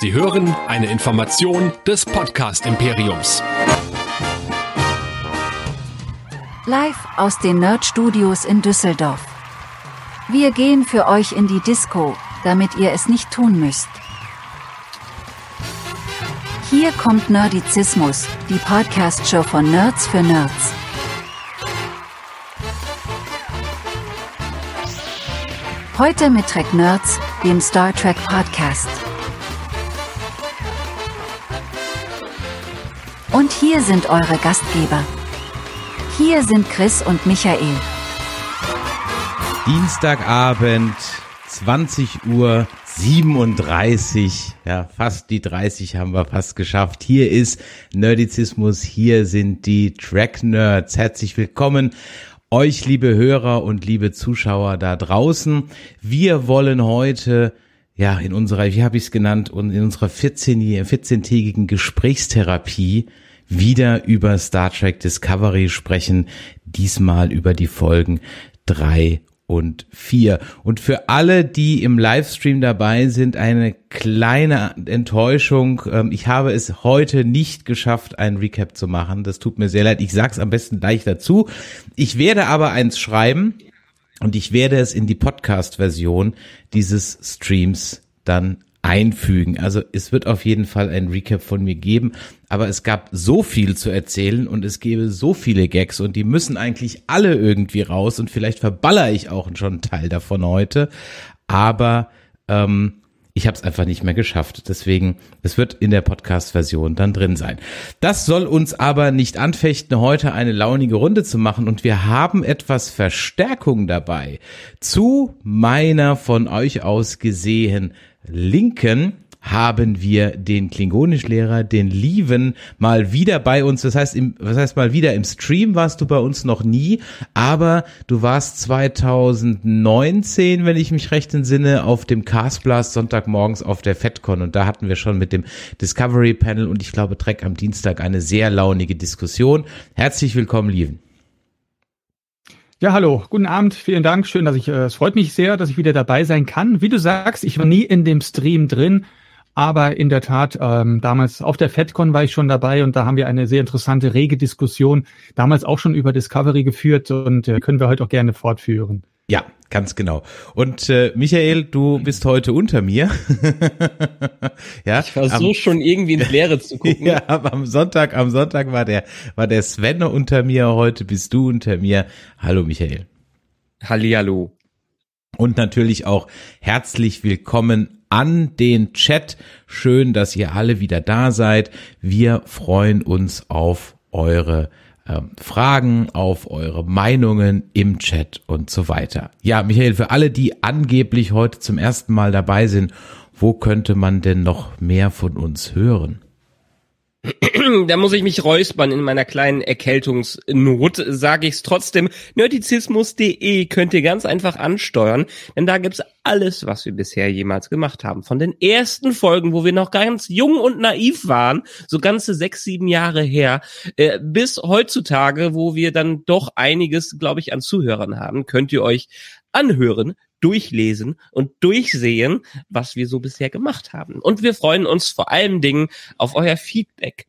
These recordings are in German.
Sie hören eine Information des Podcast Imperiums. Live aus den Nerd Studios in Düsseldorf. Wir gehen für euch in die Disco, damit ihr es nicht tun müsst. Hier kommt Nerdizismus, die Podcast-Show von Nerds für Nerds. Heute mit Trek Nerds, dem Star Trek Podcast. Und hier sind eure Gastgeber. Hier sind Chris und Michael. Dienstagabend, 20 Uhr 37, ja, fast die 30 haben wir fast geschafft. Hier ist Nerdizismus, hier sind die Track Nerds. Herzlich willkommen euch, liebe Hörer und liebe Zuschauer da draußen. Wir wollen heute ja, in unserer, wie habe ich es genannt, und in unserer 14, 14-tägigen Gesprächstherapie wieder über Star Trek Discovery sprechen, diesmal über die Folgen drei und vier. Und für alle, die im Livestream dabei sind, eine kleine Enttäuschung. Ähm, ich habe es heute nicht geschafft, ein Recap zu machen. Das tut mir sehr leid. Ich sag's am besten gleich dazu. Ich werde aber eins schreiben und ich werde es in die Podcast-Version dieses Streams dann einfügen. Also es wird auf jeden Fall ein Recap von mir geben, aber es gab so viel zu erzählen und es gäbe so viele Gags und die müssen eigentlich alle irgendwie raus und vielleicht verballer ich auch schon einen Teil davon heute, aber ähm, ich habe es einfach nicht mehr geschafft. Deswegen, es wird in der Podcast-Version dann drin sein. Das soll uns aber nicht anfechten, heute eine launige Runde zu machen. Und wir haben etwas Verstärkung dabei zu meiner von euch aus gesehen Linken haben wir den Klingonischlehrer, den Lieven, mal wieder bei uns. Das heißt, im, was heißt mal wieder? Im Stream warst du bei uns noch nie, aber du warst 2019, wenn ich mich recht entsinne, auf dem Castblast Sonntagmorgens auf der FedCon und da hatten wir schon mit dem Discovery Panel und ich glaube Trek am Dienstag eine sehr launige Diskussion. Herzlich willkommen, Lieven. Ja, hallo, guten Abend, vielen Dank, schön, dass ich, äh, es freut mich sehr, dass ich wieder dabei sein kann. Wie du sagst, ich war nie in dem Stream drin, aber in der Tat, ähm, damals auf der FedCon war ich schon dabei und da haben wir eine sehr interessante, rege Diskussion, damals auch schon über Discovery geführt und äh, können wir heute auch gerne fortführen. Ja, ganz genau. Und äh, Michael, du bist heute unter mir. ja, ich versuche schon irgendwie ins Leere zu gucken. ja, am Sonntag, am Sonntag war der war der Sven unter mir, heute bist du unter mir. Hallo Michael. Hallihallo. Und natürlich auch herzlich willkommen an den Chat. Schön, dass ihr alle wieder da seid. Wir freuen uns auf eure Fragen, auf eure Meinungen im Chat und so weiter. Ja, Michael, für alle, die angeblich heute zum ersten Mal dabei sind, wo könnte man denn noch mehr von uns hören? da muss ich mich räuspern in meiner kleinen Erkältungsnot, sage ich's trotzdem. Nerdizismus.de könnt ihr ganz einfach ansteuern, denn da gibt's alles, was wir bisher jemals gemacht haben. Von den ersten Folgen, wo wir noch ganz jung und naiv waren, so ganze sechs, sieben Jahre her, äh, bis heutzutage, wo wir dann doch einiges, glaube ich, an Zuhörern haben, könnt ihr euch anhören, durchlesen und durchsehen, was wir so bisher gemacht haben. Und wir freuen uns vor allen Dingen auf euer Feedback.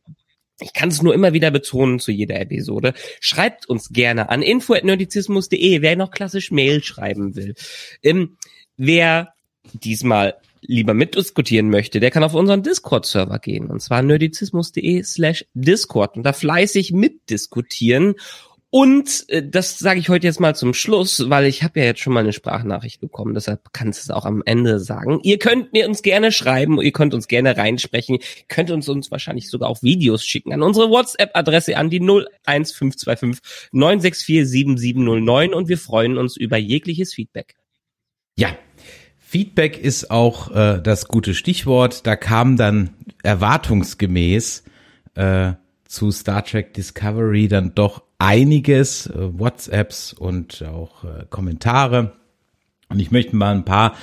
Ich kann es nur immer wieder betonen zu jeder Episode. Schreibt uns gerne an info.nerdizismus.de, wer noch klassisch Mail schreiben will. Ähm, wer diesmal lieber mitdiskutieren möchte, der kann auf unseren Discord-Server gehen. Und zwar nerdizismus.de slash Discord und da fleißig mitdiskutieren und äh, das sage ich heute jetzt mal zum Schluss, weil ich habe ja jetzt schon mal eine Sprachnachricht bekommen, deshalb kannst du es auch am Ende sagen. Ihr könnt mir uns gerne schreiben, ihr könnt uns gerne reinsprechen, könnt uns uns wahrscheinlich sogar auch Videos schicken an unsere WhatsApp-Adresse an die 01525 964 7709 und wir freuen uns über jegliches Feedback. Ja, Feedback ist auch äh, das gute Stichwort. Da kam dann erwartungsgemäß äh, zu Star Trek Discovery dann doch einiges, äh, WhatsApps und auch äh, Kommentare. Und ich möchte mal ein paar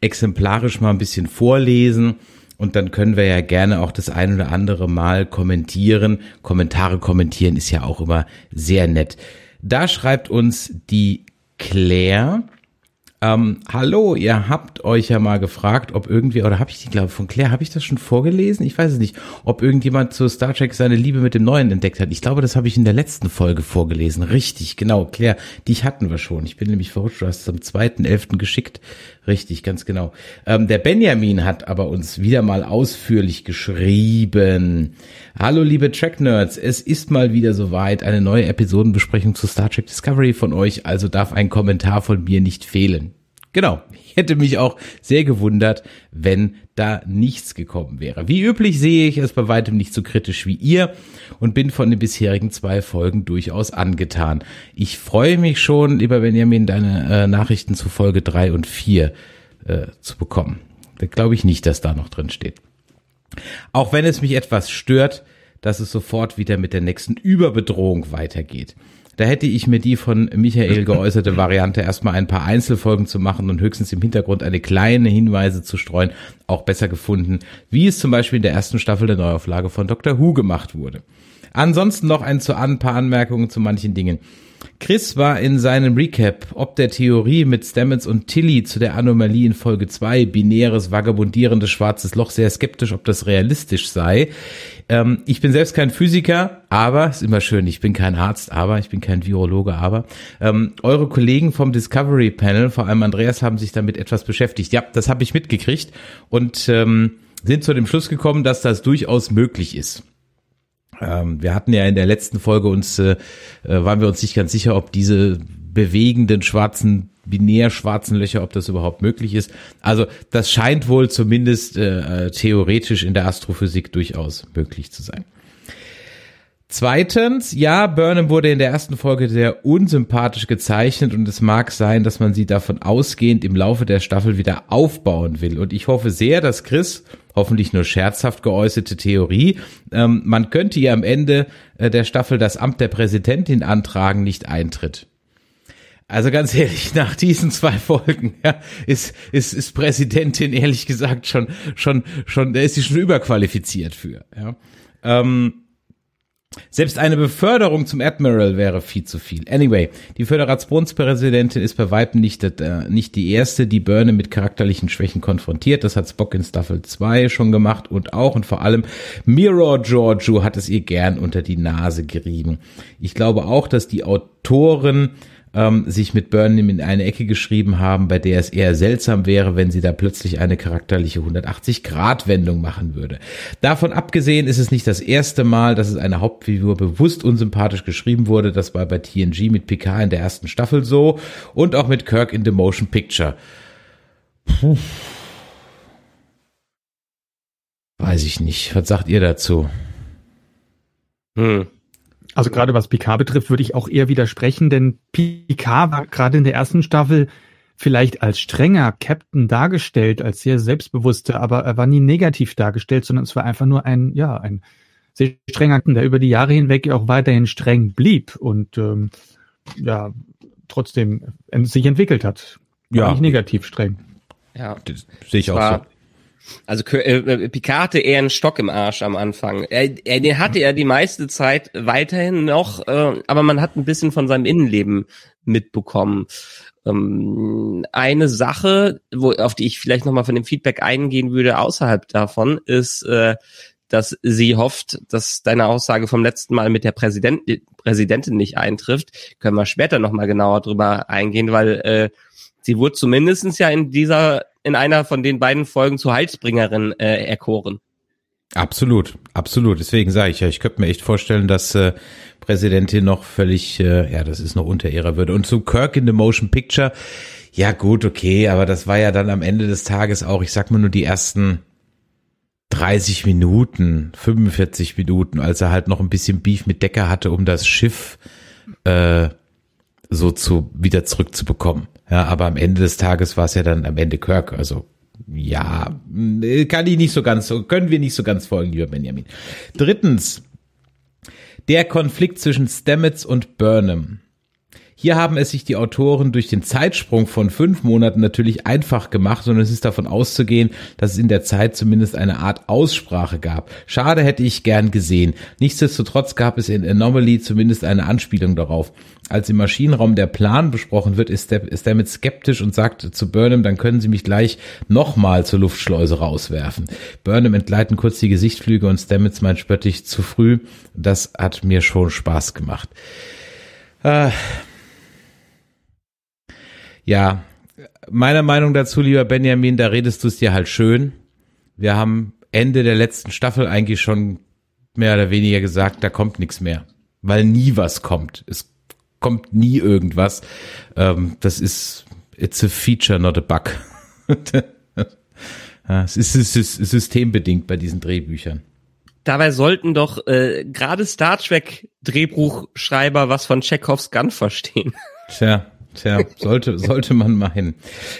exemplarisch mal ein bisschen vorlesen. Und dann können wir ja gerne auch das ein oder andere Mal kommentieren. Kommentare kommentieren ist ja auch immer sehr nett. Da schreibt uns die Claire, Ähm, hallo, ihr habt euch ja mal gefragt, ob irgendwie, oder habe ich die, glaube von Claire, habe ich das schon vorgelesen? Ich weiß es nicht, ob irgendjemand zu Star Trek seine Liebe mit dem Neuen entdeckt hat. Ich glaube, das habe ich in der letzten Folge vorgelesen. Richtig, genau, Claire, dich hatten wir schon. Ich bin nämlich verrutscht, du hast es am 2.11. geschickt. Richtig, ganz genau. Ähm, der Benjamin hat aber uns wieder mal ausführlich geschrieben. Hallo liebe Track-Nerds, es ist mal wieder soweit, eine neue Episodenbesprechung zu Star Trek Discovery von euch, also darf ein Kommentar von mir nicht fehlen. Genau, ich hätte mich auch sehr gewundert, wenn da nichts gekommen wäre. Wie üblich sehe ich es bei weitem nicht so kritisch wie ihr und bin von den bisherigen zwei Folgen durchaus angetan. Ich freue mich schon, lieber Benjamin, deine äh, Nachrichten zu Folge drei und vier äh, zu bekommen. Da glaube ich nicht, dass da noch drin steht. Auch wenn es mich etwas stört, dass es sofort wieder mit der nächsten Überbedrohung weitergeht. Da hätte ich mir die von Michael geäußerte Variante, erstmal ein paar Einzelfolgen zu machen und höchstens im Hintergrund eine kleine Hinweise zu streuen, auch besser gefunden, wie es zum Beispiel in der ersten Staffel der Neuauflage von Dr. Who gemacht wurde. Ansonsten noch ein, zu ein paar Anmerkungen zu manchen Dingen. Chris war in seinem Recap ob der Theorie mit Stamets und Tilly zu der Anomalie in Folge 2, binäres, vagabundierendes schwarzes Loch, sehr skeptisch, ob das realistisch sei. Ähm, ich bin selbst kein Physiker, aber, ist immer schön, ich bin kein Arzt, aber, ich bin kein Virologe, aber, ähm, eure Kollegen vom Discovery Panel, vor allem Andreas, haben sich damit etwas beschäftigt. Ja, das habe ich mitgekriegt und ähm, sind zu dem Schluss gekommen, dass das durchaus möglich ist. Ähm, wir hatten ja in der letzten Folge uns, äh, äh, waren wir uns nicht ganz sicher, ob diese bewegenden schwarzen binär schwarzen Löcher, ob das überhaupt möglich ist. Also das scheint wohl zumindest äh, äh theoretisch in der Astrophysik durchaus möglich zu sein. Zweitens, ja, Burnham wurde in der ersten Folge sehr unsympathisch gezeichnet und es mag sein, dass man sie davon ausgehend im Laufe der Staffel wieder aufbauen will. Und ich hoffe sehr, dass Chris, hoffentlich nur scherzhaft geäußerte Theorie, ähm, man könnte ihr am Ende äh, der Staffel das Amt der Präsidentin antragen, nicht eintritt. Also ganz ehrlich, nach diesen zwei Folgen ja, ist, ist, ist Präsidentin ehrlich gesagt schon, schon, schon, da ist sie schon überqualifiziert für. Ja. Ähm, selbst eine Beförderung zum Admiral wäre viel zu viel. Anyway, die Föderationspräsidentin ist bei Weitem nicht, äh, nicht die erste, die Burnham mit charakterlichen Schwächen konfrontiert. Das hat Spock in Staffel 2 schon gemacht und auch und vor allem Mirror Giorgio hat es ihr gern unter die Nase gerieben. Ich glaube auch, dass die Autoren ähm, sich mit Burnham in eine Ecke geschrieben haben, bei der es eher seltsam wäre, wenn sie da plötzlich eine charakterliche 180-Grad-Wendung machen würde. Davon abgesehen ist es nicht das erste Mal, dass es eine Hauptfigur bewusst unsympathisch geschrieben wurde. Das war bei TNG mit Picard in der ersten Staffel so und auch mit Kirk in The Motion Picture. Puh. Weiß ich nicht. Was sagt ihr dazu? Hm. Also gerade was Picard betrifft, würde ich auch eher widersprechen, denn Picard war gerade in der ersten Staffel vielleicht als strenger Captain dargestellt, als sehr selbstbewusster, aber er war nie negativ dargestellt, sondern es war einfach nur ein, ja, ein sehr strenger Captain, der über die Jahre hinweg auch weiterhin streng blieb und ähm, ja, trotzdem sich entwickelt hat. War ja. Nicht negativ streng. Ja, das sehe ich auch so. Also äh, äh, Picard hatte eher einen Stock im Arsch am Anfang. Er, er, den hatte er die meiste Zeit weiterhin noch, äh, aber man hat ein bisschen von seinem Innenleben mitbekommen. Ähm, eine Sache, wo, auf die ich vielleicht nochmal von dem Feedback eingehen würde, außerhalb davon, ist, äh, dass sie hofft, dass deine Aussage vom letzten Mal mit der Präsident, Präsidentin nicht eintrifft. Können wir später nochmal genauer drüber eingehen, weil äh, sie wurde zumindestens ja in dieser in einer von den beiden Folgen zur Heilsbringerin äh, erkoren. Absolut, absolut. Deswegen sage ich ja, ich könnte mir echt vorstellen, dass äh, Präsidentin noch völlig, äh, ja, das ist noch unter ihrer Würde. Und zu Kirk in the Motion Picture, ja gut, okay, aber das war ja dann am Ende des Tages auch, ich sag mal nur die ersten 30 Minuten, 45 Minuten, als er halt noch ein bisschen Beef mit Decker hatte, um das Schiff äh, so zu wieder zurückzubekommen. Ja, aber am Ende des Tages war es ja dann am Ende Kirk. Also ja, kann ich nicht so ganz, können wir nicht so ganz folgen, lieber Benjamin. Drittens, der Konflikt zwischen Stamets und Burnham. Hier haben es sich die Autoren durch den Zeitsprung von fünf Monaten natürlich einfach gemacht und es ist davon auszugehen, dass es in der Zeit zumindest eine Art Aussprache gab. Schade hätte ich gern gesehen. Nichtsdestotrotz gab es in Anomaly zumindest eine Anspielung darauf. Als im Maschinenraum der Plan besprochen wird, ist er, ist er mit skeptisch und sagt zu Burnham, dann können Sie mich gleich nochmal zur Luftschleuse rauswerfen. Burnham entgleiten kurz die Gesichtflüge und Stamets meint spöttisch zu früh. Das hat mir schon Spaß gemacht. Äh, ja, meiner Meinung dazu, lieber Benjamin, da redest du es dir halt schön. Wir haben Ende der letzten Staffel eigentlich schon mehr oder weniger gesagt, da kommt nichts mehr. Weil nie was kommt. Es kommt nie irgendwas. Ähm, das ist, it's a feature, not a bug. es ist, es ist systembedingt bei diesen Drehbüchern. Dabei sollten doch äh, gerade Star Trek Drehbuchschreiber was von Chekhovs Gun verstehen. Tja, tja, sollte, sollte man meinen.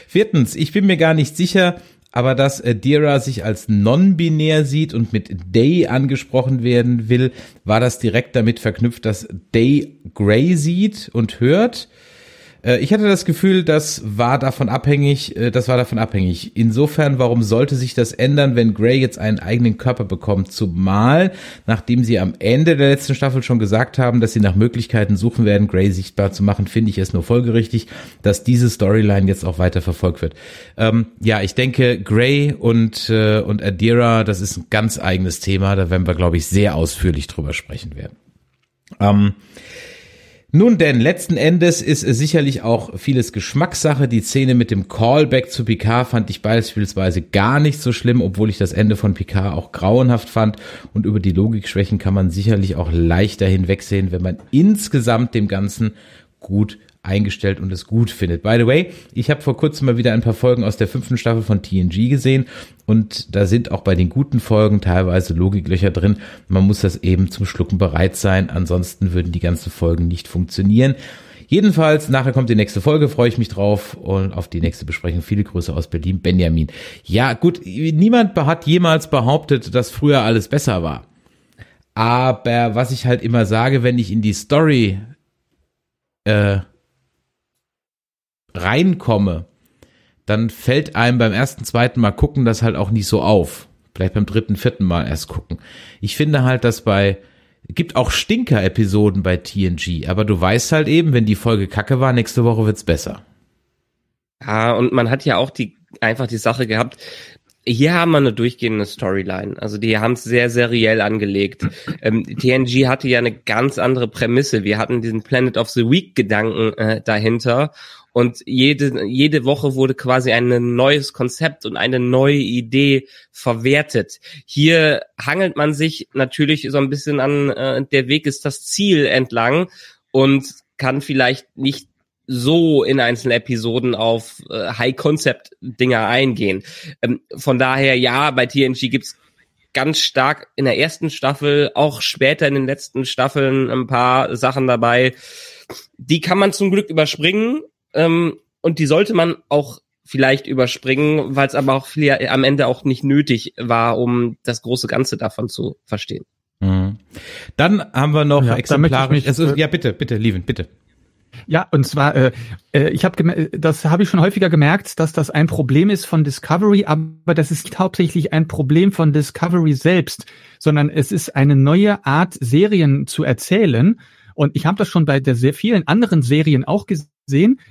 Viertens, ich bin mir gar nicht sicher, aber dass Adira sich als non-binär sieht und mit Day angesprochen werden will, war das direkt damit verknüpft, dass Day Gray sieht und hört. Äh, ich hatte das Gefühl, das war davon abhängig, äh, das war davon abhängig. Insofern, warum sollte sich das ändern, wenn Grey jetzt einen eigenen Körper bekommt? Zumal, nachdem sie am Ende der letzten Staffel schon gesagt haben, dass sie nach Möglichkeiten suchen werden, Grey sichtbar zu machen, finde ich es nur folgerichtig, dass diese Storyline jetzt auch weiter verfolgt wird. Ähm, ja, ich denke, Grey und, äh, und Adira, das ist ein ganz eigenes Thema, da werden wir, glaube ich, sehr ausführlich drüber sprechen werden. Ähm, nun denn, letzten Endes ist sicherlich auch vieles Geschmackssache. Die Szene mit dem Callback zu Picard fand ich beispielsweise gar nicht so schlimm, obwohl ich das Ende von Picard auch grauenhaft fand. Und über die Logikschwächen kann man sicherlich auch leichter hinwegsehen, wenn man insgesamt dem Ganzen gut eingestellt und es gut findet. By the way, ich habe vor kurzem mal wieder ein paar Folgen aus der fünften Staffel von TNG gesehen und da sind auch bei den guten Folgen teilweise Logiklöcher drin. Man muss das eben zum Schlucken bereit sein, ansonsten würden die ganzen Folgen nicht funktionieren. Jedenfalls, nachher kommt die nächste Folge, freue ich mich drauf und auf die nächste Besprechung. Viele Grüße aus Berlin, Benjamin. Ja, gut, niemand hat jemals behauptet, dass früher alles besser war. Aber was ich halt immer sage, wenn ich in die Story äh, reinkomme, dann fällt einem beim ersten, zweiten Mal gucken das halt auch nicht so auf. Vielleicht beim dritten, vierten Mal erst gucken. Ich finde halt, dass bei, gibt auch Stinker-Episoden bei TNG, aber du weißt halt eben, wenn die Folge kacke war, nächste Woche wird's besser. Ja, und man hat ja auch die, einfach die Sache gehabt, hier haben wir eine durchgehende Storyline. Also die haben es sehr seriell angelegt. Ähm, TNG hatte ja eine ganz andere Prämisse. Wir hatten diesen Planet of the Week Gedanken äh, dahinter und jede, jede Woche wurde quasi ein neues Konzept und eine neue Idee verwertet. Hier hangelt man sich natürlich so ein bisschen an, äh, der Weg ist das Ziel entlang und kann vielleicht nicht so in einzelnen Episoden auf äh, High-Concept-Dinger eingehen. Ähm, von daher, ja, bei TNG gibt's ganz stark in der ersten Staffel, auch später in den letzten Staffeln ein paar Sachen dabei. Die kann man zum Glück überspringen ähm, und die sollte man auch vielleicht überspringen, weil es aber auch viel, am Ende auch nicht nötig war, um das große Ganze davon zu verstehen. Mhm. Dann haben wir noch Ja, exemplarisch. möchte ich mich, also, äh, ja, bitte, bitte, Lieven, bitte. Ja, und zwar, äh, äh, ich habe, das habe ich schon häufiger gemerkt, dass das ein Problem ist von Discovery, aber das ist nicht hauptsächlich ein Problem von Discovery selbst, sondern es ist eine neue Art, Serien zu erzählen. Und ich habe das schon bei der sehr vielen anderen Serien auch gesehen.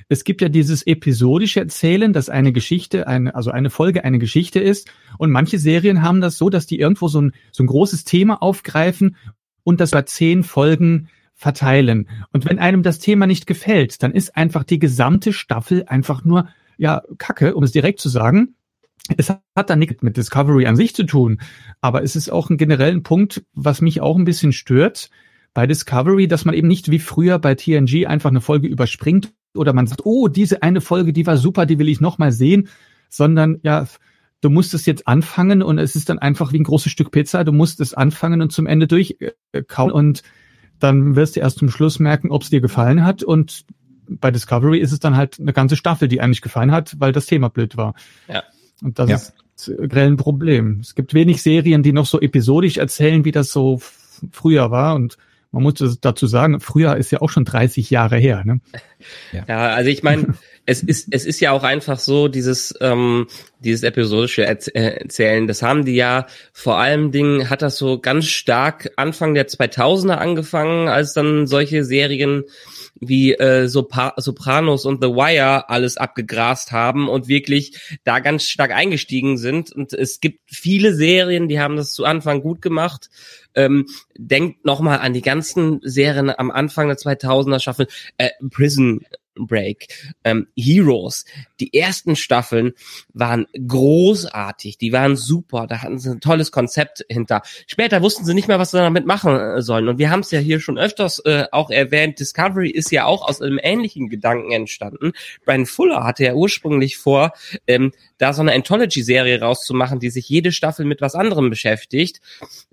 Es gibt ja dieses episodische Erzählen, dass eine Geschichte, eine, also eine Folge eine Geschichte ist. Und manche Serien haben das so, dass die irgendwo so ein, so ein großes Thema aufgreifen und das bei zehn Folgen verteilen. Und wenn einem das Thema nicht gefällt, dann ist einfach die gesamte Staffel einfach nur, ja, Kacke, um es direkt zu sagen. Es hat dann nichts mit Discovery an sich zu tun, aber es ist auch ein generellen Punkt, was mich auch ein bisschen stört bei Discovery, dass man eben nicht wie früher bei TNG einfach eine Folge überspringt oder man sagt, oh, diese eine Folge, die war super, die will ich nochmal sehen, sondern ja, du musst es jetzt anfangen und es ist dann einfach wie ein großes Stück Pizza, du musst es anfangen und zum Ende durchkauen und dann wirst du erst zum Schluss merken, ob es dir gefallen hat. Und bei Discovery ist es dann halt eine ganze Staffel, die eigentlich gefallen hat, weil das Thema blöd war. Ja. Und das Ja. ist grell ein Problem. Es gibt wenig Serien, die noch so episodisch erzählen, wie das so früher war. Und man muss dazu sagen, früher ist ja auch schon 30 Jahre her. Ne? Ja. ja, also ich meine, es ist es ist ja auch einfach so dieses ähm, dieses episodische Erzählen. Das haben die ja vor allem Dingen hat das so ganz stark Anfang der 2000er angefangen, als dann solche Serien wie äh, Sopra Sopranos und The Wire alles abgegrast haben und wirklich da ganz stark eingestiegen sind. Und es gibt viele Serien, die haben das zu Anfang gut gemacht. Ähm, denkt nochmal an die ganzen Serien am Anfang der 2000er Staffel. Äh, Prison Break, ähm, Heroes. Die ersten Staffeln waren großartig, die waren super, da hatten sie ein tolles Konzept hinter. Später wussten sie nicht mehr, was sie damit machen äh, sollen. Und wir haben es ja hier schon öfters äh, auch erwähnt, Discovery ist ja auch aus einem ähnlichen Gedanken entstanden. Brian Fuller hatte ja ursprünglich vor, ähm, da so eine Anthology-Serie rauszumachen, die sich jede Staffel mit was anderem beschäftigt,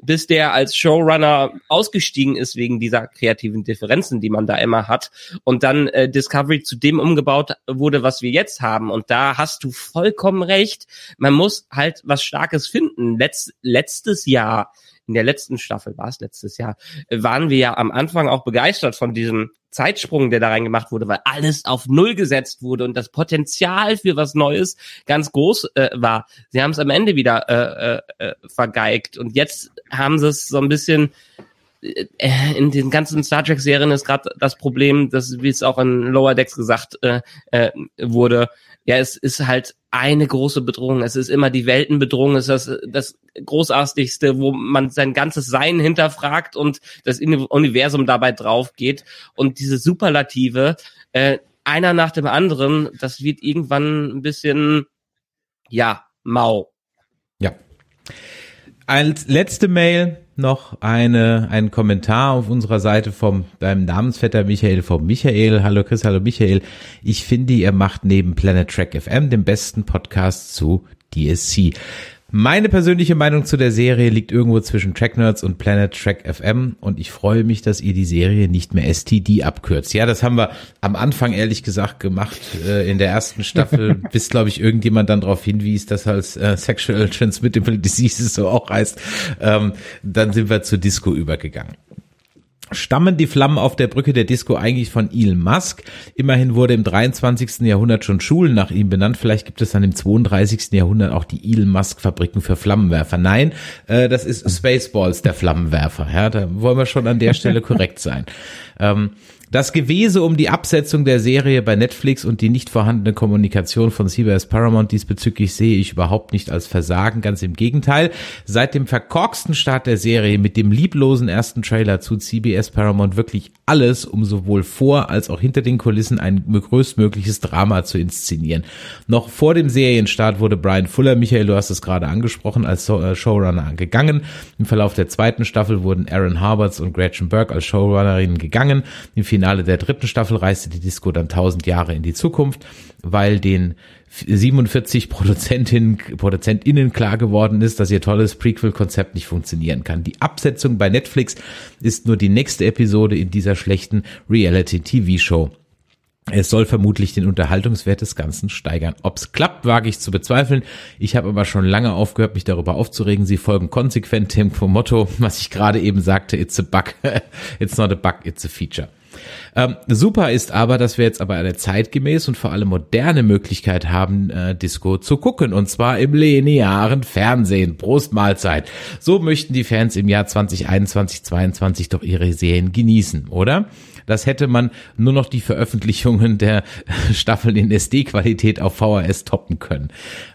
bis der als Showrunner ausgestiegen ist wegen dieser kreativen Differenzen, die man da immer hat. Und dann äh, Discovery Discovery zu dem umgebaut wurde, was wir jetzt haben. Und da hast du vollkommen recht. Man muss halt was Starkes finden. Letz, letztes Jahr, in der letzten Staffel war es letztes Jahr, waren wir ja am Anfang auch begeistert von diesem Zeitsprung, der da reingemacht wurde, weil alles auf Null gesetzt wurde und das Potenzial für was Neues ganz groß äh, war. Sie haben es am Ende wieder äh, äh, äh vergeigt und jetzt haben sie es so ein bisschen in den ganzen Star Trek Serien ist gerade das Problem, dass wie es auch in Lower Decks gesagt äh, äh, wurde, ja, es ist halt eine große Bedrohung. Es ist immer die Weltenbedrohung. Es ist das, das großartigste, wo man sein ganzes Sein hinterfragt und das Universum dabei drauf geht. Und diese Superlative, äh, einer nach dem anderen, das wird irgendwann ein bisschen, ja, mau. Ja. Als letzte Mail noch eine, einen Kommentar auf unserer Seite vom beim Namensvetter Michael vom Michael. Hallo Chris, hallo Michael. Ich finde, ihr macht neben Planet Track FM den besten Podcast zu DSC. Meine persönliche Meinung zu der Serie liegt irgendwo zwischen Track Nerds und Planet Track FM und ich freue mich, dass ihr die Serie nicht mehr STD abkürzt. Ja, das haben wir am Anfang ehrlich gesagt gemacht äh, in der ersten Staffel, bis glaube ich irgendjemand dann darauf hinwies, dass als äh, Sexual Transmittable Diseases so auch heißt. Ähm, dann sind wir zur Disco übergegangen stammen die Flammen auf der Brücke der Disco eigentlich von Elon Musk. Immerhin wurde im 23. Jahrhundert schon Schulen nach ihm benannt. Vielleicht gibt es dann im 32. Jahrhundert auch die Elon Musk Fabriken für Flammenwerfer. Nein, äh, das ist Spaceballs, der Flammenwerfer. Ja, da wollen wir schon an der Stelle korrekt sein. Ähm, das Gewese um die Absetzung der Serie bei Netflix und die nicht vorhandene Kommunikation von CBS Paramount diesbezüglich sehe ich überhaupt nicht als Versagen, ganz im Gegenteil. Seit dem verkorksten Start der Serie mit dem lieblosen ersten Trailer zu CBS Paramount wirklich alles, um sowohl vor als auch hinter den Kulissen ein größtmögliches Drama zu inszenieren. Noch vor dem Serienstart wurde Brian Fuller, Michael, du hast es gerade angesprochen, als äh, Showrunner gegangen. Im Verlauf der zweiten Staffel wurden Aaron Harberts und Gretchen Burke als Showrunnerinnen gegangen. Im Finale der dritten Staffel reiste die Disco dann 1000 Jahre in die Zukunft, weil den 47 Produzentinnen, ProduzentInnen klar geworden ist, dass ihr tolles Prequel-Konzept nicht funktionieren kann. Die Absetzung bei Netflix ist nur die nächste Episode in dieser schlechten Reality-TV-Show. Es soll vermutlich den Unterhaltungswert des Ganzen steigern. Ob's klappt, wage ich zu bezweifeln. Ich habe aber schon lange aufgehört, mich darüber aufzuregen. Sie folgen konsequent dem Motto, was ich gerade eben sagte, it's a bug. it's not a bug, it's a feature. Ähm, super ist aber, dass wir jetzt aber eine zeitgemäß und vor allem moderne Möglichkeit haben, äh, Disco zu gucken. Und zwar im linearen Fernsehen. Prost Mahlzeit. So möchten die Fans im Jahr 2021, 2022 doch ihre Serien genießen, oder? Das hätte man nur noch die Veröffentlichungen der Staffeln in SD-Qualität auf VHS toppen können.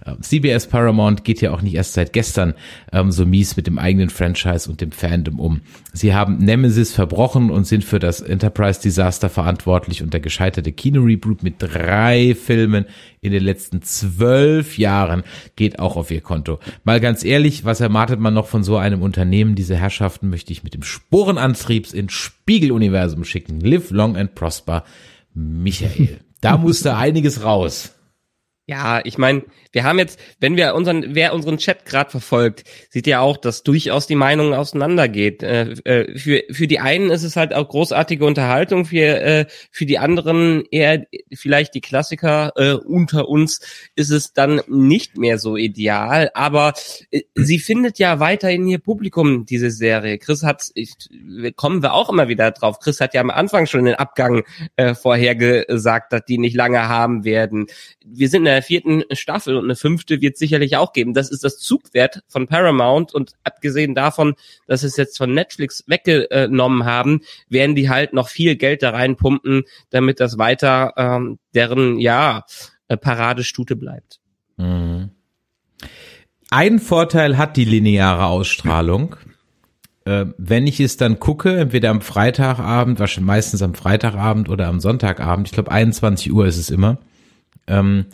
Ähm, CBS Paramount geht ja auch nicht erst seit gestern ähm, so mies mit dem eigenen Franchise und dem Fandom um. Sie haben Nemesis verbrochen und sind für das Enterprise Disaster verantwortlich und der gescheiterte Kino-Reboot mit drei Filmen in den letzten zwölf Jahren geht auch auf ihr Konto. Mal ganz ehrlich, was erwartet man noch von so einem Unternehmen? Diese Herrschaften möchte ich mit dem Sporenantriebs ins Spiegeluniversum schicken. Live long and prosper, Michael. Da musste einiges raus. Ja, ich meine, wir haben jetzt, wenn wir unseren, wer unseren Chat gerade verfolgt, sieht ja auch, dass durchaus die Meinungen auseinandergeht. Äh, äh, für für die einen ist es halt auch großartige Unterhaltung, für äh, für die anderen eher vielleicht die Klassiker äh, unter uns ist es dann nicht mehr so ideal. Aber äh, sie findet ja weiterhin ihr Publikum diese Serie. Chris hat, kommen wir auch immer wieder drauf. Chris hat ja am Anfang schon den Abgang äh, vorhergesagt, dass die nicht lange haben werden. Wir sind in der vierten Staffel und eine fünfte wird sicherlich auch geben. Das ist das Zugwert von Paramount und abgesehen davon, dass es jetzt von Netflix weggenommen haben, werden die halt noch viel Geld da reinpumpen, damit das weiter ähm, deren ja äh, Paradestute bleibt. Mhm. Ein Vorteil hat die lineare Ausstrahlung. Äh, wenn ich es dann gucke, entweder am Freitagabend, wahrscheinlich meistens am Freitagabend oder am Sonntagabend, ich glaube 21 Uhr ist es immer, ähm,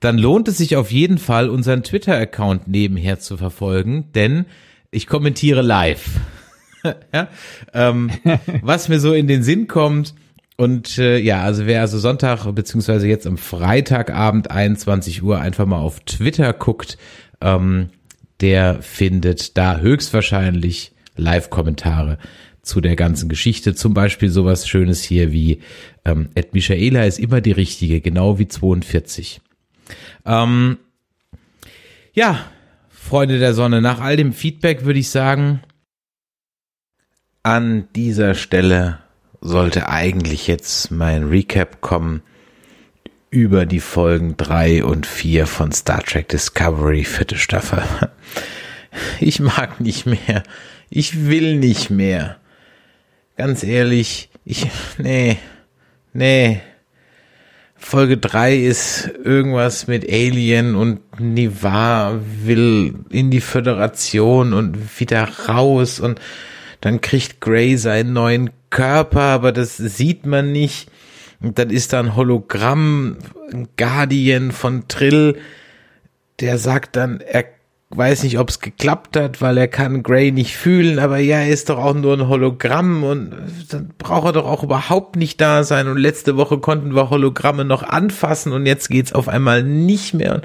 dann lohnt es sich auf jeden Fall, unseren Twitter-Account nebenher zu verfolgen, denn ich kommentiere live. ja? ähm, was mir so in den Sinn kommt. Und äh, ja, also wer also Sonntag beziehungsweise jetzt am Freitagabend 21 Uhr einfach mal auf Twitter guckt, ähm, der findet da höchstwahrscheinlich Live-Kommentare zu der ganzen Geschichte. Zum Beispiel sowas Schönes hier wie ähm, Ed Michaela ist immer die richtige, genau wie 42. Ähm, ja, Freunde der Sonne, nach all dem Feedback würde ich sagen, an dieser Stelle sollte eigentlich jetzt mein Recap kommen über die Folgen drei und vier von Star Trek Discovery, vierte Staffel. Ich mag nicht mehr. Ich will nicht mehr ganz ehrlich, ich, nee, nee. Folge 3 ist irgendwas mit Alien und Nivar will in die Föderation und wieder raus und dann kriegt Grey seinen neuen Körper, aber das sieht man nicht. Und dann ist da ein Hologramm, ein Guardian von Trill, der sagt dann, er weiß nicht, ob es geklappt hat, weil er kann Gray nicht fühlen, aber ja, er ist doch auch nur ein Hologramm und dann braucht er doch auch überhaupt nicht da sein. Und letzte Woche konnten wir Hologramme noch anfassen und jetzt geht's auf einmal nicht mehr. Und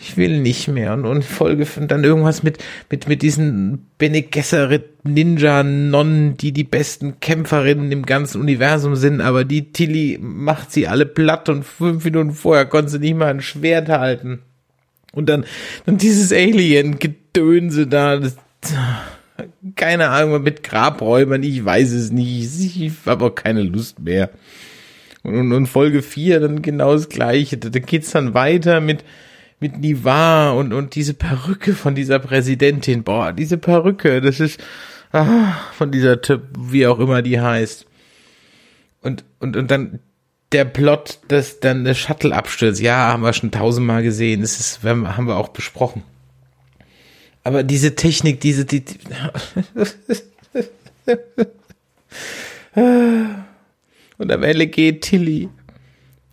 ich will nicht mehr. Und, und Folge und dann irgendwas mit, mit, mit diesen Bene Gesserit Ninja Nonnen, die die besten Kämpferinnen im ganzen Universum sind, aber die Tilly macht sie alle platt und fünf Minuten vorher konnte sie nicht mal ein Schwert halten. Und dann, dann dieses Alien-Gedönse da, das, keine Ahnung, mit Grabräubern, ich weiß es nicht, ich habe auch keine Lust mehr. Und, und Folge 4 dann genau das Gleiche, da, da geht's dann weiter mit, mit Nivar und, und diese Perücke von dieser Präsidentin, boah, diese Perücke, das ist, ah, von dieser Typ, wie auch immer die heißt. Und, und, und dann der Plot, dass dann der Shuttle abstürzt, ja, haben wir schon tausendmal gesehen. Das ist, haben wir auch besprochen. Aber diese Technik, diese, die, die und am Ende geht Tilly,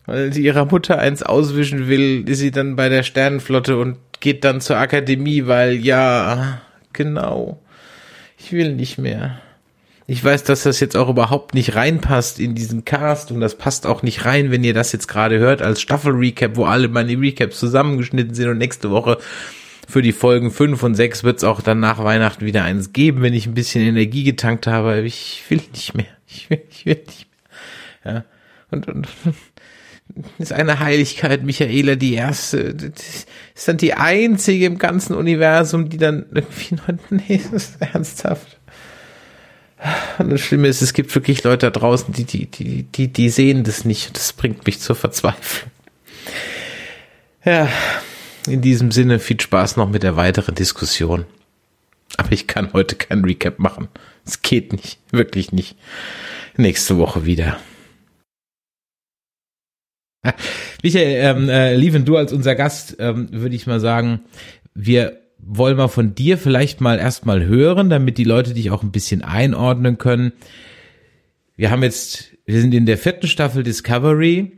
weil sie ihrer Mutter eins auswischen will, ist sie dann bei der Sternenflotte und geht dann zur Akademie, weil ja, genau, ich will nicht mehr. Ich weiß, dass das jetzt auch überhaupt nicht reinpasst in diesen Cast und das passt auch nicht rein, wenn ihr das jetzt gerade hört als Staffel-Recap, wo alle meine Recaps zusammengeschnitten sind und nächste Woche für die Folgen 5 und 6 wird es auch dann nach Weihnachten wieder eins geben, wenn ich ein bisschen Energie getankt habe. Ich will nicht mehr. Ich will, ich will nicht mehr. Ja. Und, und ist eine Heiligkeit, Michaela die erste. Ist dann die einzige im ganzen Universum, die dann irgendwie noch, nee, das ist ernsthaft. Und das Schlimme ist, es gibt wirklich Leute da draußen, die, die, die, die, die sehen das nicht. Das bringt mich zur Verzweiflung. Ja, in diesem Sinne viel Spaß noch mit der weiteren Diskussion. Aber ich kann heute kein Recap machen. Es geht nicht, wirklich nicht. Nächste Woche wieder. Michael, ähm, äh, Lieven, du als unser Gast, ähm, würde ich mal sagen, wir wollen wir von dir vielleicht mal erstmal hören, damit die Leute dich auch ein bisschen einordnen können. Wir haben jetzt, wir sind in der vierten Staffel Discovery.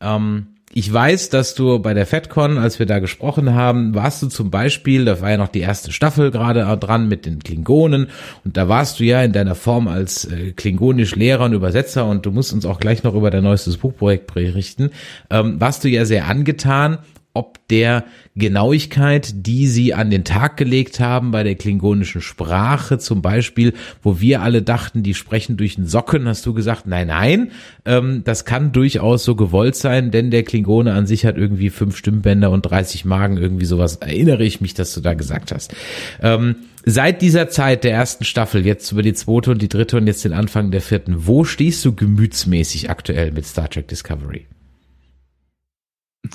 Ähm, ich weiß, dass du bei der FedCon, als wir da gesprochen haben, warst du zum Beispiel, da war ja noch die erste Staffel gerade dran mit den Klingonen und da warst du ja in deiner Form als äh, klingonisch Lehrer und Übersetzer und du musst uns auch gleich noch über dein neuestes Buchprojekt berichten, ähm, warst du ja sehr angetan ob der Genauigkeit, die sie an den Tag gelegt haben bei der klingonischen Sprache zum Beispiel, wo wir alle dachten, die sprechen durch den Socken, hast du gesagt, nein, nein, ähm, das kann durchaus so gewollt sein, denn der Klingone an sich hat irgendwie fünf Stimmbänder und 30 Magen, irgendwie sowas, erinnere ich mich, dass du da gesagt hast. Ähm, seit dieser Zeit der ersten Staffel, jetzt über die zweite und die dritte und jetzt den Anfang der vierten, wo stehst du gemütsmäßig aktuell mit Star Trek Discovery?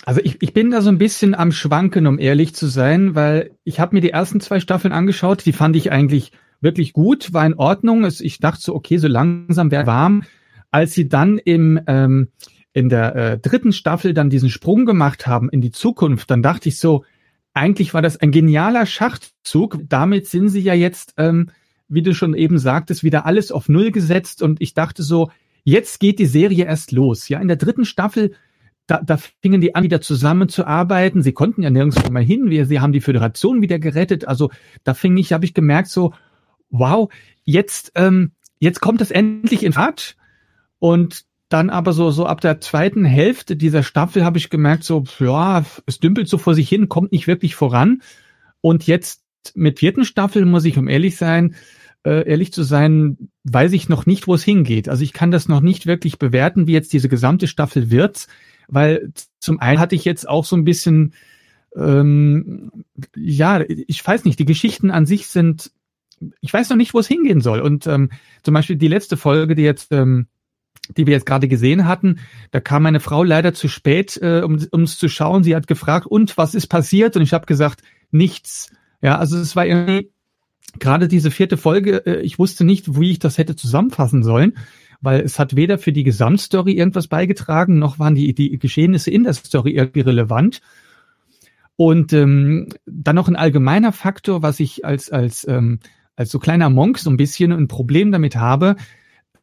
Also ich, ich bin da so ein bisschen am Schwanken, um ehrlich zu sein, weil ich habe mir die ersten zwei Staffeln angeschaut, die fand ich eigentlich wirklich gut, war in Ordnung. Ich dachte so, okay, so langsam wäre warm. Als sie dann im ähm, in der äh, dritten Staffel dann diesen Sprung gemacht haben in die Zukunft, dann dachte ich so, eigentlich war das ein genialer Schachzug. Damit sind sie ja jetzt, ähm, wie du schon eben sagtest, wieder alles auf Null gesetzt. Und ich dachte so, jetzt geht die Serie erst los. Ja, in der dritten Staffel da, da fingen die an, wieder zusammenzuarbeiten. Sie konnten ja nirgendwo mehr hin. Wir, sie haben die Föderation wieder gerettet. Also da fing ich, habe ich gemerkt, so, wow, jetzt, ähm, jetzt kommt es endlich in Fahrt. Und dann aber so, so ab der zweiten Hälfte dieser Staffel habe ich gemerkt, so, ja, es dümpelt so vor sich hin, kommt nicht wirklich voran. Und jetzt mit vierten Staffel muss ich, um ehrlich sein, äh, ehrlich zu sein, weiß ich noch nicht, wo es hingeht. Also ich kann das noch nicht wirklich bewerten, wie jetzt diese gesamte Staffel wird weil zum einen hatte ich jetzt auch so ein bisschen, ähm, ja, ich weiß nicht, die Geschichten an sich sind, ich weiß noch nicht, wo es hingehen soll. Und ähm, zum Beispiel die letzte Folge, die jetzt, ähm, die wir jetzt gerade gesehen hatten, da kam meine Frau leider zu spät, äh, um es zu schauen. Sie hat gefragt, und was ist passiert? Und ich habe gesagt, nichts. Ja, also es war irgendwie gerade diese vierte Folge, äh, ich wusste nicht, wie ich das hätte zusammenfassen sollen weil es hat weder für die Gesamtstory irgendwas beigetragen, noch waren die, die Geschehnisse in der Story irgendwie relevant. Und ähm, dann noch ein allgemeiner Faktor, was ich als, als, ähm, als so kleiner Monk so ein bisschen ein Problem damit habe.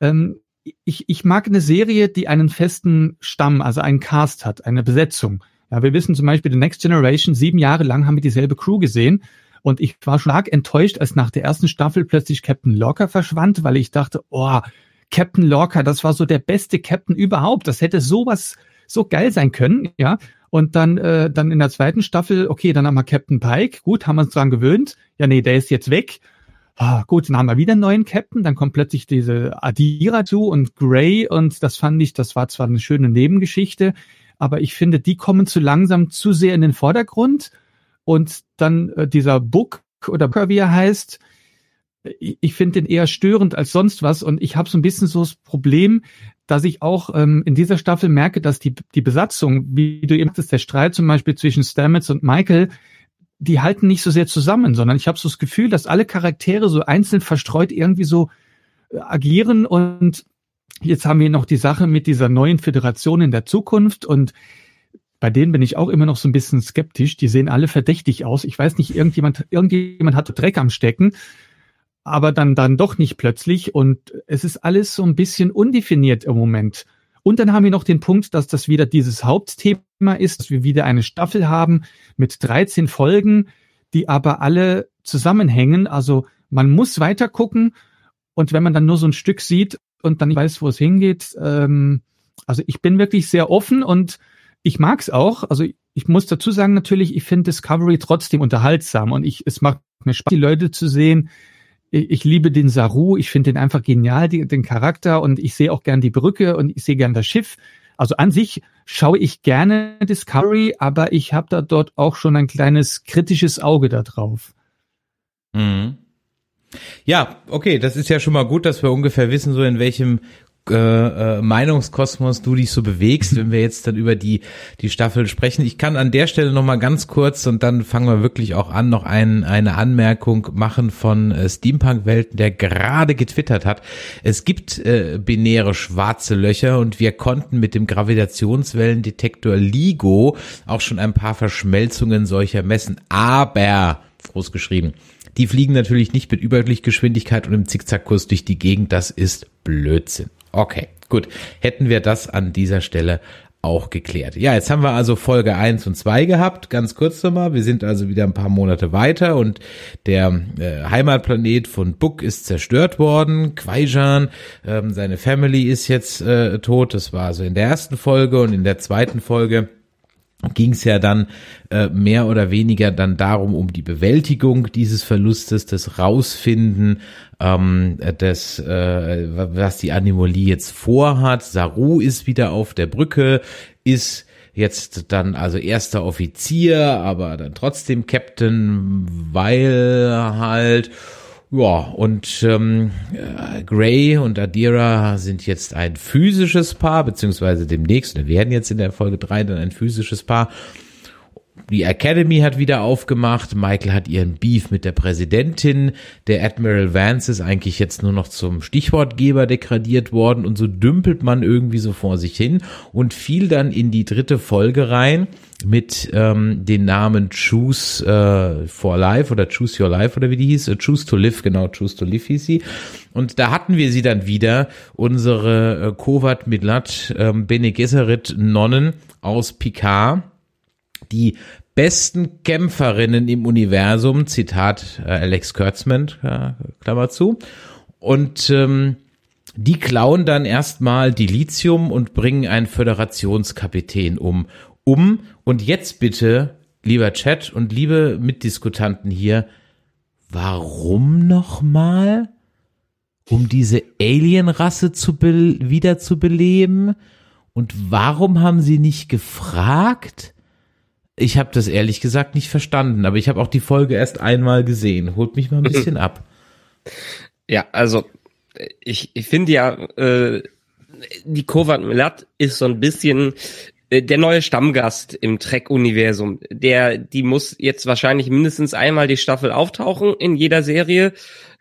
Ähm, ich, ich mag eine Serie, die einen festen Stamm, also einen Cast hat, eine Besetzung. Ja, wir wissen zum Beispiel, The Next Generation, sieben Jahre lang haben wir dieselbe Crew gesehen. Und ich war stark enttäuscht, als nach der ersten Staffel plötzlich Captain Locker verschwand, weil ich dachte, oh, Captain Lorca, das war so der beste Captain überhaupt. Das hätte sowas so geil sein können, ja. Und dann, äh, dann in der zweiten Staffel, okay, dann haben wir Captain Pike, gut, haben wir uns dran gewöhnt. Ja, nee, der ist jetzt weg. Ah, gut, dann haben wir wieder einen neuen Captain, dann kommt plötzlich diese Adira zu und Grey und das fand ich, das war zwar eine schöne Nebengeschichte, aber ich finde, die kommen zu langsam zu sehr in den Vordergrund und dann äh, dieser Book oder wie er heißt, ich finde den eher störend als sonst was und ich habe so ein bisschen so das Problem, dass ich auch ähm, in dieser Staffel merke, dass die, die Besatzung, wie du eben sagtest, der Streit zum Beispiel zwischen Stamets und Michael, die halten nicht so sehr zusammen, sondern ich habe so das Gefühl, dass alle Charaktere so einzeln verstreut irgendwie so äh, agieren und jetzt haben wir noch die Sache mit dieser neuen Föderation in der Zukunft und bei denen bin ich auch immer noch so ein bisschen skeptisch. Die sehen alle verdächtig aus. Ich weiß nicht, irgendjemand, irgendjemand hat Dreck am Stecken aber dann, dann doch nicht plötzlich und es ist alles so ein bisschen undefiniert im Moment. Und dann haben wir noch den Punkt, dass das wieder dieses Hauptthema ist, dass wir wieder eine Staffel haben mit 13 Folgen, die aber alle zusammenhängen. Also man muss weiter gucken und wenn man dann nur so ein Stück sieht und dann nicht weiß, wo es hingeht, ähm, also ich bin wirklich sehr offen und ich mag's auch. Also ich muss dazu sagen natürlich, ich finde Discovery trotzdem unterhaltsam und ich es macht mir Spaß, die Leute zu sehen, ich liebe den Saru, ich finde den einfach genial, die, den Charakter und ich sehe auch gern die Brücke und ich sehe gern das Schiff. Also an sich schaue ich gerne Discovery, aber ich habe da dort auch schon ein kleines kritisches Auge da drauf. Mhm. Ja, okay, das ist ja schon mal gut, dass wir ungefähr wissen, so in welchem äh, äh, Meinungskosmos du dich so bewegst, wenn wir jetzt dann über die die Staffel sprechen. Ich kann an der Stelle noch mal ganz kurz und dann fangen wir wirklich auch an, noch ein, eine Anmerkung machen von äh, Steampunk Welten, der gerade getwittert hat. Es gibt äh, binäre schwarze Löcher und wir konnten mit dem Gravitationswellendetektor LIGO auch schon ein paar Verschmelzungen solcher messen, aber groß geschrieben die fliegen natürlich nicht mit Überlichtgeschwindigkeit und im Zickzackkurs durch die Gegend. Das ist Blödsinn. Okay, gut. Hätten wir das an dieser Stelle auch geklärt. Ja, jetzt haben wir also Folge 1 und 2 gehabt. Ganz kurz nochmal. Wir sind also wieder ein paar Monate weiter und der äh, Heimatplanet von Book ist zerstört worden. Quaijan, ähm, seine Family ist jetzt äh, tot. Das war also in der ersten Folge und in der zweiten Folge ging es ja dann äh, mehr oder weniger dann darum, um die Bewältigung dieses Verlustes, das Rausfinden, ähm, das, äh, was die Anomalie jetzt vorhat. Saru ist wieder auf der Brücke, ist jetzt dann also erster Offizier, aber dann trotzdem Captain, weil halt ja, und ähm, Gray und Adira sind jetzt ein physisches Paar, beziehungsweise demnächst, wir werden jetzt in der Folge drei dann ein physisches Paar. Die Academy hat wieder aufgemacht. Michael hat ihren Beef mit der Präsidentin. Der Admiral Vance ist eigentlich jetzt nur noch zum Stichwortgeber degradiert worden und so dümpelt man irgendwie so vor sich hin und fiel dann in die dritte Folge rein mit ähm, den Namen Choose äh, for Life oder Choose Your Life oder wie die hieß, äh, Choose to Live, genau, Choose to Live hieß sie. Und da hatten wir sie dann wieder, unsere äh, Kovat Midlat ähm, Bene Gesserit Nonnen aus Picard, die besten Kämpferinnen im Universum, Zitat äh, Alex Kurtzman, Klammer zu. Und ähm, die klauen dann erstmal Dilithium und bringen einen Föderationskapitän um um. Und jetzt bitte, lieber Chat und liebe Mitdiskutanten hier, warum nochmal? Um diese Alienrasse zu wieder zu beleben? Und warum haben sie nicht gefragt? Ich habe das ehrlich gesagt nicht verstanden, aber ich habe auch die Folge erst einmal gesehen. Holt mich mal ein bisschen ab. Ja, also ich, ich finde ja, äh, die Kovat Milat ist so ein bisschen äh, der neue Stammgast im Trek-Universum, der, die muss jetzt wahrscheinlich mindestens einmal die Staffel auftauchen in jeder Serie,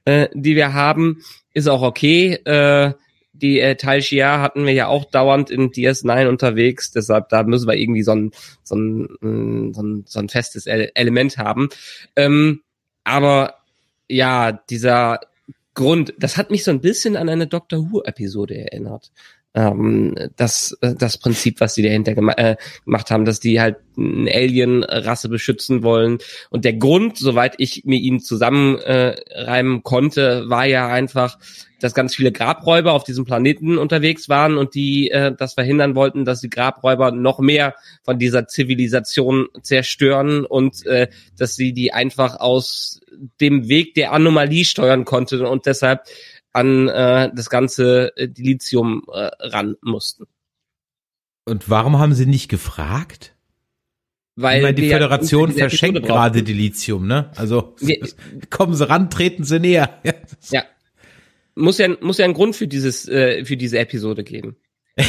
äh, die wir haben, ist auch okay. Äh, die äh, Tal Shia hatten wir ja auch dauernd in DS9 unterwegs, deshalb da müssen wir irgendwie so ein, so ein, mm, so ein, so ein festes Element haben. Ähm, aber ja, dieser Grund, das hat mich so ein bisschen an eine Doctor Who-Episode erinnert ähm, das, äh, das Prinzip, was sie dahinter gema äh, gemacht haben, dass die halt eine Alien-Rasse beschützen wollen. Und der Grund, soweit ich mir ihn zusammenreimen äh, konnte, war ja einfach, dass ganz viele Grabräuber auf diesem Planeten unterwegs waren und die äh, das verhindern wollten, dass die Grabräuber noch mehr von dieser Zivilisation zerstören und äh, dass sie die einfach aus dem Weg der Anomalie steuern konnte und deshalb an äh, das ganze äh, Dilithium äh, ran mussten. Und warum haben sie nicht gefragt? Weil meine, die Föderation ja verschenkt gerade Dilithium, ne? Also ja, kommen sie ran, treten sie näher. ja. Muss ja muss ja einen Grund für dieses äh, für diese Episode geben.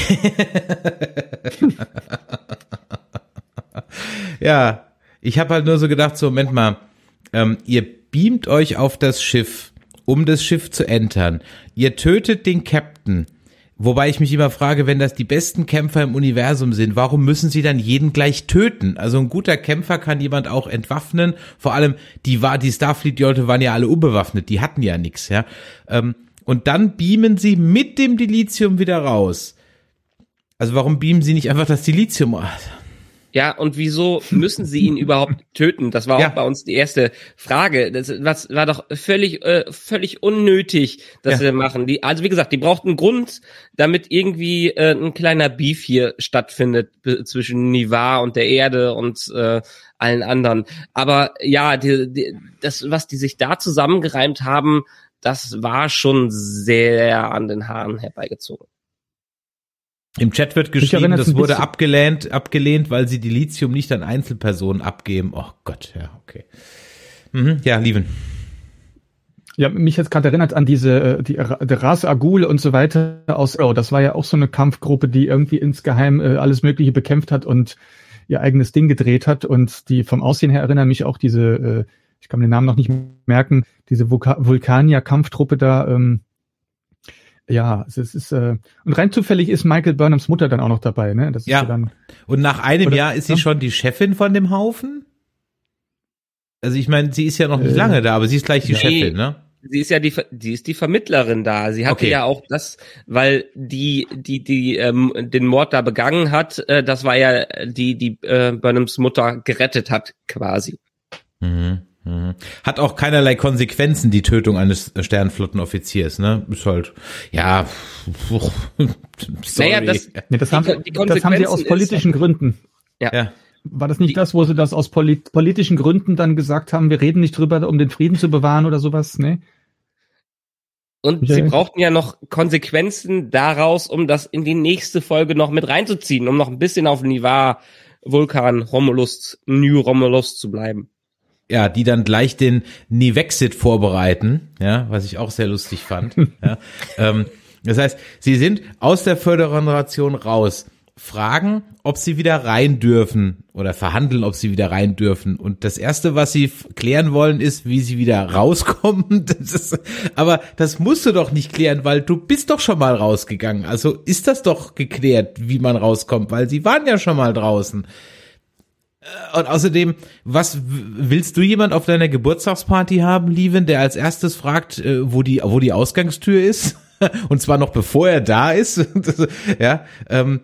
ja, ich habe halt nur so gedacht, so Moment mal, ähm, ihr beamt euch auf das Schiff um das Schiff zu entern. Ihr tötet den Captain. Wobei ich mich immer frage, wenn das die besten Kämpfer im Universum sind, warum müssen sie dann jeden gleich töten? Also ein guter Kämpfer kann jemand auch entwaffnen. Vor allem die war die Starfleet-Leute waren ja alle unbewaffnet, die hatten ja nichts, ja. Ähm, und dann beamen sie mit dem Dilithium wieder raus. Also warum beamen sie nicht einfach das Dilithium? Ja, und wieso müssen sie ihn überhaupt töten? Das war auch ja. bei uns die erste Frage. Das was, war doch völlig, äh, völlig unnötig, dass ja. sie machen. Die, also wie gesagt, die brauchten einen Grund, damit irgendwie äh, ein kleiner Beef hier stattfindet zwischen Nivar und der Erde und äh, allen anderen. Aber ja, die, die, das, was die sich da zusammengereimt haben, das war schon sehr an den Haaren herbeigezogen. Im Chat wird geschrieben, das wurde abgelehnt, abgelehnt, weil sie die Lithium nicht an Einzelpersonen abgeben. Oh Gott, ja, okay. Mhm, ja, Lieven. Ja, mich jetzt gerade erinnert an diese, äh, die, der Ras Agul und so weiter aus Oh, Das war ja auch so eine Kampfgruppe, die irgendwie insgeheim äh, alles Mögliche bekämpft hat und ihr eigenes Ding gedreht hat. Und die vom Aussehen her erinnern mich auch diese, äh, ich kann mir den Namen noch nicht merken, diese Vulkanier-Kampftruppe da, ähm, ja, es ist, äh, und rein zufällig ist Michael Burnhams Mutter dann auch noch dabei, ne? Das ist ja. dann, und nach einem oder, Jahr ist sie schon die Chefin von dem Haufen? Also ich meine, sie ist ja noch nicht äh, lange da, aber sie ist gleich die nee, Chefin, ne? Sie ist ja die, die ist die Vermittlerin da. Sie hatte okay. ja auch das, weil die, die, die ähm, den Mord da begangen hat, äh, das war ja die, die äh, Burnhams Mutter gerettet hat, quasi. Mhm. Mhm. Hat auch keinerlei Konsequenzen, die Tötung eines Sternflottenoffiziers, ne? Ist halt, ja, sorry. Naja, das, nee, das, haben, das haben sie aus politischen ist, Gründen. Ja. ja. War das nicht das, wo sie das aus polit politischen Gründen dann gesagt haben, wir reden nicht drüber, um den Frieden zu bewahren oder sowas? Ne? Und Michael? sie brauchten ja noch Konsequenzen daraus, um das in die nächste Folge noch mit reinzuziehen, um noch ein bisschen auf Nivar, Vulkan, Romulus, New Romulus zu bleiben. Ja, die dann gleich den Nivexit vorbereiten, ja, was ich auch sehr lustig fand. ja. ähm, das heißt, sie sind aus der Föderation raus, fragen, ob sie wieder rein dürfen oder verhandeln, ob sie wieder rein dürfen. Und das erste, was sie klären wollen, ist, wie sie wieder rauskommen. Das ist, aber das musst du doch nicht klären, weil du bist doch schon mal rausgegangen. Also ist das doch geklärt, wie man rauskommt, weil sie waren ja schon mal draußen. Und außerdem, was willst du jemand auf deiner Geburtstagsparty haben, Lieven, der als erstes fragt, äh, wo die, wo die Ausgangstür ist? Und zwar noch bevor er da ist. Ja, ähm,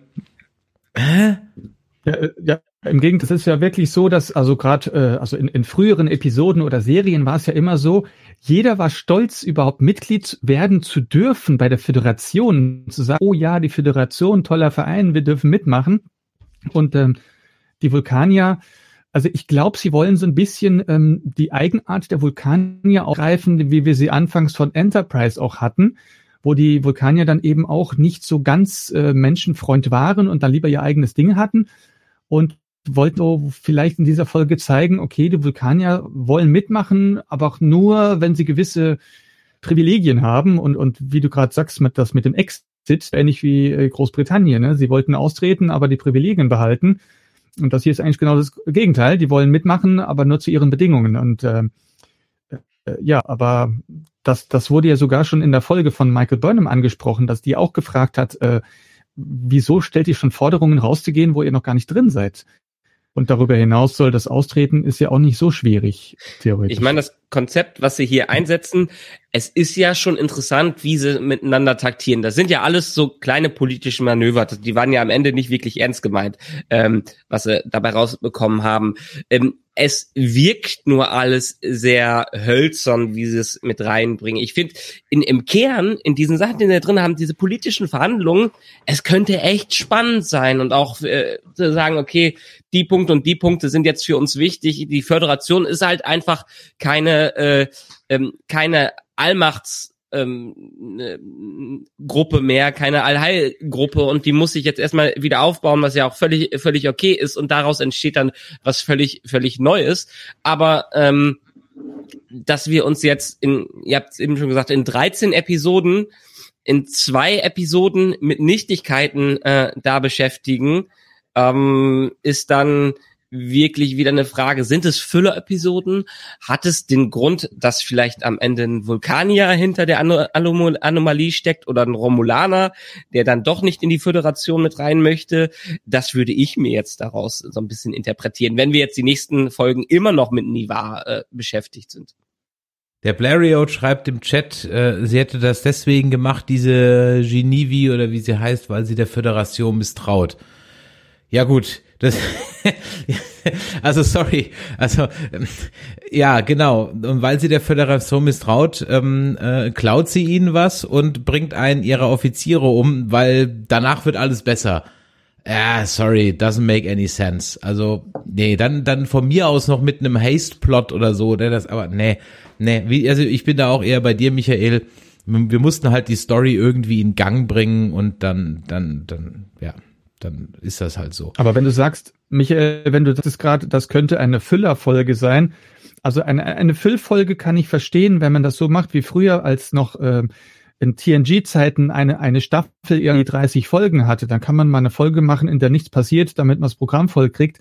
Ja, äh, ja, im Gegenteil, das ist ja wirklich so, dass also gerade äh, also in, in früheren Episoden oder Serien war es ja immer so, jeder war stolz, überhaupt Mitglied werden zu dürfen bei der Föderation, zu sagen, oh ja, die Föderation, toller Verein, wir dürfen mitmachen. Und ähm, die Vulkanier, also ich glaube, sie wollen so ein bisschen ähm, die Eigenart der Vulkanier aufgreifen, wie wir sie anfangs von Enterprise auch hatten wo die Vulkanier dann eben auch nicht so ganz äh, Menschenfreund waren und dann lieber ihr eigenes Ding hatten und wollten vielleicht in dieser Folge zeigen, okay, die Vulkanier wollen mitmachen, aber auch nur, wenn sie gewisse Privilegien haben und, und wie du gerade sagst, mit das mit dem Exit, ähnlich wie äh, Großbritannien, ne? sie wollten austreten, aber die Privilegien behalten. Und das hier ist eigentlich genau das Gegenteil. Die wollen mitmachen, aber nur zu ihren Bedingungen. Und äh, äh, ja, aber das, das wurde ja sogar schon in der Folge von Michael Burnham angesprochen, dass die auch gefragt hat, äh, wieso stellt ihr schon Forderungen rauszugehen, wo ihr noch gar nicht drin seid? Und darüber hinaus soll das Austreten ist ja auch nicht so schwierig, theoretisch. Ich meine, das Konzept, was sie hier einsetzen, es ist ja schon interessant, wie sie miteinander taktieren. Das sind ja alles so kleine politische Manöver. Die waren ja am Ende nicht wirklich ernst gemeint, ähm, was sie dabei rausbekommen haben. Ähm, es wirkt nur alles sehr hölzern, wie sie es mit reinbringen. Ich finde, in, im Kern, in diesen Sachen, die da drin haben, diese politischen Verhandlungen, es könnte echt spannend sein und auch äh, zu sagen, okay, die Punkte und die Punkte sind jetzt für uns wichtig. Die Föderation ist halt einfach keine, äh, ähm, keine Allmachts ähm, ne, Gruppe mehr, keine Allheilgruppe und die muss sich jetzt erstmal wieder aufbauen, was ja auch völlig völlig okay ist und daraus entsteht dann was völlig völlig Neues. Aber ähm, dass wir uns jetzt in, ihr habt es eben schon gesagt, in 13 Episoden, in zwei Episoden mit Nichtigkeiten äh, da beschäftigen, ähm, ist dann wirklich wieder eine Frage, sind es Füller-Episoden? Hat es den Grund, dass vielleicht am Ende ein Vulkanier hinter der Ano Anom Anomalie steckt oder ein Romulaner, der dann doch nicht in die Föderation mit rein möchte? Das würde ich mir jetzt daraus so ein bisschen interpretieren, wenn wir jetzt die nächsten Folgen immer noch mit Niva äh, beschäftigt sind. Der Blariot schreibt im Chat, äh, sie hätte das deswegen gemacht, diese Genevi oder wie sie heißt, weil sie der Föderation misstraut. Ja gut, das also sorry, also ähm, ja genau, und weil sie der Föderation misstraut, ähm, äh, klaut sie ihnen was und bringt einen ihrer Offiziere um, weil danach wird alles besser. Ja, sorry, doesn't make any sense. Also, nee, dann, dann von mir aus noch mit einem Haste-Plot oder so, der das, aber nee, nee, wie, also ich bin da auch eher bei dir, Michael. Wir mussten halt die Story irgendwie in Gang bringen und dann, dann, dann, ja, dann ist das halt so. Aber wenn du sagst, Michael, wenn du das gerade, das könnte eine Füllerfolge sein. Also eine, eine Füllfolge kann ich verstehen, wenn man das so macht wie früher, als noch ähm, in TNG-Zeiten eine, eine Staffel irgendwie 30 Folgen hatte. Dann kann man mal eine Folge machen, in der nichts passiert, damit man das Programm voll kriegt.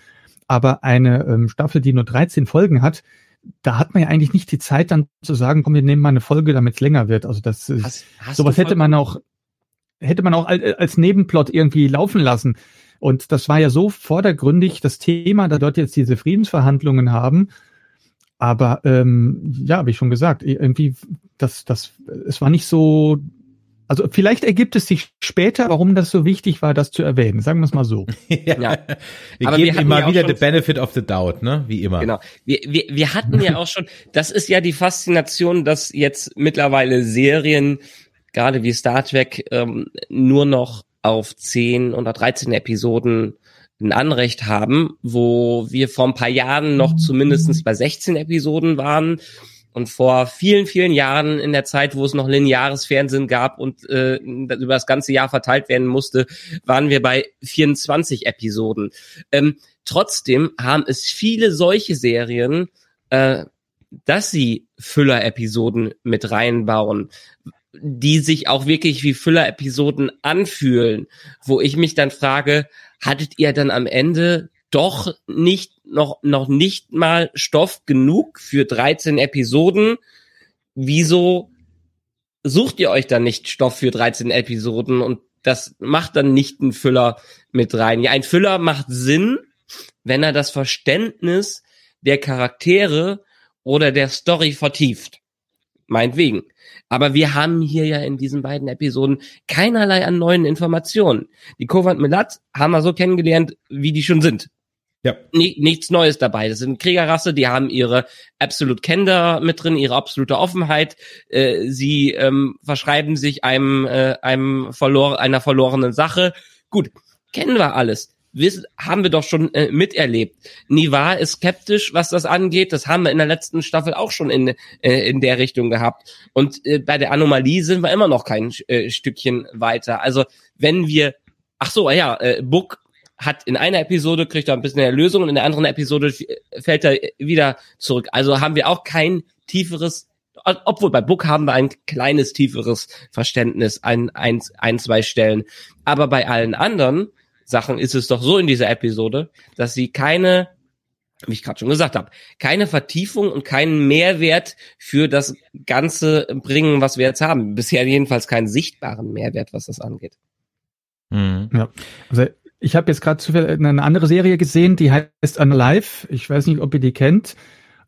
Aber eine ähm, Staffel, die nur 13 Folgen hat, da hat man ja eigentlich nicht die Zeit dann zu sagen, komm, wir nehmen mal eine Folge, damit es länger wird. Also das ist, Hast, hast sowas hätte man auch, hätte man auch al- als Nebenplot irgendwie laufen lassen. Und das war ja so vordergründig das Thema, da dort jetzt diese Friedensverhandlungen haben. Aber ähm, ja, wie ich schon gesagt, irgendwie, das, das, es war nicht so. Also vielleicht ergibt es sich später, warum das so wichtig war, das zu erwähnen. Sagen wir es mal so. Ja. Wir Aber wir geben hatten immer ja wieder the benefit of the doubt, ne? Wie immer. Genau. Wir, wir, wir hatten ja auch schon, das ist ja die Faszination, dass jetzt mittlerweile Serien, gerade wie Star Trek, ähm, nur noch auf 10 oder 13 Episoden ein Anrecht haben, wo wir vor ein paar Jahren noch zumindestens bei 16 Episoden waren und vor vielen, vielen Jahren in der Zeit, wo es noch lineares Fernsehen gab und äh, über das ganze Jahr verteilt werden musste, waren wir bei 24 Episoden. Ähm, trotzdem haben es viele solche Serien, äh, dass sie Füller-Episoden mit reinbauen, die sich auch wirklich wie Füller-Episoden anfühlen, wo ich mich dann frage, hattet ihr dann am Ende doch nicht noch noch nicht mal Stoff genug für 13 Episoden? Wieso sucht ihr euch dann nicht Stoff für 13 Episoden und das macht dann nicht einen Füller mit rein? Ja, ein Füller macht Sinn, wenn er das Verständnis der Charaktere oder der Story vertieft. Meinetwegen. Aber wir haben hier ja in diesen beiden Episoden keinerlei an neuen Informationen. Die Covent Melat haben wir so kennengelernt, wie die schon sind. Ja. nichts Neues dabei. Das sind Kriegerrasse, die haben ihre Absolute Kender mit drin, ihre absolute Offenheit. Äh, sie ähm, verschreiben sich einem, äh, einem verlor einer verlorenen Sache. Gut, kennen wir alles wissen, haben wir doch schon äh, miterlebt. Niva ist skeptisch, was das angeht. Das haben wir in der letzten Staffel auch schon in, äh, in der Richtung gehabt. Und äh, bei der Anomalie sind wir immer noch kein äh, Stückchen weiter. Also wenn wir, ach so, ja, äh, Book hat in einer Episode kriegt er ein bisschen Erlösung und in der anderen Episode fällt er wieder zurück. Also haben wir auch kein tieferes obwohl bei Book haben wir ein kleines tieferes Verständnis ein, ein, ein zwei Stellen. Aber bei allen anderen Sachen ist es doch so in dieser Episode, dass sie keine, wie ich gerade schon gesagt habe, keine Vertiefung und keinen Mehrwert für das Ganze bringen, was wir jetzt haben. Bisher jedenfalls keinen sichtbaren Mehrwert, was das angeht. Mhm. Ja. Also ich habe jetzt gerade eine andere Serie gesehen, die heißt Unalive. Ich weiß nicht, ob ihr die kennt.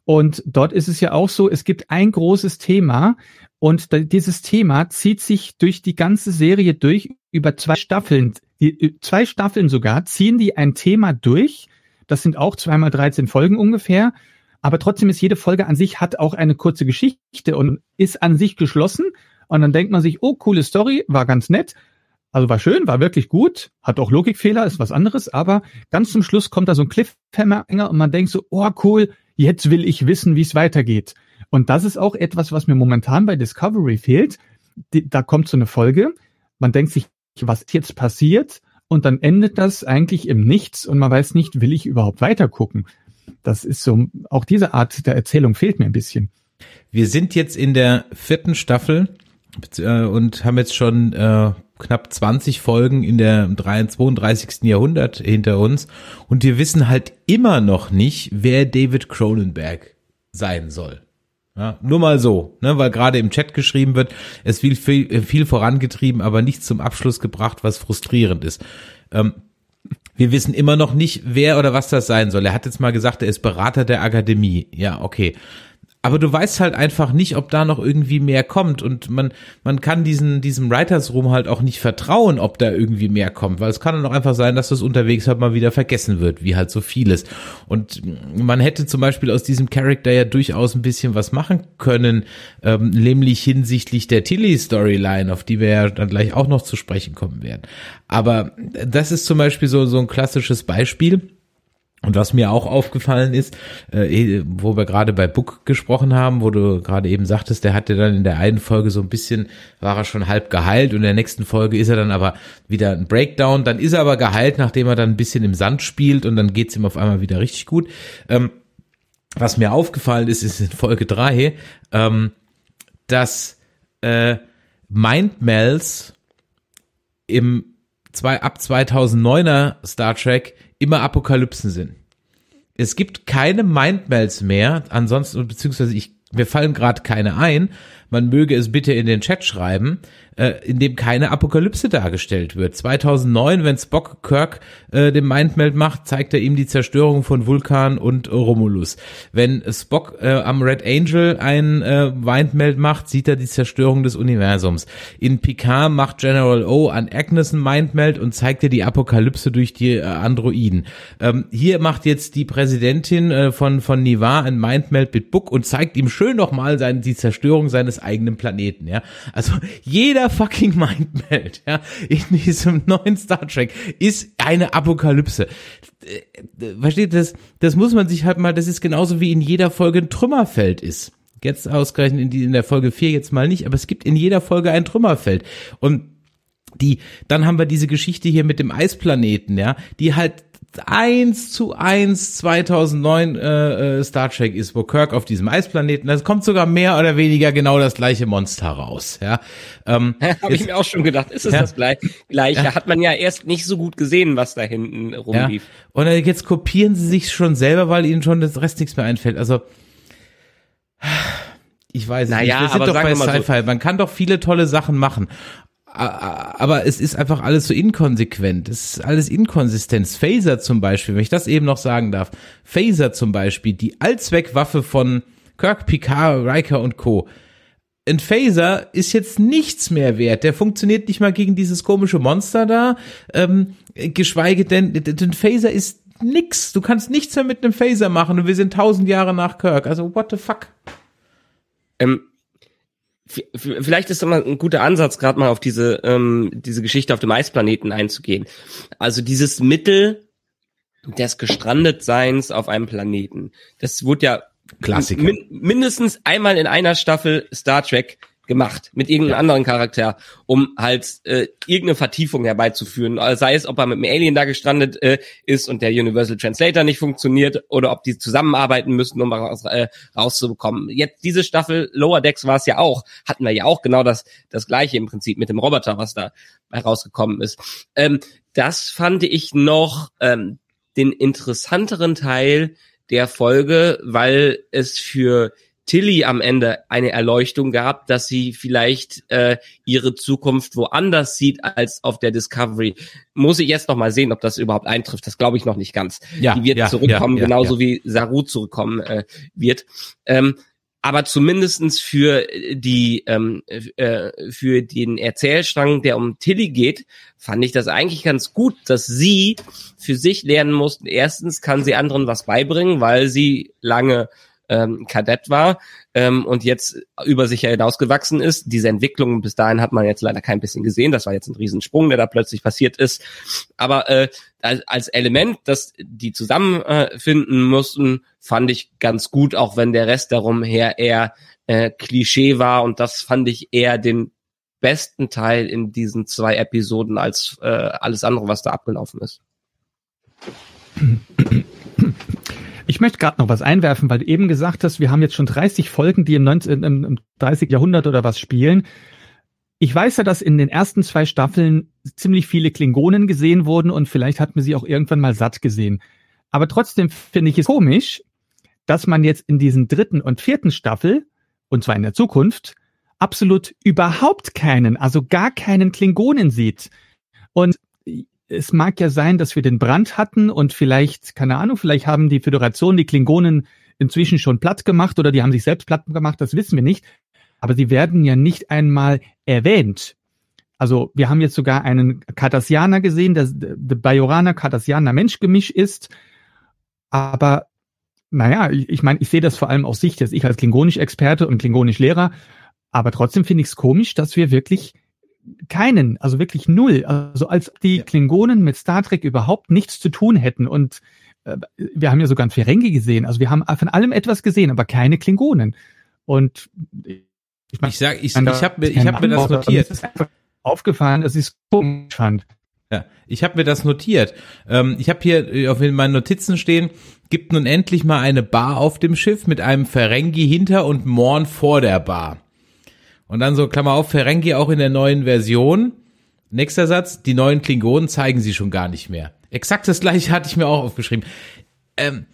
Und dort ist es ja auch so, es gibt ein großes Thema und dieses Thema zieht sich durch die ganze Serie durch über zwei Staffeln zwei Staffeln sogar, ziehen die ein Thema durch. Das sind auch zweimal 13 Folgen ungefähr. Aber trotzdem ist jede Folge an sich hat auch eine kurze Geschichte und ist an sich geschlossen. Und dann denkt man sich, oh, coole Story, war ganz nett. Also war schön, war wirklich gut, hat auch Logikfehler, ist was anderes, aber ganz zum Schluss kommt da so ein Cliffhanger und man denkt so, oh cool, jetzt will ich wissen, wie es weitergeht. Und das ist auch etwas, was mir momentan bei Discovery fehlt. Da kommt so eine Folge, man denkt sich, was jetzt passiert und dann endet das eigentlich im Nichts und man weiß nicht, will ich überhaupt weiter gucken. Das ist so, auch diese Art der Erzählung fehlt mir ein bisschen. Wir sind jetzt in der vierten Staffel äh, und haben jetzt schon äh, knapp 20 Folgen in der 32. Jahrhundert hinter uns und wir wissen halt immer noch nicht, wer David Cronenberg sein soll. Ja, nur mal so, ne, weil gerade im Chat geschrieben wird, es viel, viel, viel vorangetrieben, aber nichts zum Abschluss gebracht, was frustrierend ist. Ähm, wir wissen immer noch nicht, wer oder was das sein soll. Er hat jetzt mal gesagt, er ist Berater der Akademie. Ja, okay aber du weißt halt einfach nicht, ob da noch irgendwie mehr kommt und man man kann diesen diesem Writers Room halt auch nicht vertrauen, ob da irgendwie mehr kommt, weil es kann dann auch einfach sein, dass das unterwegs halt mal wieder vergessen wird, wie halt so vieles. Und man hätte zum Beispiel aus diesem Charakter ja durchaus ein bisschen was machen können, ähm, nämlich hinsichtlich der Tilly Storyline, auf die wir ja dann gleich auch noch zu sprechen kommen werden. Aber das ist zum Beispiel so so ein klassisches Beispiel und was mir auch aufgefallen ist, äh, eh, wo wir gerade bei Book gesprochen haben, wo du gerade eben sagtest, der hatte dann in der einen Folge so ein bisschen, war er schon halb geheilt und in der nächsten Folge ist er dann aber wieder ein Breakdown, dann ist er aber geheilt, nachdem er dann ein bisschen im Sand spielt und dann geht's ihm auf einmal wieder richtig gut. Ähm, was mir aufgefallen ist, ist in Folge drei, ähm, dass äh, Mindmels im zwei, ab 2009er Star Trek immer Apokalypsen sind. Es gibt keine Mindmelds mehr, ansonsten, beziehungsweise ich, mir fallen gerade keine ein, man möge es bitte in den Chat schreiben, äh, in dem keine Apokalypse dargestellt wird. 2009, wenn Spock Kirk äh, den Mindmeld macht, zeigt er ihm die Zerstörung von Vulkan und Romulus. Wenn Spock äh, am Red Angel ein äh, Mindmeld macht, sieht er die Zerstörung des Universums. In Picard macht General O an Agnes ein Mindmeld und zeigt er die Apokalypse durch die äh, Androiden. Ähm, hier macht jetzt die Präsidentin äh, von von Nivar ein Mindmeld mit Book und zeigt ihm schön nochmal seine die Zerstörung seines eigenen Planeten, ja. Also jeder fucking Mindmeld, ja, in diesem neuen Star Trek ist eine Apokalypse. Äh, versteht das? Das muss man sich halt mal, das ist genauso wie in jeder Folge ein Trümmerfeld ist. Jetzt ausgerechnet in, die, in der Folge 4 jetzt mal nicht, aber es gibt in jeder Folge ein Trümmerfeld. Und die, dann haben wir diese Geschichte hier mit dem Eisplaneten, ja, die halt eins zu eins 2009 äh, äh, Star Trek ist, wo Kirk auf diesem Eisplaneten, das kommt sogar mehr oder weniger genau das gleiche Monster raus. Ja, ähm, habe ich mir auch schon gedacht, ist es ja, das gleiche? Ja. Hat man ja erst nicht so gut gesehen, was da hinten rumlief. Ja. Und jetzt kopieren sie sich schon selber, weil ihnen schon das Rest nichts mehr einfällt. Also ich weiß naja, nicht. Wir sind doch bei Sci-Fi. So. Man kann doch viele tolle Sachen machen aber es ist einfach alles so inkonsequent. Es ist alles Inkonsistenz. Phaser zum Beispiel, wenn ich das eben noch sagen darf. Phaser zum Beispiel, die Allzweckwaffe von Kirk, Picard, Riker und Co. Ein Phaser ist jetzt nichts mehr wert. Der funktioniert nicht mal gegen dieses komische Monster da. Ähm, geschweige denn, ein Phaser ist nix. Du kannst nichts mehr mit einem Phaser machen und wir sind tausend Jahre nach Kirk. Also what the fuck? Ähm, vielleicht ist das mal ein guter Ansatz, gerade mal auf diese, ähm, diese Geschichte auf dem Eisplaneten einzugehen. Also dieses Mittel des Gestrandetseins auf einem Planeten. Das wurde ja Klassiker. Min mindestens einmal in einer Staffel Star Trek gemacht mit irgendeinem ja. anderen Charakter, um halt äh, irgendeine Vertiefung herbeizuführen. Also sei es, ob er mit einem Alien da gestrandet äh, ist und der Universal Translator nicht funktioniert oder ob die zusammenarbeiten müssen, um raus, äh, rauszubekommen. Jetzt diese Staffel Lower Decks war es ja auch, hatten wir ja auch genau das das gleiche im Prinzip mit dem Roboter, was da herausgekommen ist. Ähm, das fand ich noch ähm, den interessanteren Teil der Folge, weil es für Tilly am Ende eine Erleuchtung gab, dass sie vielleicht äh, ihre Zukunft woanders sieht als auf der Discovery. Muss ich jetzt noch mal sehen, ob das überhaupt eintrifft. Das glaube ich noch nicht ganz. Ja, die wird ja, zurückkommen, ja, genauso wie Saru zurückkommen äh, wird. Ähm, aber zumindestens für die ähm, äh, für den Erzählstrang, der um Tilly geht, fand ich das eigentlich ganz gut, dass sie für sich lernen mussten. Erstens kann sie anderen was beibringen, weil sie lange ähm, Kadett war ähm, und jetzt über sich hinausgewachsen ist. Diese Entwicklung bis dahin hat man jetzt leider kein bisschen gesehen. Das war jetzt ein Riesensprung, der da plötzlich passiert ist. Aber äh, als Element, dass die zusammenfinden äh, mussten, fand ich ganz gut, auch wenn der Rest darum her eher äh, Klischee war und das fand ich eher den besten Teil in diesen zwei Episoden als äh, alles andere, was da abgelaufen ist. Ich möchte gerade noch was einwerfen, weil du eben gesagt hast, wir haben jetzt schon 30 Folgen, die im, 19, im, im 30 Jahrhundert oder was spielen. Ich weiß ja, dass in den ersten zwei Staffeln ziemlich viele Klingonen gesehen wurden und vielleicht hat man sie auch irgendwann mal satt gesehen. Aber trotzdem finde ich es komisch, dass man jetzt in diesen dritten und vierten Staffel, und zwar in der Zukunft, absolut überhaupt keinen, also gar keinen Klingonen sieht. Und es mag ja sein, dass wir den Brand hatten und vielleicht, keine Ahnung, vielleicht haben die Föderation die Klingonen inzwischen schon platt gemacht oder die haben sich selbst platt gemacht, das wissen wir nicht. Aber sie werden ja nicht einmal erwähnt. Also wir haben jetzt sogar einen Cardassianer gesehen, der, der Bajoraner-Cardassianer Menschgemisch ist. Aber naja, ich meine, ich sehe das vor allem aus Sicht, dass ich als Klingonisch-Experte und Klingonisch-Lehrer, aber trotzdem finde ich es komisch, dass wir wirklich keinen, also wirklich null. Also als die Klingonen mit Star Trek überhaupt nichts zu tun hätten und äh, wir haben ja sogar ein Ferengi gesehen. Also wir haben von allem etwas gesehen, aber keine Klingonen. Und ich, mein, ich sag, ich, ich habe mir, ich hab mir das notiert. Es ist aufgefallen, dass ich es komisch fand. Ja, ich habe mir das notiert. Ähm, ich habe hier äh, auf meinen Notizen stehen, gibt nun endlich mal eine Bar auf dem Schiff mit einem Ferengi hinter und Morn vor der Bar. Und dann so, Klammer auf, Ferengi auch in der neuen Version. Nächster Satz, die neuen Klingonen zeigen sie schon gar nicht mehr. Exakt das gleiche hatte ich mir auch aufgeschrieben. Ähm,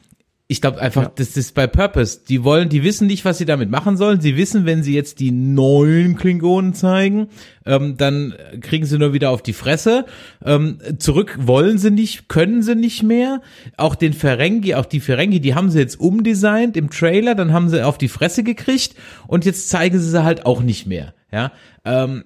ich glaube einfach, ja. das ist bei Purpose. Die wollen, die wissen nicht, was sie damit machen sollen. Sie wissen, wenn sie jetzt die neuen Klingonen zeigen, ähm, dann kriegen sie nur wieder auf die Fresse. Ähm, zurück wollen sie nicht, können sie nicht mehr. Auch den Ferengi, auch die Ferengi, die haben sie jetzt umdesignt im Trailer, dann haben sie auf die Fresse gekriegt und jetzt zeigen sie sie halt auch nicht mehr. Ja, ähm,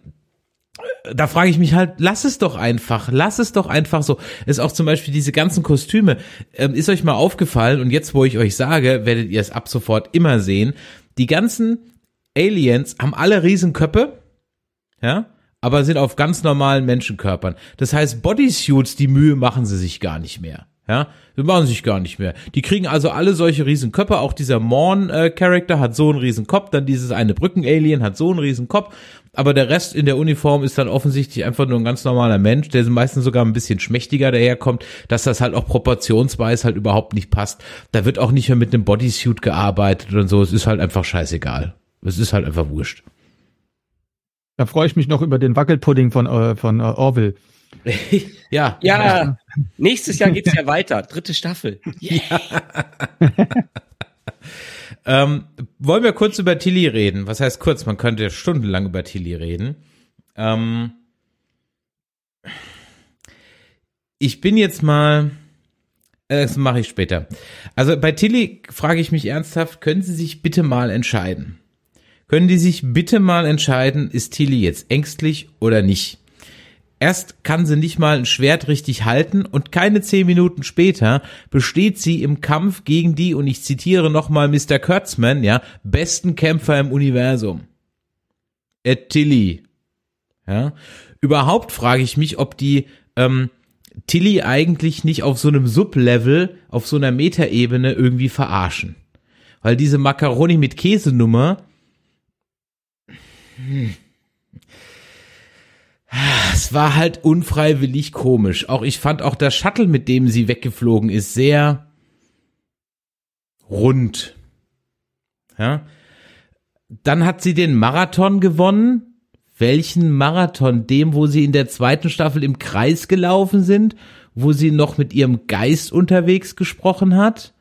da frage ich mich halt, lass es doch einfach, lass es doch einfach so. Ist auch zum Beispiel diese ganzen Kostüme. Ähm, ist euch mal aufgefallen und jetzt, wo ich euch sage, werdet ihr es ab sofort immer sehen. Die ganzen Aliens haben alle Riesenköpfe, ja, aber sind auf ganz normalen Menschenkörpern. Das heißt, Bodysuits, die Mühe machen sie sich gar nicht mehr. Ja, sie machen sich gar nicht mehr. Die kriegen also alle solche Riesenköpfe. Auch dieser Morn-Charakter äh, hat so einen Riesenkopf. Dann dieses eine Brücken-Alien hat so einen Riesenkopf. Aber der Rest in der Uniform ist dann offensichtlich einfach nur ein ganz normaler Mensch, der meistens sogar ein bisschen schmächtiger daherkommt, dass das halt auch proportionsweise halt überhaupt nicht passt. Da wird auch nicht mehr mit einem Bodysuit gearbeitet und so. Es ist halt einfach scheißegal. Es ist halt einfach wurscht. Da freue ich mich noch über den Wackelpudding von, äh, von äh, Orville. ja. Ja, nächstes Jahr geht's ja weiter. Dritte Staffel. Yeah. ähm, wollen wir kurz über Tilly reden? Was heißt kurz? Man könnte stundenlang über Tilly reden. Ähm, ich bin jetzt mal, äh, das mache ich später. Also bei Tilly frage ich mich ernsthaft, können Sie sich bitte mal entscheiden? Können die sich bitte mal entscheiden, ist Tilly jetzt ängstlich oder nicht? Erst kann sie nicht mal ein Schwert richtig halten und keine zehn Minuten später besteht sie im Kampf gegen die, und ich zitiere nochmal Mr. Kurtzman, ja, besten Kämpfer im Universum. Tilly. Ja. Überhaupt frage ich mich, ob die ähm, Tilly eigentlich nicht auf so einem Sublevel, auf so einer Metaebene irgendwie verarschen. Weil diese Macaroni mit Käsenummer, hm, es war halt unfreiwillig komisch. Auch ich fand auch das Shuttle, mit dem sie weggeflogen ist, sehr rund. Ja. Dann hat sie den Marathon gewonnen. Welchen Marathon? Dem, wo sie in der zweiten Staffel im Kreis gelaufen sind, wo sie noch mit ihrem Geist unterwegs gesprochen hat?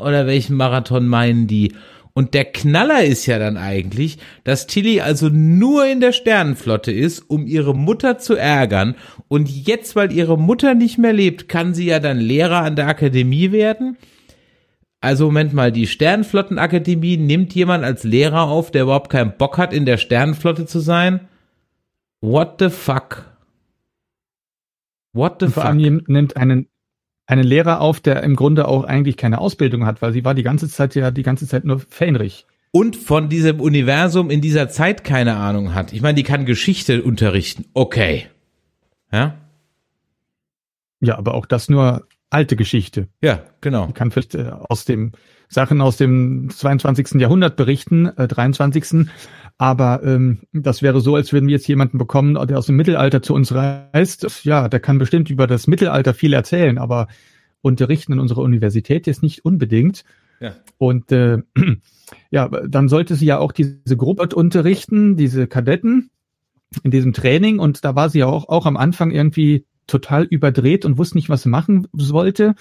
Oder welchen Marathon meinen die? Und der Knaller ist ja dann eigentlich, dass Tilly also nur in der Sternenflotte ist, um ihre Mutter zu ärgern. Und jetzt, weil ihre Mutter nicht mehr lebt, kann sie ja dann Lehrer an der Akademie werden. Also Moment mal, die Sternenflottenakademie nimmt jemand als Lehrer auf, der überhaupt keinen Bock hat, in der Sternenflotte zu sein. What the fuck? What the Und vor fuck? allem nimmt einen einen Lehrer auf, der im Grunde auch eigentlich keine Ausbildung hat, weil sie war die ganze Zeit ja die ganze Zeit nur Fähnrich. Und von diesem Universum in dieser Zeit keine Ahnung hat. Ich meine, die kann Geschichte unterrichten. Okay. Ja? Ja, aber auch das nur alte Geschichte. Ja, genau. Die kann vielleicht äh, aus dem Sachen aus dem 22. Jahrhundert berichten, äh, 23. Aber ähm, das wäre so, als würden wir jetzt jemanden bekommen, der aus dem Mittelalter zu uns reist. Ja, der kann bestimmt über das Mittelalter viel erzählen, aber unterrichten in unserer Universität jetzt nicht unbedingt. Ja. Und äh, ja, dann sollte sie ja auch diese Gruppe unterrichten, diese Kadetten in diesem Training. Und da war sie ja auch, auch am Anfang irgendwie total überdreht und wusste nicht, was sie machen sollte.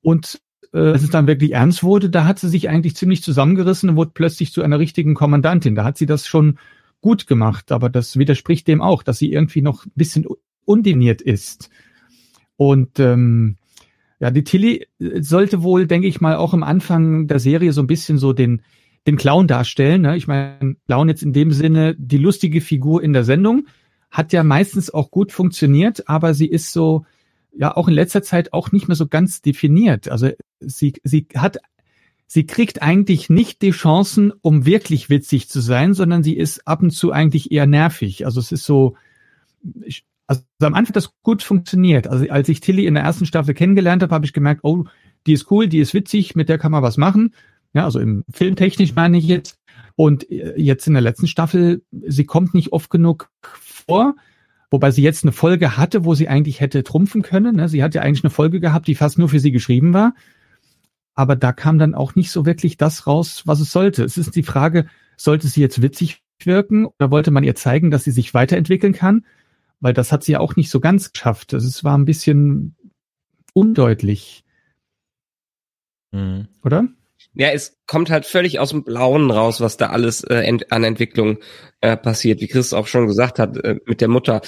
Und als es dann wirklich ernst wurde, da hat sie sich eigentlich ziemlich zusammengerissen und wurde plötzlich zu einer richtigen Kommandantin. Da hat sie das schon gut gemacht, aber das widerspricht dem auch, dass sie irgendwie noch ein bisschen undiniert ist. Und ähm, ja, die Tilly sollte wohl, denke ich mal, auch am Anfang der Serie so ein bisschen so den, den Clown darstellen. Ne? Ich meine, Clown jetzt in dem Sinne die lustige Figur in der Sendung, hat ja meistens auch gut funktioniert, aber sie ist so, ja auch in letzter Zeit auch nicht mehr so ganz definiert. Also sie, sie hat, sie kriegt eigentlich nicht die Chancen, um wirklich witzig zu sein, sondern sie ist ab und zu eigentlich eher nervig. Also es ist so, ich, also am Anfang hat das gut funktioniert. Also als ich Tilly in der ersten Staffel kennengelernt habe, habe ich gemerkt, oh, die ist cool, die ist witzig, mit der kann man was machen. Ja, also im Filmtechnisch meine ich jetzt. Und äh, jetzt in der letzten Staffel, sie kommt nicht oft genug vor. Wobei sie jetzt eine Folge hatte, wo sie eigentlich hätte trumpfen können. Ne? Sie hat ja eigentlich eine Folge gehabt, die fast nur für sie geschrieben war. Aber da kam dann auch nicht so wirklich das raus, was es sollte. Es ist die Frage, sollte sie jetzt witzig wirken oder wollte man ihr zeigen, dass sie sich weiterentwickeln kann? Weil das hat sie ja auch nicht so ganz geschafft. Es war ein bisschen undeutlich. Mhm. Oder? Ja, es kommt halt völlig aus dem Blauen raus, was da alles äh, ent an Entwicklung äh, passiert, wie Chris auch schon gesagt hat äh, mit der Mutter.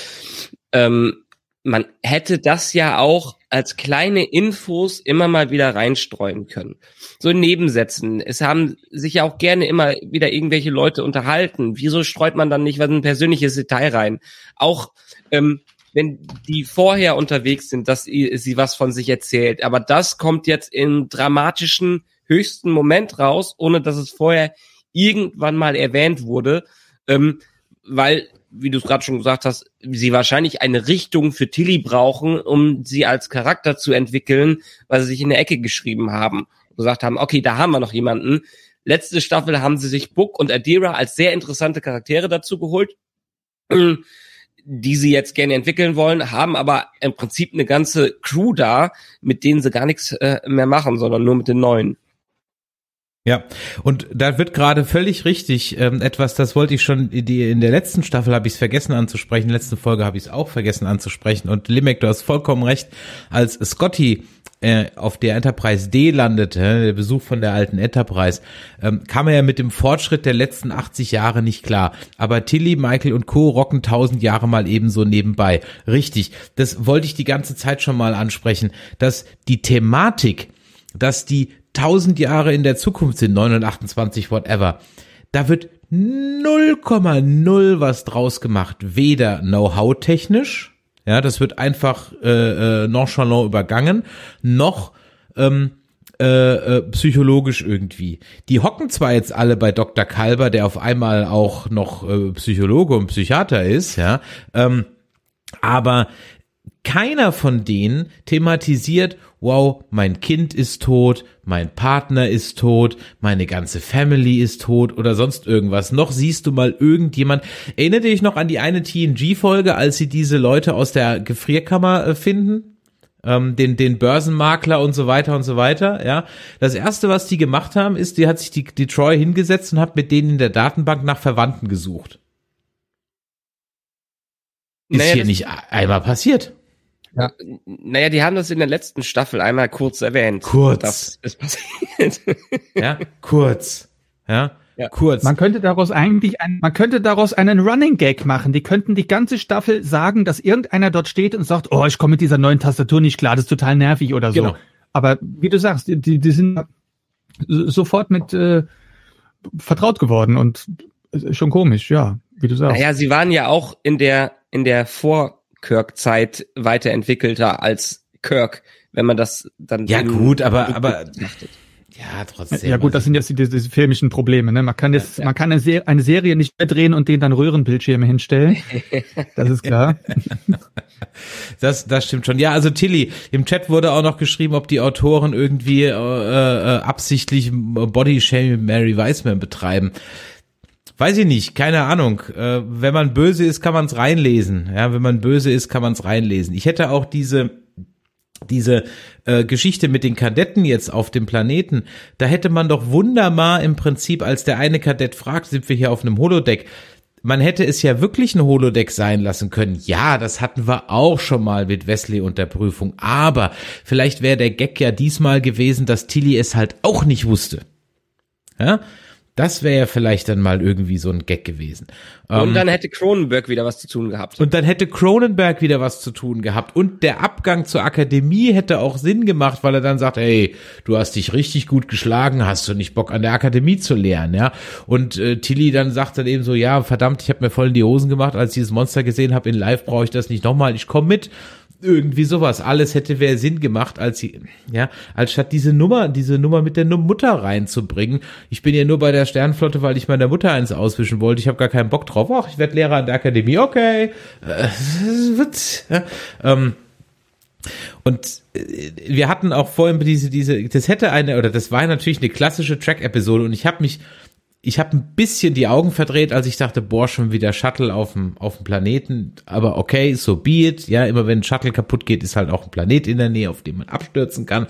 Ähm, man hätte das ja auch als kleine Infos immer mal wieder reinstreuen können. So in Nebensätzen. Es haben sich ja auch gerne immer wieder irgendwelche Leute unterhalten. Wieso streut man dann nicht was ein persönliches Detail rein? Auch ähm, wenn die vorher unterwegs sind, dass sie was von sich erzählt. Aber das kommt jetzt in dramatischen höchsten Moment raus, ohne dass es vorher irgendwann mal erwähnt wurde, ähm, weil, wie du es gerade schon gesagt hast, sie wahrscheinlich eine Richtung für Tilly brauchen, um sie als Charakter zu entwickeln, weil sie sich in der Ecke geschrieben haben. Gesagt haben, okay, da haben wir noch jemanden. Letzte Staffel haben sie sich Book und Adira als sehr interessante Charaktere dazu geholt die sie jetzt gerne entwickeln wollen, haben aber im Prinzip eine ganze Crew da, mit denen sie gar nichts äh, mehr machen, sondern nur mit den neuen. Ja, und da wird gerade völlig richtig ähm, etwas, das wollte ich schon die, in der letzten Staffel habe ich es vergessen anzusprechen, in der letzten Folge habe ich es auch vergessen anzusprechen und Limek, du hast vollkommen recht, als Scotty äh, auf der Enterprise D landete, der Besuch von der alten Enterprise, ähm, kam er ja mit dem Fortschritt der letzten 80 Jahre nicht klar. Aber Tilly, Michael und Co. rocken tausend Jahre mal ebenso nebenbei. Richtig, das wollte ich die ganze Zeit schon mal ansprechen, dass die Thematik, dass die tausend Jahre in der Zukunft sind, 928, whatever, da wird 0,0 was draus gemacht. Weder Know-how technisch, ja, das wird einfach äh, äh, nonchalant übergangen, noch ähm, äh, äh, psychologisch irgendwie. Die hocken zwar jetzt alle bei Dr. Kalber, der auf einmal auch noch äh, Psychologe und Psychiater ist, ja, ähm, aber keiner von denen thematisiert, wow, mein Kind ist tot, mein Partner ist tot, meine ganze Family ist tot oder sonst irgendwas. Noch siehst du mal irgendjemand. Erinnere dich noch an die eine TNG-Folge, als sie diese Leute aus der Gefrierkammer äh, finden? Ähm, den, den Börsenmakler und so weiter und so weiter, ja. Das erste, was die gemacht haben, ist, die hat sich die, die Troy hingesetzt und hat mit denen in der Datenbank nach Verwandten gesucht. Ist naja, hier nicht einmal passiert. Ja. Naja, die haben das in der letzten Staffel einmal kurz erwähnt. Kurz. Das ist passiert. ja, kurz. Ja. Ja. Kurz. Man könnte daraus eigentlich ein, man könnte daraus einen Running Gag machen. Die könnten die ganze Staffel sagen, dass irgendeiner dort steht und sagt, oh, ich komme mit dieser neuen Tastatur nicht klar, das ist total nervig oder so. Genau. Aber wie du sagst, die, die sind sofort mit äh, vertraut geworden und schon komisch, ja, wie du sagst. Naja, sie waren ja auch in der in der Vor Kirk-Zeit weiterentwickelter als Kirk, wenn man das dann. Ja gut, aber aber ja trotzdem. Ja gut, das sind jetzt diese, diese filmischen Probleme. Ne? Man kann jetzt, ja, man kann eine, Serie, eine Serie nicht mehr drehen und denen dann Röhrenbildschirme hinstellen. Das ist klar. das das stimmt schon. Ja, also Tilly, im Chat wurde auch noch geschrieben, ob die Autoren irgendwie äh, äh, absichtlich Body Shame Mary Weisman betreiben. Weiß ich nicht, keine Ahnung. Äh, wenn man böse ist, kann man es reinlesen. Ja, wenn man böse ist, kann man es reinlesen. Ich hätte auch diese diese äh, Geschichte mit den Kadetten jetzt auf dem Planeten, da hätte man doch wunderbar im Prinzip, als der eine Kadett fragt, sind wir hier auf einem Holodeck, man hätte es ja wirklich ein Holodeck sein lassen können. Ja, das hatten wir auch schon mal mit Wesley und der Prüfung. Aber vielleicht wäre der Gag ja diesmal gewesen, dass Tilly es halt auch nicht wusste. Ja? Das wäre ja vielleicht dann mal irgendwie so ein Gag gewesen. Und ähm, dann hätte Cronenberg wieder was zu tun gehabt. Und dann hätte Cronenberg wieder was zu tun gehabt. Und der Abgang zur Akademie hätte auch Sinn gemacht, weil er dann sagt, hey, du hast dich richtig gut geschlagen, hast du nicht Bock an der Akademie zu lernen, ja? Und äh, Tilly dann sagt dann eben so, ja, verdammt, ich habe mir voll in die Hosen gemacht, als ich dieses Monster gesehen habe in Live, brauche ich das nicht nochmal, ich komme mit irgendwie sowas. Alles hätte mehr Sinn gemacht, als sie, ja, als statt diese Nummer, diese Nummer mit der Mutter reinzubringen. Ich bin ja nur bei der Sternflotte, weil ich meiner Mutter eins auswischen wollte. Ich habe gar keinen Bock drauf. Ach, ich werde Lehrer an der Akademie. Okay. Äh, ähm, und äh, wir hatten auch vorhin diese, diese, das hätte eine, oder das war natürlich eine klassische Track-Episode und ich habe mich ich habe ein bisschen die Augen verdreht, als ich dachte, boah, schon wieder Shuttle auf dem, auf dem Planeten. Aber okay, so be it. Ja, immer wenn ein Shuttle kaputt geht, ist halt auch ein Planet in der Nähe, auf dem man abstürzen kann.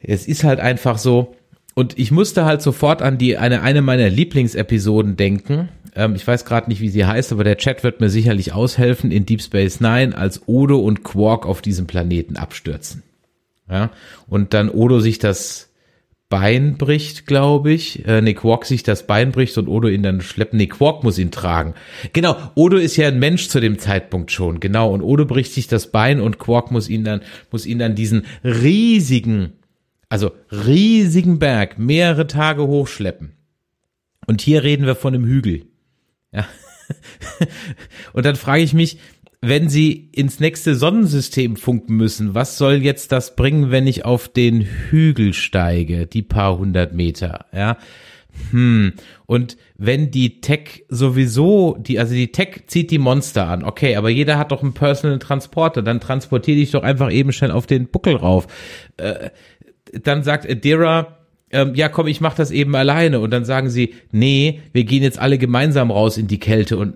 Es ist halt einfach so. Und ich musste halt sofort an die, eine, eine meiner Lieblingsepisoden denken. Ähm, ich weiß gerade nicht, wie sie heißt, aber der Chat wird mir sicherlich aushelfen in Deep Space Nine, als Odo und Quark auf diesem Planeten abstürzen. Ja, und dann Odo sich das Bein bricht, glaube ich. Äh, nee, Quark sich das Bein bricht und Odo ihn dann schleppt. Nee, Quark muss ihn tragen. Genau, Odo ist ja ein Mensch zu dem Zeitpunkt schon, genau. Und Odo bricht sich das Bein und Quark muss ihn dann, muss ihn dann diesen riesigen, also riesigen Berg mehrere Tage hochschleppen. Und hier reden wir von einem Hügel. Ja. und dann frage ich mich, wenn sie ins nächste Sonnensystem funken müssen, was soll jetzt das bringen, wenn ich auf den Hügel steige, die paar hundert Meter, ja? Hm. Und wenn die Tech sowieso, die, also die Tech zieht die Monster an, okay, aber jeder hat doch einen Personal Transporter, dann transportiere dich doch einfach eben schnell auf den Buckel rauf. Äh, dann sagt Adira, ähm, ja komm, ich mach das eben alleine. Und dann sagen sie, nee, wir gehen jetzt alle gemeinsam raus in die Kälte und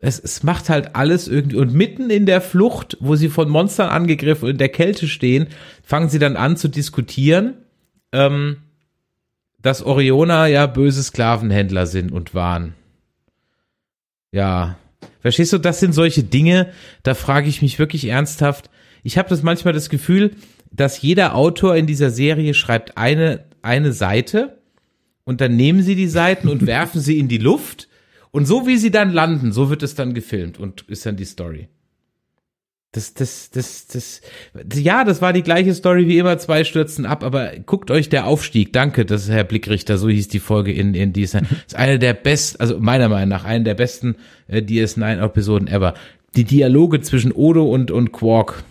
es, es macht halt alles irgendwie und mitten in der Flucht, wo sie von Monstern angegriffen und in der Kälte stehen, fangen sie dann an zu diskutieren, ähm, dass Orioner ja böse Sklavenhändler sind und waren. Ja, verstehst du, das sind solche Dinge, da frage ich mich wirklich ernsthaft. Ich habe das manchmal das Gefühl, dass jeder Autor in dieser Serie schreibt eine eine Seite und dann nehmen sie die Seiten und werfen sie in die Luft und so wie sie dann landen, so wird es dann gefilmt und ist dann die Story. Das, das, das, das, ja, das war die gleiche Story wie immer, zwei stürzen ab, aber guckt euch der Aufstieg, danke, das ist Herr Blickrichter, so hieß die Folge in, in dieser, ist eine der besten, also meiner Meinung nach, eine der besten äh, DS9-Episoden ever. Die Dialoge zwischen Odo und, und Quark.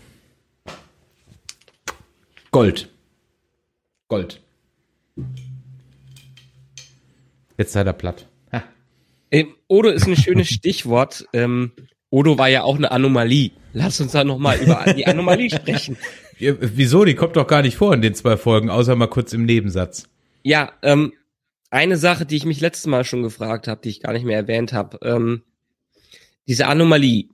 Gold. Gold. Jetzt seid er platt. Ähm, Odo ist ein schönes Stichwort. Ähm, Odo war ja auch eine Anomalie. Lass uns da nochmal über die Anomalie sprechen. Ja, wieso? Die kommt doch gar nicht vor in den zwei Folgen, außer mal kurz im Nebensatz. Ja, ähm, eine Sache, die ich mich letztes Mal schon gefragt habe, die ich gar nicht mehr erwähnt habe. Ähm, diese Anomalie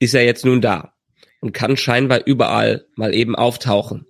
ist ja jetzt nun da und kann scheinbar überall mal eben auftauchen.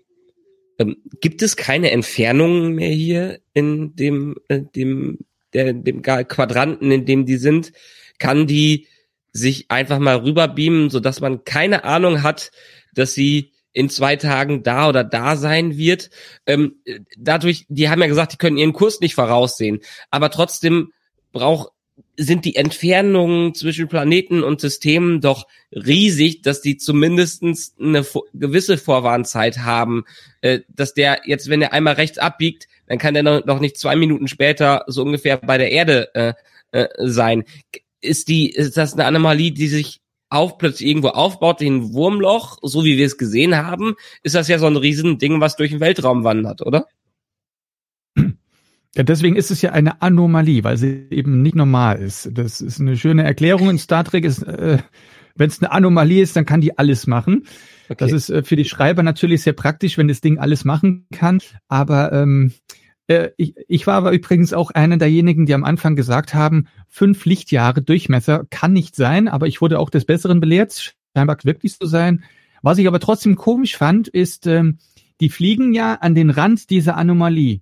Ähm, gibt es keine Entfernungen mehr hier in dem, äh, dem der, dem Quadranten, in dem die sind, kann die sich einfach mal rüberbeamen, so dass man keine Ahnung hat, dass sie in zwei Tagen da oder da sein wird. Ähm, dadurch, die haben ja gesagt, die können ihren Kurs nicht voraussehen, aber trotzdem braucht sind die Entfernungen zwischen Planeten und Systemen doch riesig, dass die zumindestens eine gewisse Vorwarnzeit haben, äh, dass der jetzt, wenn er einmal rechts abbiegt, dann kann der noch nicht zwei Minuten später so ungefähr bei der Erde äh, äh, sein. Ist die, ist das eine Anomalie, die sich auf plötzlich irgendwo aufbaut, ein Wurmloch, so wie wir es gesehen haben, ist das ja so ein Riesending, was durch den Weltraum wandert, oder? Ja, deswegen ist es ja eine Anomalie, weil sie eben nicht normal ist. Das ist eine schöne Erklärung in Star Trek. Ist, äh, Wenn es eine Anomalie ist, dann kann die alles machen. Okay. Das ist äh, für die Schreiber natürlich sehr praktisch, wenn das Ding alles machen kann. Aber ähm, äh, ich, ich war aber übrigens auch einer derjenigen, die am Anfang gesagt haben, fünf Lichtjahre Durchmesser kann nicht sein, aber ich wurde auch des Besseren belehrt, scheinbar wirklich so sein. Was ich aber trotzdem komisch fand, ist, ähm, die fliegen ja an den Rand dieser Anomalie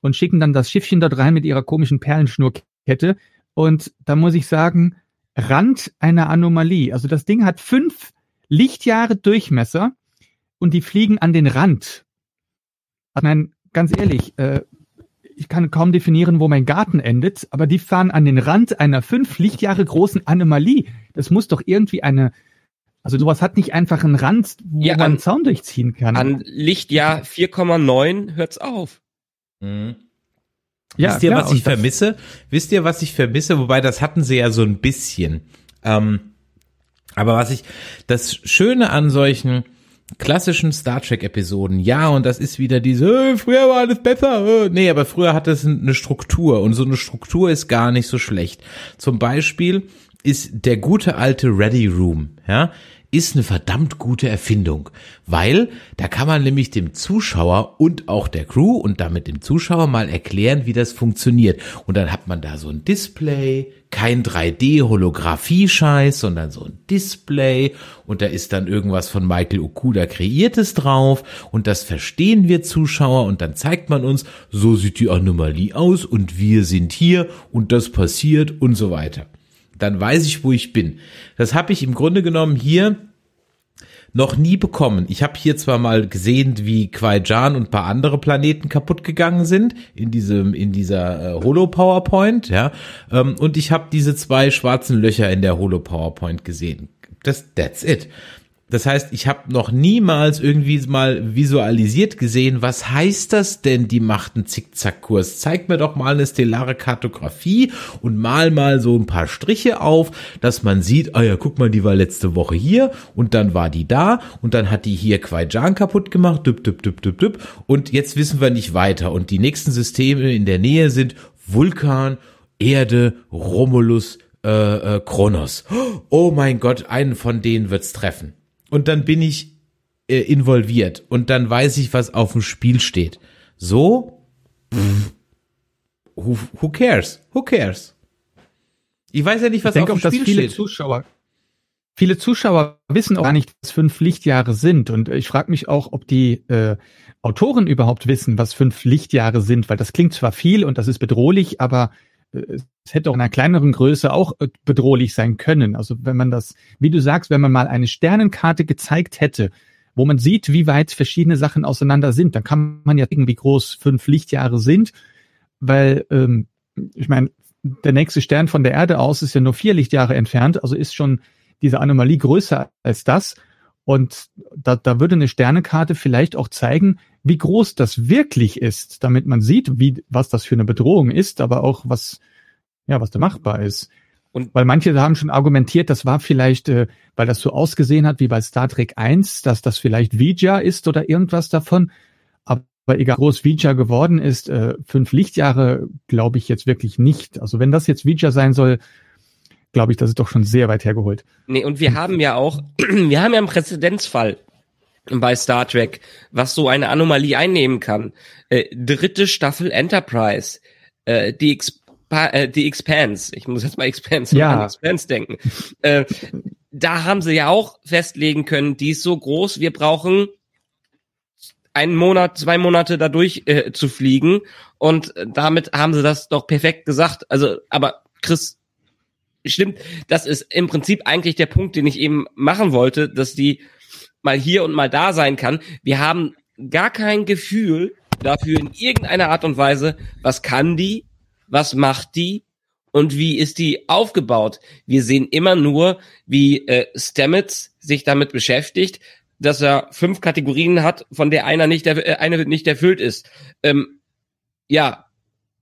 und schicken dann das Schiffchen dort rein mit ihrer komischen Perlenschnurkette. Und da muss ich sagen, Rand einer Anomalie. Also das Ding hat fünf Lichtjahre Durchmesser und die fliegen an den Rand. Ich meine, ganz ehrlich, äh, ich kann kaum definieren, wo mein Garten endet, aber die fahren an den Rand einer fünf Lichtjahre großen Anomalie. Das muss doch irgendwie eine, also sowas hat nicht einfach einen Rand, wo ja, man einen Zaun durchziehen kann. An Lichtjahr 4,9 hört's auf. Mhm. Ja, Wisst ihr, klar, was ich vermisse? Wisst ihr, was ich vermisse? Wobei, das hatten sie ja so ein bisschen. Ähm, aber was ich, das Schöne an solchen klassischen Star Trek Episoden, ja, und das ist wieder diese, äh, früher war alles besser, äh. nee, aber früher hatte es eine Struktur und so eine Struktur ist gar nicht so schlecht. Zum Beispiel ist der gute alte Ready Room, ja, ist eine verdammt gute Erfindung, weil da kann man nämlich dem Zuschauer und auch der Crew und damit dem Zuschauer mal erklären, wie das funktioniert. Und dann hat man da so ein Display, kein 3D-Holographie-Scheiß, sondern so ein Display. Und da ist dann irgendwas von Michael Okuda kreiertes drauf. Und das verstehen wir Zuschauer. Und dann zeigt man uns, so sieht die Anomalie aus und wir sind hier und das passiert und so weiter dann weiß ich, wo ich bin. Das habe ich im Grunde genommen hier noch nie bekommen. Ich habe hier zwar mal gesehen, wie Kwai-Jan und paar andere Planeten kaputt gegangen sind in diesem in dieser äh, Holo PowerPoint, ja, ähm, und ich habe diese zwei schwarzen Löcher in der Holo PowerPoint gesehen. Das that's it. Das heißt, ich habe noch niemals irgendwie mal visualisiert gesehen, was heißt das denn, die macht einen Zickzackkurs? Zeig mir doch mal eine stellare Kartografie und mal mal so ein paar Striche auf, dass man sieht, ah ja, guck mal, die war letzte Woche hier und dann war die da und dann hat die hier Quaijan kaputt gemacht, düpp, düpp, düpp, düpp, düpp und jetzt wissen wir nicht weiter und die nächsten Systeme in der Nähe sind Vulkan, Erde, Romulus, äh, äh, Kronos. Oh mein Gott, einen von denen wird's treffen und dann bin ich äh, involviert und dann weiß ich, was auf dem Spiel steht. So, pff, who, who cares? Who cares? Ich weiß ja nicht, was ich denke auf dem Spiel dass viele steht. Zuschauer, viele Zuschauer wissen auch gar nicht, was fünf Lichtjahre sind. Und ich frage mich auch, ob die äh, Autoren überhaupt wissen, was fünf Lichtjahre sind, weil das klingt zwar viel und das ist bedrohlich, aber es hätte auch in einer kleineren Größe auch äh, bedrohlich sein können. Also wenn man das, wie du sagst, wenn man mal eine Sternenkarte gezeigt hätte, wo man sieht, wie weit verschiedene Sachen auseinander sind, dann kann man ja sehen, wie groß fünf Lichtjahre sind, weil ähm, ich meine, der nächste Stern von der Erde aus ist ja nur vier Lichtjahre entfernt, also ist schon diese Anomalie größer als das. Und da, da würde eine Sternekarte vielleicht auch zeigen, wie groß das wirklich ist, damit man sieht, wie, was das für eine Bedrohung ist, aber auch was, ja, was da machbar ist. Und- weil manche haben schon argumentiert, das war vielleicht, äh, weil das so ausgesehen hat wie bei Star Trek 1, dass das vielleicht Vija ist oder irgendwas davon. Aber egal, wie groß Vija geworden ist, äh, fünf Lichtjahre glaube ich jetzt wirklich nicht. Also wenn das jetzt Vija sein soll, glaube ich, das ist doch schon sehr weit hergeholt. Nee, und wir haben ja auch, wir haben ja einen Präzedenzfall bei Star Trek, was so eine Anomalie einnehmen kann. Äh, dritte Staffel Enterprise, äh, die, Expa äh, die Expanse, ich muss jetzt mal Expanse Ja. an Expanse denken. äh, da haben sie ja auch festlegen können, die ist so groß, wir brauchen einen Monat, zwei Monate dadurch äh, zu fliegen und damit haben sie das doch perfekt gesagt. Also, aber Chris, stimmt, das ist im Prinzip eigentlich der Punkt, den ich eben machen wollte, dass die mal hier und mal da sein kann. Wir haben gar kein Gefühl dafür in irgendeiner Art und Weise, was kann die, was macht die und wie ist die aufgebaut. Wir sehen immer nur, wie äh, Stamets sich damit beschäftigt, dass er fünf Kategorien hat, von der einer nicht, äh, eine nicht erfüllt ist. Ähm, ja,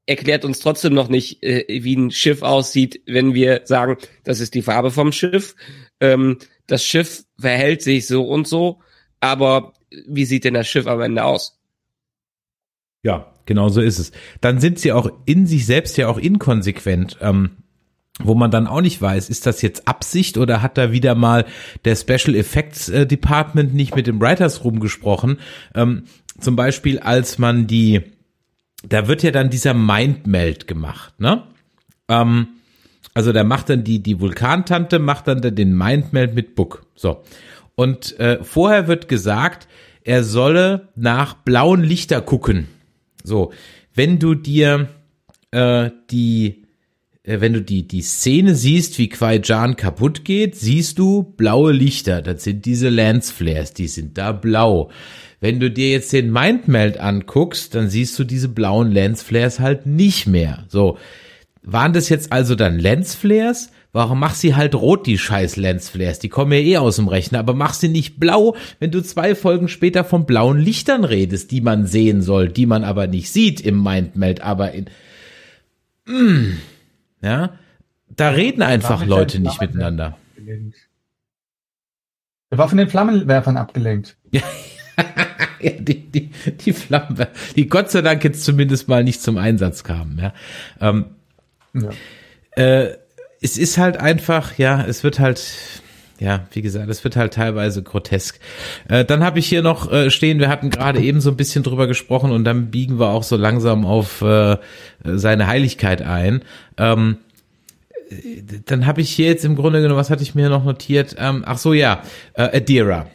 erklärt uns trotzdem noch nicht, äh, wie ein Schiff aussieht, wenn wir sagen, das ist die Farbe vom Schiff. Ähm, das Schiff verhält sich so und so, aber wie sieht denn das Schiff am Ende aus? Ja, genau so ist es. Dann sind sie auch in sich selbst ja auch inkonsequent. Ähm, wo man dann auch nicht weiß, ist das jetzt Absicht oder hat da wieder mal der Special Effects äh, Department nicht mit dem Writers Room gesprochen? Ähm, zum Beispiel, als man die, da wird ja dann dieser Mindmeld gemacht, ne? Ähm, also da macht dann die, die Vulkantante macht dann den Mindmeld mit Book. So. Und äh, vorher wird gesagt, er solle nach blauen Lichter gucken. So, wenn du dir äh, die äh, wenn du die, die Szene siehst, wie Qui-Jan kaputt geht, siehst du blaue Lichter. Das sind diese Lensflares, die sind da blau. Wenn du dir jetzt den Mindmeld anguckst, dann siehst du diese blauen Lensflares halt nicht mehr. So. Waren das jetzt also dann Lensflares? Warum mach sie halt rot, die scheiß Lensflares? Die kommen ja eh aus dem Rechner, aber mach sie nicht blau, wenn du zwei Folgen später von blauen Lichtern redest, die man sehen soll, die man aber nicht sieht im Mindmeld, aber in, Mm. ja, da reden einfach Leute nicht miteinander. abgelenkt. Er war von den Flammenwerfern abgelenkt. Ja, die, die, die Flammen, die Gott sei Dank jetzt zumindest mal nicht zum Einsatz kamen, ja. Ähm, Ja. äh, es ist halt einfach, ja, es wird halt, ja, wie gesagt, es wird halt teilweise grotesk. Äh, dann habe ich hier noch äh, stehen, wir hatten gerade eben so ein bisschen drüber gesprochen und dann biegen wir auch so langsam auf äh, seine Heiligkeit ein. Ähm, äh, dann habe ich hier jetzt im Grunde genommen, was hatte ich mir noch notiert? Ähm, ach so, ja, äh, Adira.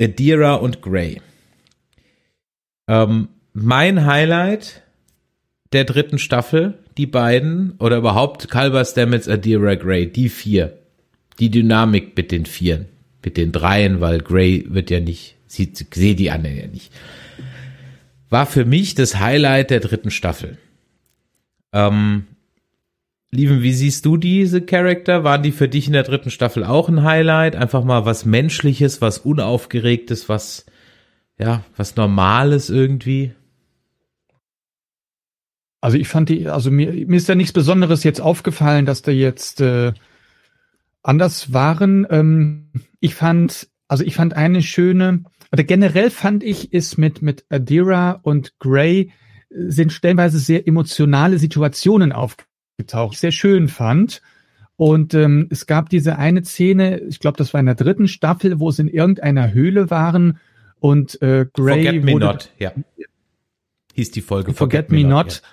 Adira und Grey. Ähm, mein Highlight der dritten Staffel, die beiden, oder überhaupt Calber Stamets, Adira Grey, die vier. Die Dynamik mit den Vieren, mit den Dreien, weil Grey wird ja nicht, sieht, sehe die anderen ja nicht. War für mich das Highlight der dritten Staffel. Ähm, Lieben, wie siehst du diese Charakter? Waren die für dich in der dritten Staffel auch ein Highlight? Einfach mal was Menschliches, was Unaufgeregtes, was, ja, was Normales irgendwie? Also ich fand die, also mir, mir ist ja nichts Besonderes jetzt aufgefallen, dass da jetzt äh, anders waren. Ähm, ich fand, also ich fand eine schöne, oder generell fand ich, ist mit, mit Adira und Gray äh, sind stellenweise sehr emotionale Situationen aufgetaucht getaucht, sehr schön fand. Und ähm, es gab diese eine Szene, ich glaube, das war in der dritten Staffel, wo sie in irgendeiner Höhle waren und äh, Gray Forget wurde, Me Not, ja. Hieß die Folge. Forget, Forget Me, Me Not. not. Ja.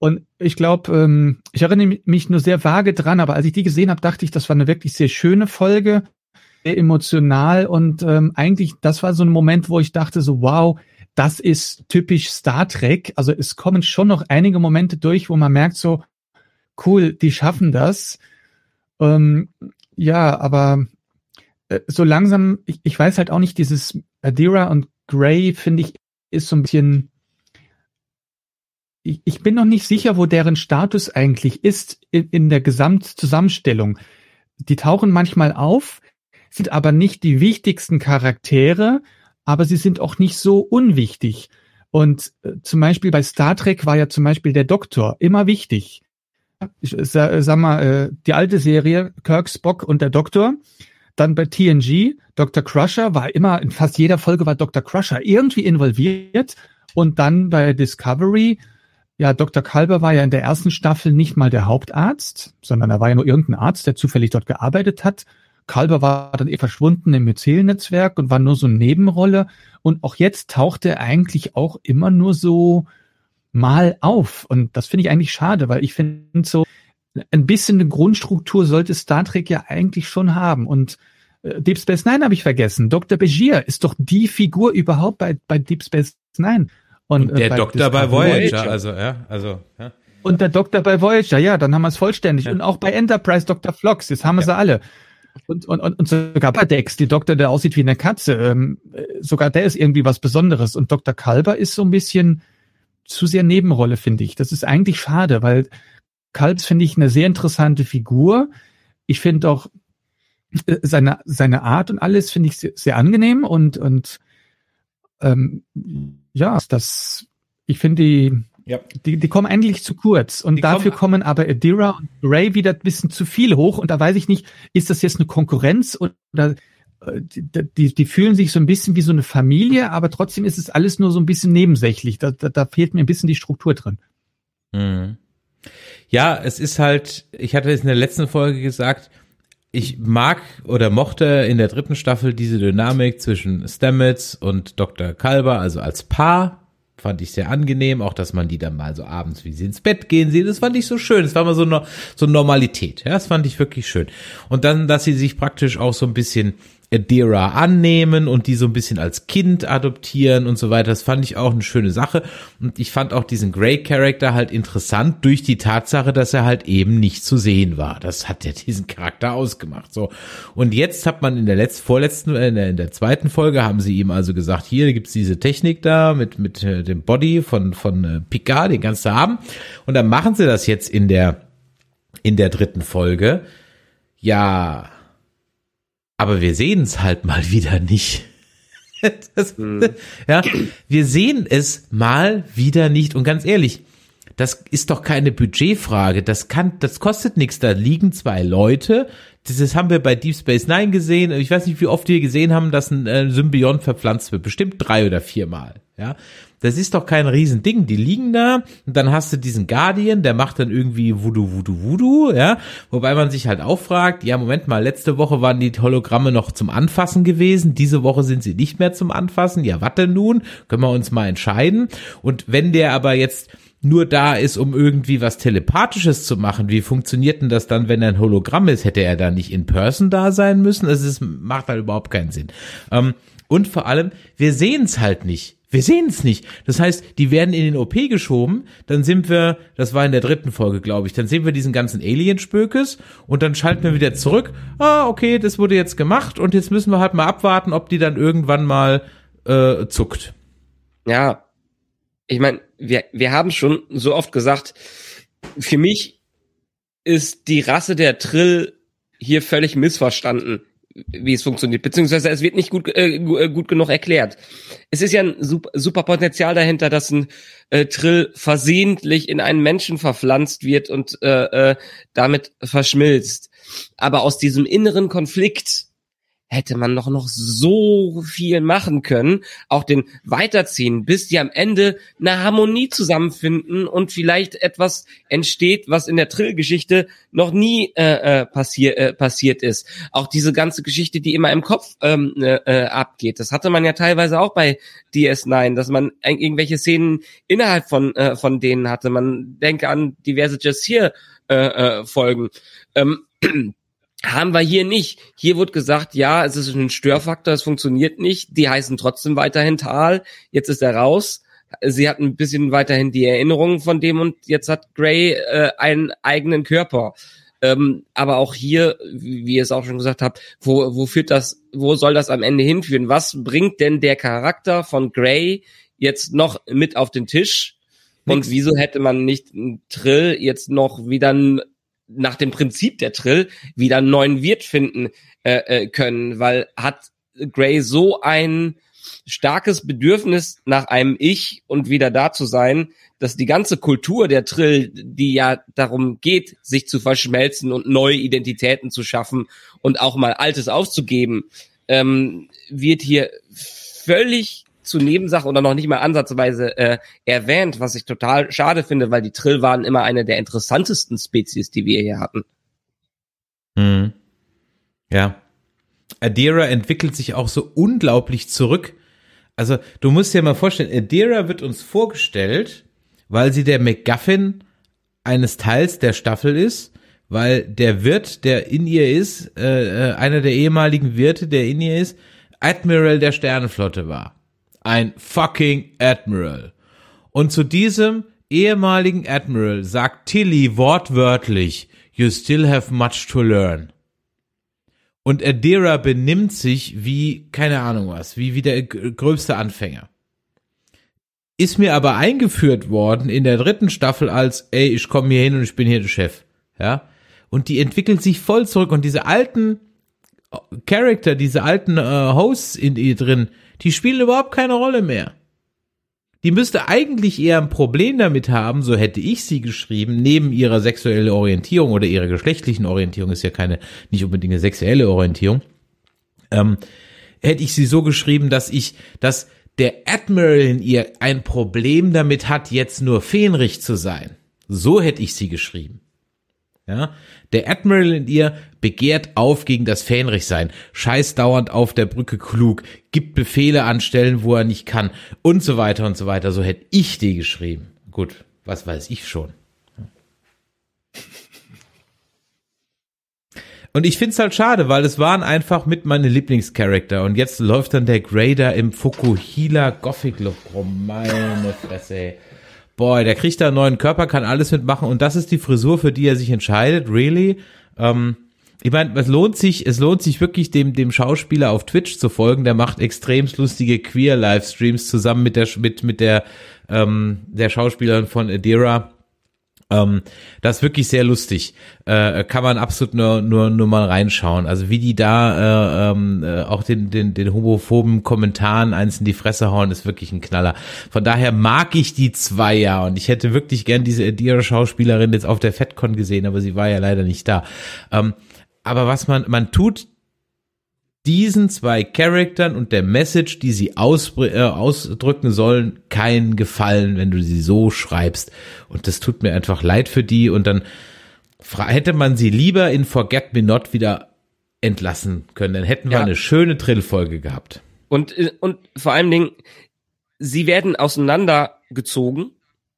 Und ich glaube, ähm, ich erinnere mich nur sehr vage dran, aber als ich die gesehen habe, dachte ich, das war eine wirklich sehr schöne Folge, sehr emotional und ähm, eigentlich, das war so ein Moment, wo ich dachte so, wow, das ist typisch Star Trek. Also es kommen schon noch einige Momente durch, wo man merkt so, cool, die schaffen das. Ähm, ja, aber äh, so langsam, ich, ich weiß halt auch nicht, dieses Adira und Gray, finde ich, ist so ein bisschen. Ich, ich bin noch nicht sicher, wo deren Status eigentlich ist in, in der Gesamtzusammenstellung. Die tauchen manchmal auf, sind aber nicht die wichtigsten Charaktere, aber sie sind auch nicht so unwichtig. Und äh, zum Beispiel bei Star Trek war ja zum Beispiel der Doktor immer wichtig ich sag, sag mal, äh, die alte Serie, Kirk, Spock und der Doktor. Dann bei TNG, Dr. Crusher war immer, in fast jeder Folge war Dr. Crusher irgendwie involviert. Und dann bei Discovery, ja, Dr. Kalber war ja in der ersten Staffel nicht mal der Hauptarzt, sondern er war ja nur irgendein Arzt, der zufällig dort gearbeitet hat. Kalber war dann eh verschwunden im Myzel-Netzwerk und war nur so eine Nebenrolle. Und auch jetzt taucht er eigentlich auch immer nur so mal auf. Und das finde ich eigentlich schade, weil ich finde so, ein bisschen eine Grundstruktur sollte Star Trek ja eigentlich schon haben. Und äh, Deep Space Nine habe ich vergessen. Dr. Begier ist doch die Figur überhaupt bei, bei Deep Space Nine. Und, Und der äh, bei Doktor bei Voyager, Voyager, also ja, also ja. Und der Doktor bei Voyager, ja, dann haben wir es vollständig. Ja. Und auch bei Enterprise Dr. Flox, jetzt haben wir ja. sie alle. Und, und, und, und sogar bei Dex, die Doktor, der aussieht wie eine Katze, ähm, äh, sogar der ist irgendwie was Besonderes. Und Dr. Kalber ist so ein bisschen, zu sehr Nebenrolle, finde ich. Das ist eigentlich schade, weil Kalbs finde ich eine sehr interessante Figur. Ich finde auch äh, seine, seine Art und alles finde ich sehr, sehr angenehm und, und ähm, ja, das, ich finde die, ja. die, die kommen eigentlich zu kurz und die dafür kommen, kommen aber Adira und Ray wieder ein bisschen zu viel hoch und da weiß ich nicht, ist das jetzt eine Konkurrenz oder die, die, die fühlen sich so ein bisschen wie so eine Familie, aber trotzdem ist es alles nur so ein bisschen nebensächlich. Da, da, da fehlt mir ein bisschen die Struktur drin. Mhm. Ja, es ist halt, ich hatte es in der letzten Folge gesagt, ich mag oder mochte in der dritten Staffel diese Dynamik zwischen Stamets und Dr. Kalber, also als Paar, fand ich sehr angenehm, auch dass man die dann mal so abends, wie sie ins Bett gehen sieht, das fand ich so schön, das war mal so eine, so Normalität, ja, das fand ich wirklich schön. Und dann, dass sie sich praktisch auch so ein bisschen Adira annehmen und die so ein bisschen als Kind adoptieren und so weiter. Das fand ich auch eine schöne Sache. Und ich fand auch diesen Grey-Charakter halt interessant durch die Tatsache, dass er halt eben nicht zu sehen war. Das hat ja diesen Charakter ausgemacht. So. Und jetzt hat man in der letzten, vorletzten, äh, in der, in der zweiten Folge haben sie ihm also gesagt, hier gibt's diese Technik da mit, mit äh, dem Body von, von äh, Picard, den kannst du haben. Und dann machen sie das jetzt in der, in der dritten Folge. Ja, aber wir sehen es halt mal wieder nicht. Das, hm. Ja, wir sehen es mal wieder nicht. Und ganz ehrlich, das ist doch keine Budgetfrage. Das kann, das kostet nichts. Da liegen zwei Leute. Das haben wir bei Deep Space Nine gesehen. Ich weiß nicht, wie oft wir gesehen haben, dass ein äh, Symbiont verpflanzt wird. Bestimmt drei oder viermal. Ja, das ist doch kein Riesending. Die liegen da und dann hast du diesen Guardian, der macht dann irgendwie Voodoo, Voodoo, Voodoo, ja. Wobei man sich halt auch fragt, ja, Moment mal, letzte Woche waren die Hologramme noch zum Anfassen gewesen, diese Woche sind sie nicht mehr zum Anfassen. Ja, warte nun? Können wir uns mal entscheiden. Und wenn der aber jetzt nur da ist, um irgendwie was Telepathisches zu machen. Wie funktioniert denn das dann, wenn er ein Hologramm ist? Hätte er da nicht in Person da sein müssen? Also es macht halt überhaupt keinen Sinn. Ähm, und vor allem, wir sehen es halt nicht. Wir sehen es nicht. Das heißt, die werden in den OP geschoben, dann sind wir, das war in der dritten Folge, glaube ich, dann sehen wir diesen ganzen Alien-Spökes und dann schalten wir wieder zurück. Ah, okay, das wurde jetzt gemacht und jetzt müssen wir halt mal abwarten, ob die dann irgendwann mal äh, zuckt. Ja, ich meine, wir, wir haben schon so oft gesagt, für mich ist die Rasse der Trill hier völlig missverstanden, wie es funktioniert, beziehungsweise es wird nicht gut, äh, äh, gut genug erklärt. Es ist ja ein super, super Potenzial dahinter, dass ein äh, Trill versehentlich in einen Menschen verpflanzt wird und äh, äh, damit verschmilzt. Aber aus diesem inneren Konflikt hätte man doch noch so viel machen können, auch den weiterziehen, bis die am Ende eine Harmonie zusammenfinden und vielleicht etwas entsteht, was in der Trill-Geschichte noch nie äh, äh, passier, äh, passiert ist. Auch diese ganze Geschichte, die immer im Kopf ähm, äh, äh abgeht, das hatte man ja teilweise auch bei DS9, dass man irgendwelche Szenen innerhalb von äh, von denen hatte. Man denke an diverse Just Here äh, äh, Folgen. Ähm, haben wir hier nicht. Hier wird gesagt, ja, es ist ein Störfaktor, es funktioniert nicht. Die heißen trotzdem weiterhin Tal. Jetzt ist er raus. Sie hatten ein bisschen weiterhin die Erinnerungen von dem und jetzt hat Gray äh, einen eigenen Körper. Ähm, aber auch hier, wie ihr es auch schon gesagt habt, wo, wo führt das, wo soll das am Ende hinführen? Was bringt denn der Charakter von Gray jetzt noch mit auf den Tisch? Und wieso hätte man nicht einen Trill jetzt noch wieder nach dem Prinzip der Trill wieder einen neuen Wirt finden äh, äh, können, weil hat Gray so ein starkes Bedürfnis nach einem Ich und wieder da zu sein, dass die ganze Kultur der Trill, die ja darum geht, sich zu verschmelzen und neue Identitäten zu schaffen und auch mal Altes aufzugeben, ähm, wird hier völlig zu Nebensache oder noch nicht mal ansatzweise äh, erwähnt, was ich total schade finde, weil die Trill waren immer eine der interessantesten Spezies, die wir hier hatten. Hm. Ja. Adira entwickelt sich auch so unglaublich zurück. Also, du musst dir mal vorstellen, Adira wird uns vorgestellt, weil sie der MacGuffin eines Teils der Staffel ist, weil der Wirt, der in ihr ist, äh, äh einer der ehemaligen Wirte, der in ihr ist, Admiral der Sternenflotte war ein fucking Admiral. Und zu diesem ehemaligen Admiral sagt Tilly wortwörtlich, you still have much to learn. Und Adira benimmt sich wie, keine Ahnung was, wie, wie der gröbste Anfänger. Ist mir aber eingeführt worden in der dritten Staffel als, ey, ich komme hier hin und ich bin hier der Chef. Ja. Und die entwickelt sich voll zurück und diese alten Charakter, diese alten äh, Hosts in ihr drin, die spielen überhaupt keine Rolle mehr. Die müsste eigentlich eher ein Problem damit haben, so hätte ich sie geschrieben, neben ihrer sexuellen Orientierung oder ihrer geschlechtlichen Orientierung ist ja keine, nicht unbedingt eine sexuelle Orientierung, ähm, hätte ich sie so geschrieben, dass ich, dass der Admiral in ihr ein Problem damit hat, jetzt nur Fähnrich zu sein. So hätte ich sie geschrieben. Ja, der Admiral in ihr begehrt auf gegen das Fähnrichsein, scheißt dauernd auf der Brücke klug, gibt Befehle an Stellen, wo er nicht kann und so weiter und so weiter. So hätte ich die geschrieben. Gut, was weiß ich schon. Und ich find's halt schade, weil es waren einfach mit meine Lieblingscharakter und jetzt läuft dann der Grader im Fukuhila Gothic Look rum. Meine Fresse. Ey boah, der kriegt da einen neuen Körper, kann alles mitmachen und das ist die Frisur, für die er sich entscheidet, really. Ähm, ich meine, es lohnt sich, es lohnt sich wirklich dem dem Schauspieler auf Twitch zu folgen. Der macht extrem lustige Queer Livestreams zusammen mit der mit mit der ähm, der Schauspielerin von Adira. Ähm, das ist wirklich sehr lustig. Äh, kann man absolut nur, nur, nur mal reinschauen. Also wie die da äh, ähm, äh, auch den, den, den homophoben Kommentaren eins in die Fresse hauen, ist wirklich ein Knaller. Von daher mag ich die zwei ja und ich hätte wirklich gern diese Adira-Schauspielerin jetzt auf der FedCon gesehen, aber sie war ja leider nicht da. Ähm, aber was man, man tut diesen zwei Charaktern und der Message, die sie äh, ausdrücken sollen, keinen Gefallen, wenn du sie so schreibst. Und das tut mir einfach leid für die. Und dann hätte man sie lieber in Forget Me Not wieder entlassen können. Dann hätten wir ja. eine schöne Trillfolge gehabt. Und, äh, und vor allen Dingen, sie werden auseinandergezogen.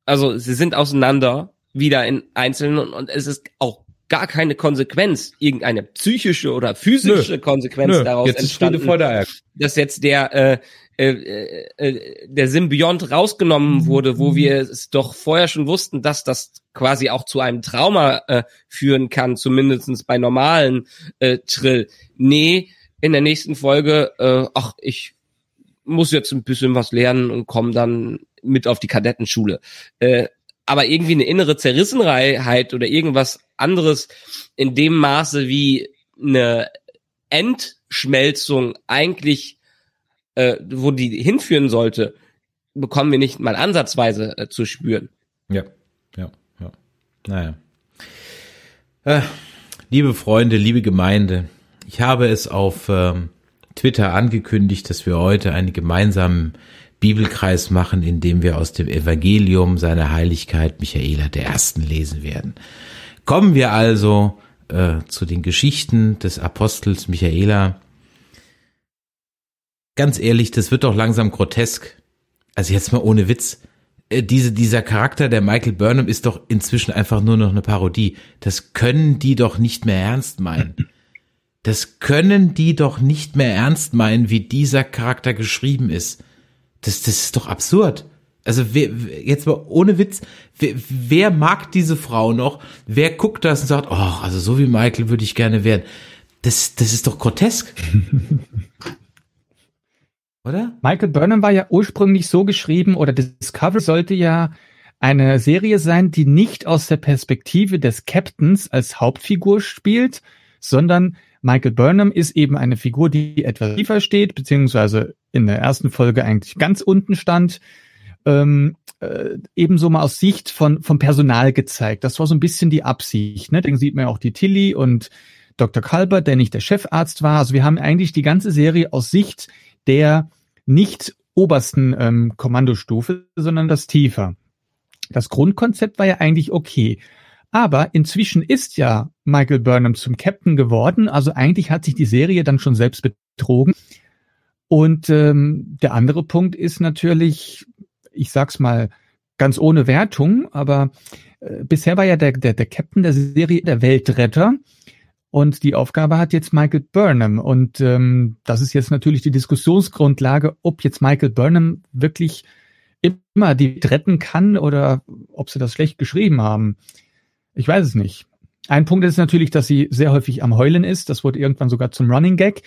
Also sie sind auseinander wieder in Einzelnen und es ist auch gar keine Konsequenz, irgendeine psychische oder physische Nö. Konsequenz Nö. daraus jetzt entstanden, dass jetzt der äh, äh, äh, der Symbiont rausgenommen wurde, wo wir es doch vorher schon wussten, dass das quasi auch zu einem Trauma äh, führen kann, zumindestens bei normalen äh, Trill. Nee, in der nächsten Folge, äh, ach, ich muss jetzt ein bisschen was lernen und komme dann mit auf die Kadettenschule. Äh, aber irgendwie eine innere Zerrissenheit oder irgendwas anderes in dem Maße wie eine Endschmelzung eigentlich, äh, wo die hinführen sollte, bekommen wir nicht mal ansatzweise äh, zu spüren. Ja, ja, ja. Naja. Äh, liebe Freunde, liebe Gemeinde, ich habe es auf ähm, Twitter angekündigt, dass wir heute einen gemeinsamen Bibelkreis machen, in dem wir aus dem Evangelium seiner Heiligkeit Michaela der Ersten lesen werden. Kommen wir also äh, zu den Geschichten des Apostels Michaela. Ganz ehrlich, das wird doch langsam grotesk. Also jetzt mal ohne Witz. Äh, diese, dieser Charakter der Michael Burnham ist doch inzwischen einfach nur noch eine Parodie. Das können die doch nicht mehr ernst meinen. Das können die doch nicht mehr ernst meinen, wie dieser Charakter geschrieben ist. Das, das ist doch absurd. Also wer, jetzt mal ohne Witz, wer, wer mag diese Frau noch? Wer guckt das und sagt, oh, also so wie Michael würde ich gerne werden. Das, das ist doch grotesk. Oder? Michael Burnham war ja ursprünglich so geschrieben, oder Discovery sollte ja eine Serie sein, die nicht aus der Perspektive des Captains als Hauptfigur spielt, sondern Michael Burnham ist eben eine Figur, die etwas tiefer steht, beziehungsweise in der ersten Folge eigentlich ganz unten stand. Ähm, äh, ebenso mal aus Sicht von vom Personal gezeigt. Das war so ein bisschen die Absicht. Ne? Dann sieht man ja auch die Tilly und Dr. Kalber, der nicht der Chefarzt war. Also wir haben eigentlich die ganze Serie aus Sicht der nicht obersten ähm, Kommandostufe, sondern das tiefer. Das Grundkonzept war ja eigentlich okay. Aber inzwischen ist ja Michael Burnham zum Captain geworden. Also eigentlich hat sich die Serie dann schon selbst betrogen. Und ähm, der andere Punkt ist natürlich, ich sag's mal ganz ohne Wertung, aber äh, bisher war ja der, der, der Captain der Serie der Weltretter. Und die Aufgabe hat jetzt Michael Burnham. Und ähm, das ist jetzt natürlich die Diskussionsgrundlage, ob jetzt Michael Burnham wirklich immer die retten kann oder ob sie das schlecht geschrieben haben. Ich weiß es nicht. Ein Punkt ist natürlich, dass sie sehr häufig am Heulen ist. Das wurde irgendwann sogar zum Running Gag.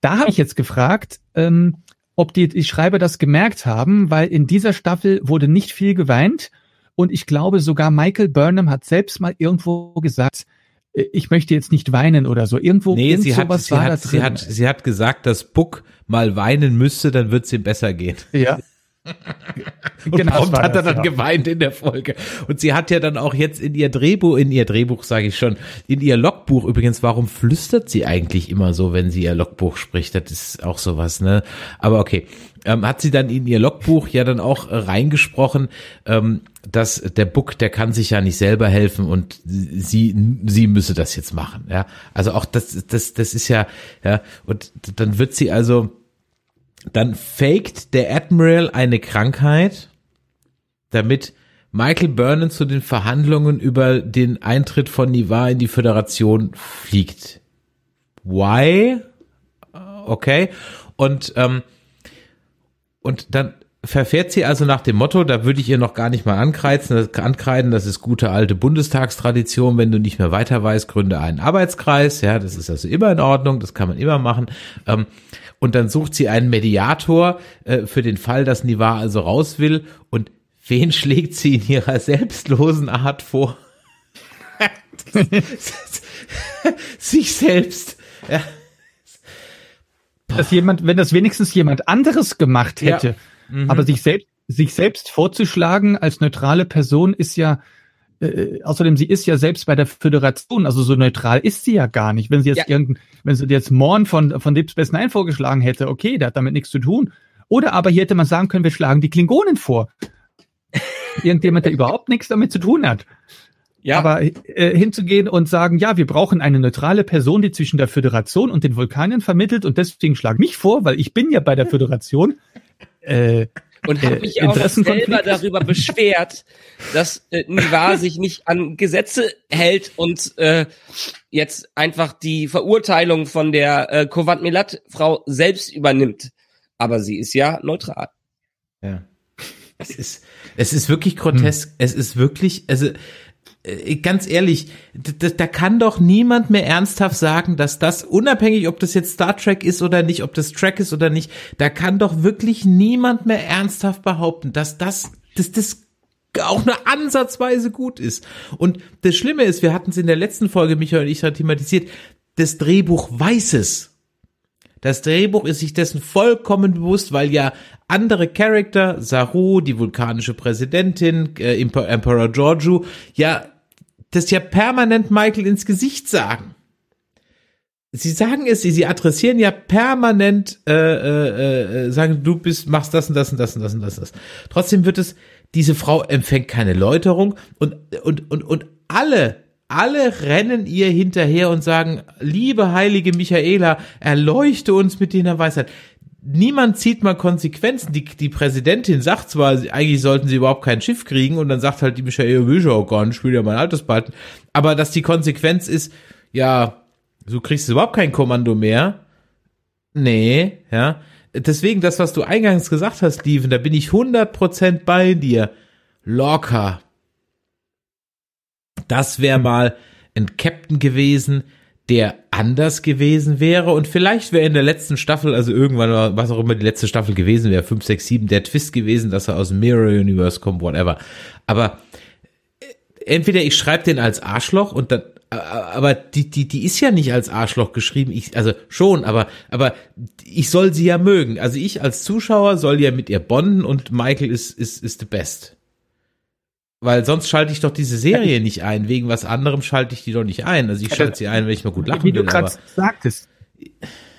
Da habe ich jetzt gefragt, ähm, ob die, die Schreiber das gemerkt haben, weil in dieser Staffel wurde nicht viel geweint. Und ich glaube, sogar Michael Burnham hat selbst mal irgendwo gesagt, äh, ich möchte jetzt nicht weinen oder so. Irgendwo nee, sie hat, sie, hat, sie, hat, sie hat gesagt, dass Buck mal weinen müsste, dann wird es ihm besser gehen. Ja, und genau, prompt hat er dann ja. geweint in der Folge. Und sie hat ja dann auch jetzt in ihr Drehbuch, in ihr Drehbuch sage ich schon, in ihr Logbuch übrigens, warum flüstert sie eigentlich immer so, wenn sie ihr Logbuch spricht? Das ist auch sowas, ne? Aber okay. Ähm, hat sie dann in ihr Logbuch ja dann auch äh, reingesprochen, ähm, dass der Book, der kann sich ja nicht selber helfen und sie, sie müsse das jetzt machen, ja. Also auch das, das, das ist ja, ja, und dann wird sie also, dann faked der Admiral eine Krankheit, damit Michael Burnham zu den Verhandlungen über den Eintritt von Nivar in die Föderation fliegt. Why? Okay. Und, ähm, und dann verfährt sie also nach dem Motto, da würde ich ihr noch gar nicht mal ankreiden, ankreiden, das ist gute alte Bundestagstradition, wenn du nicht mehr weiter weißt, gründe einen Arbeitskreis, ja, das ist also immer in Ordnung, das kann man immer machen. Ähm, und dann sucht sie einen Mediator äh, für den Fall, dass Niva also raus will und wen schlägt sie in ihrer selbstlosen Art vor? Sich selbst. Ja. Dass jemand, wenn das wenigstens jemand anderes gemacht hätte, ja Mhm. Aber sich selbst, sich selbst vorzuschlagen als neutrale Person ist ja, äh, außerdem, sie ist ja selbst bei der Föderation, also so neutral ist sie ja gar nicht. Wenn sie jetzt ja. irgendein, wenn sie jetzt Morn von, von Deep Space Nine vorgeschlagen hätte, okay, der hat damit nichts zu tun. Oder aber hier hätte man sagen können, wir schlagen die Klingonen vor. Irgendjemand, der überhaupt nichts damit zu tun hat. Ja. Aber äh, hinzugehen und sagen, ja, wir brauchen eine neutrale Person, die zwischen der Föderation und den Vulkanien vermittelt und deswegen schlag mich vor, weil ich bin ja bei der Föderation äh, und habe mich äh, auch selber darüber beschwert, dass äh, Nivar sich nicht an Gesetze hält und äh, jetzt einfach die Verurteilung von der äh, Kovat Milat Frau selbst übernimmt. Aber sie ist ja neutral. Ja. Es ist, es ist wirklich grotesk. Hm. Es ist wirklich, also äh, ganz ehrlich, da, da kann doch niemand mehr ernsthaft sagen, dass das, unabhängig ob das jetzt Star Trek ist oder nicht, ob das Track ist oder nicht, da kann doch wirklich niemand mehr ernsthaft behaupten, dass das, das, das, auch nur ansatzweise gut ist. Und das Schlimme ist, wir hatten es in der letzten Folge, Michael und ich, thematisiert, das Drehbuch weiß es. Das Drehbuch ist sich dessen vollkommen bewusst, weil ja andere Charakter, Saru, die vulkanische Präsidentin, äh, Emperor Giorgio, ja, das ja permanent Michael ins Gesicht sagen. Sie sagen es, sie adressieren ja permanent, äh, äh, äh, sagen, du bist, machst das und das und das und das und das. Und das. Trotzdem wird es, diese Frau empfängt keine Läuterung und, und, und, und alle alle rennen ihr hinterher und sagen, liebe heilige Michaela, erleuchte uns mit deiner Weisheit. Niemand zieht mal Konsequenzen. Die, die Präsidentin sagt zwar, eigentlich sollten sie überhaupt kein Schiff kriegen und dann sagt halt die Michaela, will ich auch gar nicht, ich will ja mein Altes behalten. Aber dass die Konsequenz ist, ja, du kriegst überhaupt kein Kommando mehr. Nee, ja. Deswegen das, was du eingangs gesagt hast, Steven, da bin ich 100% bei dir. Locker, das wäre mal ein Captain gewesen, der anders gewesen wäre und vielleicht wäre in der letzten Staffel, also irgendwann, was auch immer die letzte Staffel gewesen wäre, 5, 6, 7, der Twist gewesen, dass er aus dem Mirror Universe kommt, whatever. Aber äh, entweder ich schreibe den als Arschloch und dann, aber die, die, die ist ja nicht als Arschloch geschrieben, ich, also schon, aber, aber ich soll sie ja mögen. Also ich als Zuschauer soll ja mit ihr bonden und Michael ist, ist, ist the best. Weil sonst schalte ich doch diese Serie nicht ein. Wegen was anderem schalte ich die doch nicht ein. Also ich schalte sie ein, wenn ich mal gut lachen Wie will. du gerade sagtest,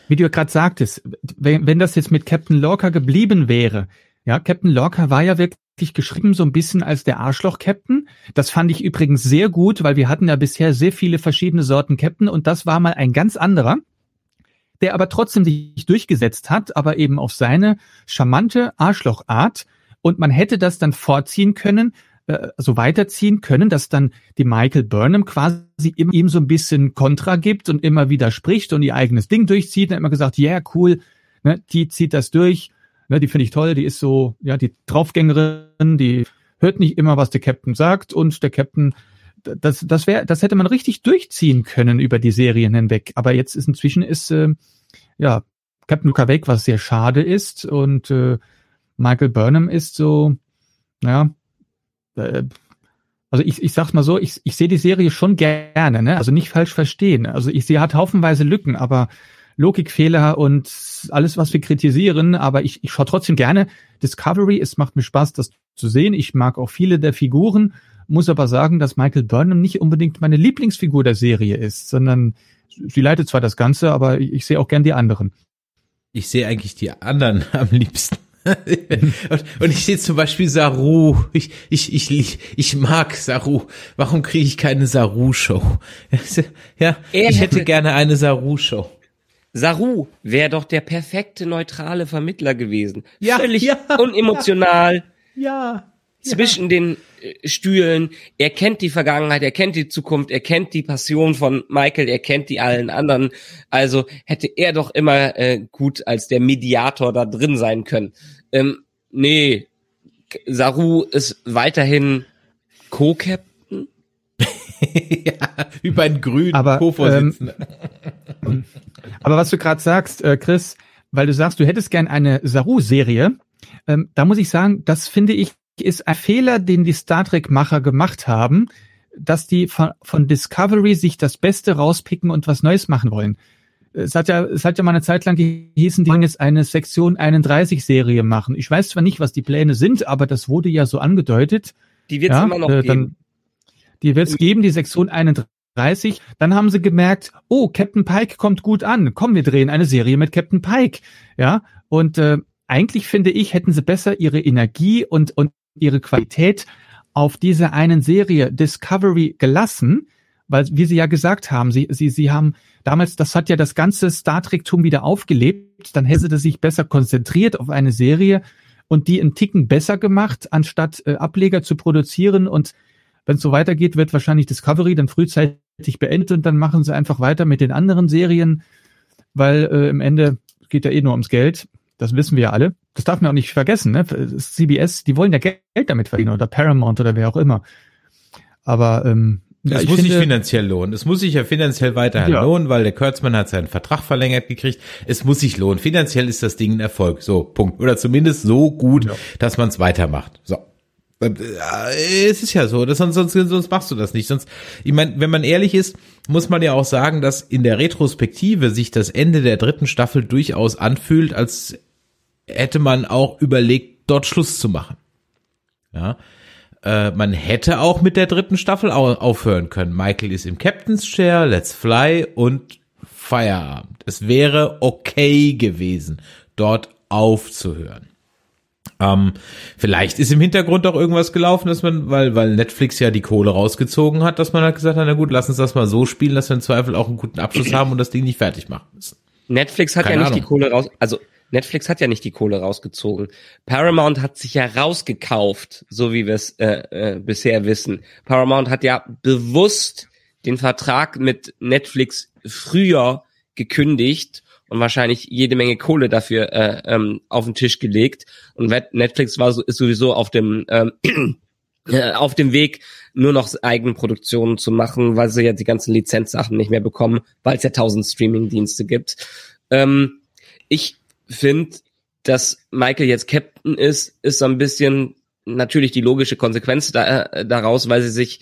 wie du gerade sagtest, wenn, wenn das jetzt mit Captain Lorca geblieben wäre, ja, Captain Lorca war ja wirklich geschrieben so ein bisschen als der Arschloch-Captain. Das fand ich übrigens sehr gut, weil wir hatten ja bisher sehr viele verschiedene Sorten Captain und das war mal ein ganz anderer, der aber trotzdem sich durchgesetzt hat, aber eben auf seine charmante Arschlochart. Und man hätte das dann vorziehen können, äh, so weiterziehen können, dass dann die Michael Burnham quasi ihm so ein bisschen Kontra gibt und immer wieder spricht und ihr eigenes Ding durchzieht. Und immer gesagt, ja, yeah, cool, ne, die zieht das durch, ne, die finde ich toll, die ist so, ja, die Draufgängerin, die hört nicht immer, was der Captain sagt und der Captain, das, das wäre, das hätte man richtig durchziehen können über die Serien hinweg. Aber jetzt ist inzwischen ist, äh, ja, Captain Luca weg, was sehr schade ist und äh, Michael Burnham ist so, ja, äh, also ich, ich sag's mal so, ich, ich sehe die Serie schon gerne, ne? Also nicht falsch verstehen. Also ich, sie hat haufenweise Lücken, aber Logikfehler und alles, was wir kritisieren, aber ich, ich schaue trotzdem gerne Discovery. Es macht mir Spaß, das zu sehen. Ich mag auch viele der Figuren, muss aber sagen, dass Michael Burnham nicht unbedingt meine Lieblingsfigur der Serie ist, sondern sie leitet zwar das Ganze, aber ich, ich sehe auch gern die anderen. Ich sehe eigentlich die anderen am liebsten und, und ich sehe zum Beispiel Saru. Ich, ich, ich, ich, ich mag Saru. Warum kriege ich keine Saru-Show? Ja, ich hätte gerne eine Saru-Show. Saru wäre doch der perfekte neutrale Vermittler gewesen. Ja, Völlig ja, unemotional. Ja. Zwischen den äh, Stühlen. Er kennt die Vergangenheit, er kennt die Zukunft, er kennt die Passion von Michael, er kennt die allen anderen. Also hätte er doch immer äh, gut als der Mediator da drin sein können. Ähm, nee, Saru ist weiterhin Co-Captain. ja, über einen grünen Aber, Co-Vorsitzender. Ähm, aber was du gerade sagst, äh, Chris, weil du sagst, du hättest gern eine Saru-Serie, ähm, da muss ich sagen, das finde ich ist ein Fehler, den die Star Trek-Macher gemacht haben, dass die von, von Discovery sich das Beste rauspicken und was Neues machen wollen. Es hat ja, es hat ja mal eine Zeit lang gehießen, die wollen jetzt eine Sektion 31 Serie machen. Ich weiß zwar nicht, was die Pläne sind, aber das wurde ja so angedeutet. Die wird es ja, immer noch äh, geben. Dann, die wird es geben, die Sektion 31. Dann haben sie gemerkt, oh, Captain Pike kommt gut an. Komm, wir drehen eine Serie mit Captain Pike. Ja, und äh, eigentlich finde ich, hätten sie besser ihre Energie und, und ihre Qualität auf diese einen Serie Discovery gelassen, weil, wie Sie ja gesagt haben, Sie, Sie, Sie haben damals, das hat ja das ganze Star Trek-Tum wieder aufgelebt, dann hätte sie sich besser konzentriert auf eine Serie und die einen Ticken besser gemacht, anstatt äh, Ableger zu produzieren und wenn es so weitergeht, wird wahrscheinlich Discovery dann frühzeitig beendet und dann machen sie einfach weiter mit den anderen Serien, weil äh, im Ende geht ja eh nur ums Geld. Das wissen wir ja alle. Das darf man auch nicht vergessen. Ne? CBS, die wollen ja Geld damit verdienen oder Paramount oder wer auch immer. Aber ähm, ja, es muss finde, sich finanziell lohnen. Es muss sich ja finanziell weiterhin Ja. lohnen, weil der Kurtzmann hat seinen Vertrag verlängert gekriegt. Es muss sich lohnen. Finanziell ist das Ding ein Erfolg. So, Punkt. Oder zumindest so gut, Ja. dass man es weitermacht. So. Äh, es ist ja so, das, sonst, sonst, sonst machst du das nicht. Sonst, ich meine, wenn man ehrlich ist, muss man ja auch sagen, dass in der Retrospektive sich das Ende der dritten Staffel durchaus anfühlt, als hätte man auch überlegt, dort Schluss zu machen. Ja. Äh, man hätte auch mit der dritten Staffel aufhören können. Michael ist im Captain's Chair, Let's Fly und Feierabend. Es wäre okay gewesen, dort aufzuhören. Ähm, vielleicht ist im Hintergrund auch irgendwas gelaufen, dass man, weil, weil Netflix ja die Kohle rausgezogen hat, dass man halt gesagt hat, na gut, lass uns das mal so spielen, dass wir im Zweifel auch einen guten Abschluss haben und das Ding nicht fertig machen müssen. Netflix hat Keine ja nicht Ahnung. die Kohle raus, also Netflix hat ja nicht die Kohle rausgezogen. Paramount hat sich ja rausgekauft, so wie wir es äh, äh, bisher wissen. Paramount hat ja bewusst den Vertrag mit Netflix früher gekündigt und wahrscheinlich jede Menge Kohle dafür äh, ähm, auf den Tisch gelegt. Und Netflix war so, ist sowieso auf dem ähm, äh, auf dem Weg, nur noch Eigenproduktionen zu machen, weil sie ja die ganzen Lizenzsachen nicht mehr bekommen, weil es ja tausend Streaming-Dienste gibt. Ähm, ich finde, dass Michael jetzt Captain ist, ist so ein bisschen natürlich die logische Konsequenz da, äh, daraus, weil sie sich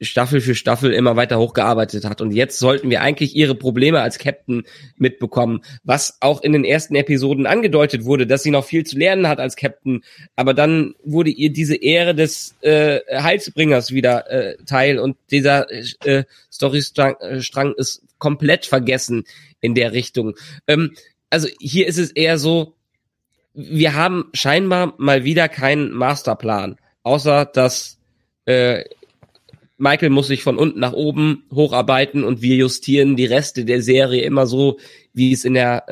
Staffel für Staffel immer weiter hochgearbeitet hat. Und jetzt sollten wir eigentlich ihre Probleme als Captain mitbekommen, was auch in den ersten Episoden angedeutet wurde, dass sie noch viel zu lernen hat als Captain. Aber dann wurde ihr diese Ehre des äh, Heilsbringers wieder äh, Teil und dieser äh, Storystrang Strang ist komplett vergessen in der Richtung. Ähm, also hier ist es eher so, wir haben scheinbar mal wieder keinen Masterplan, außer dass äh, Michael muss sich von unten nach oben hocharbeiten und wir justieren die Reste der Serie immer so, wie es in der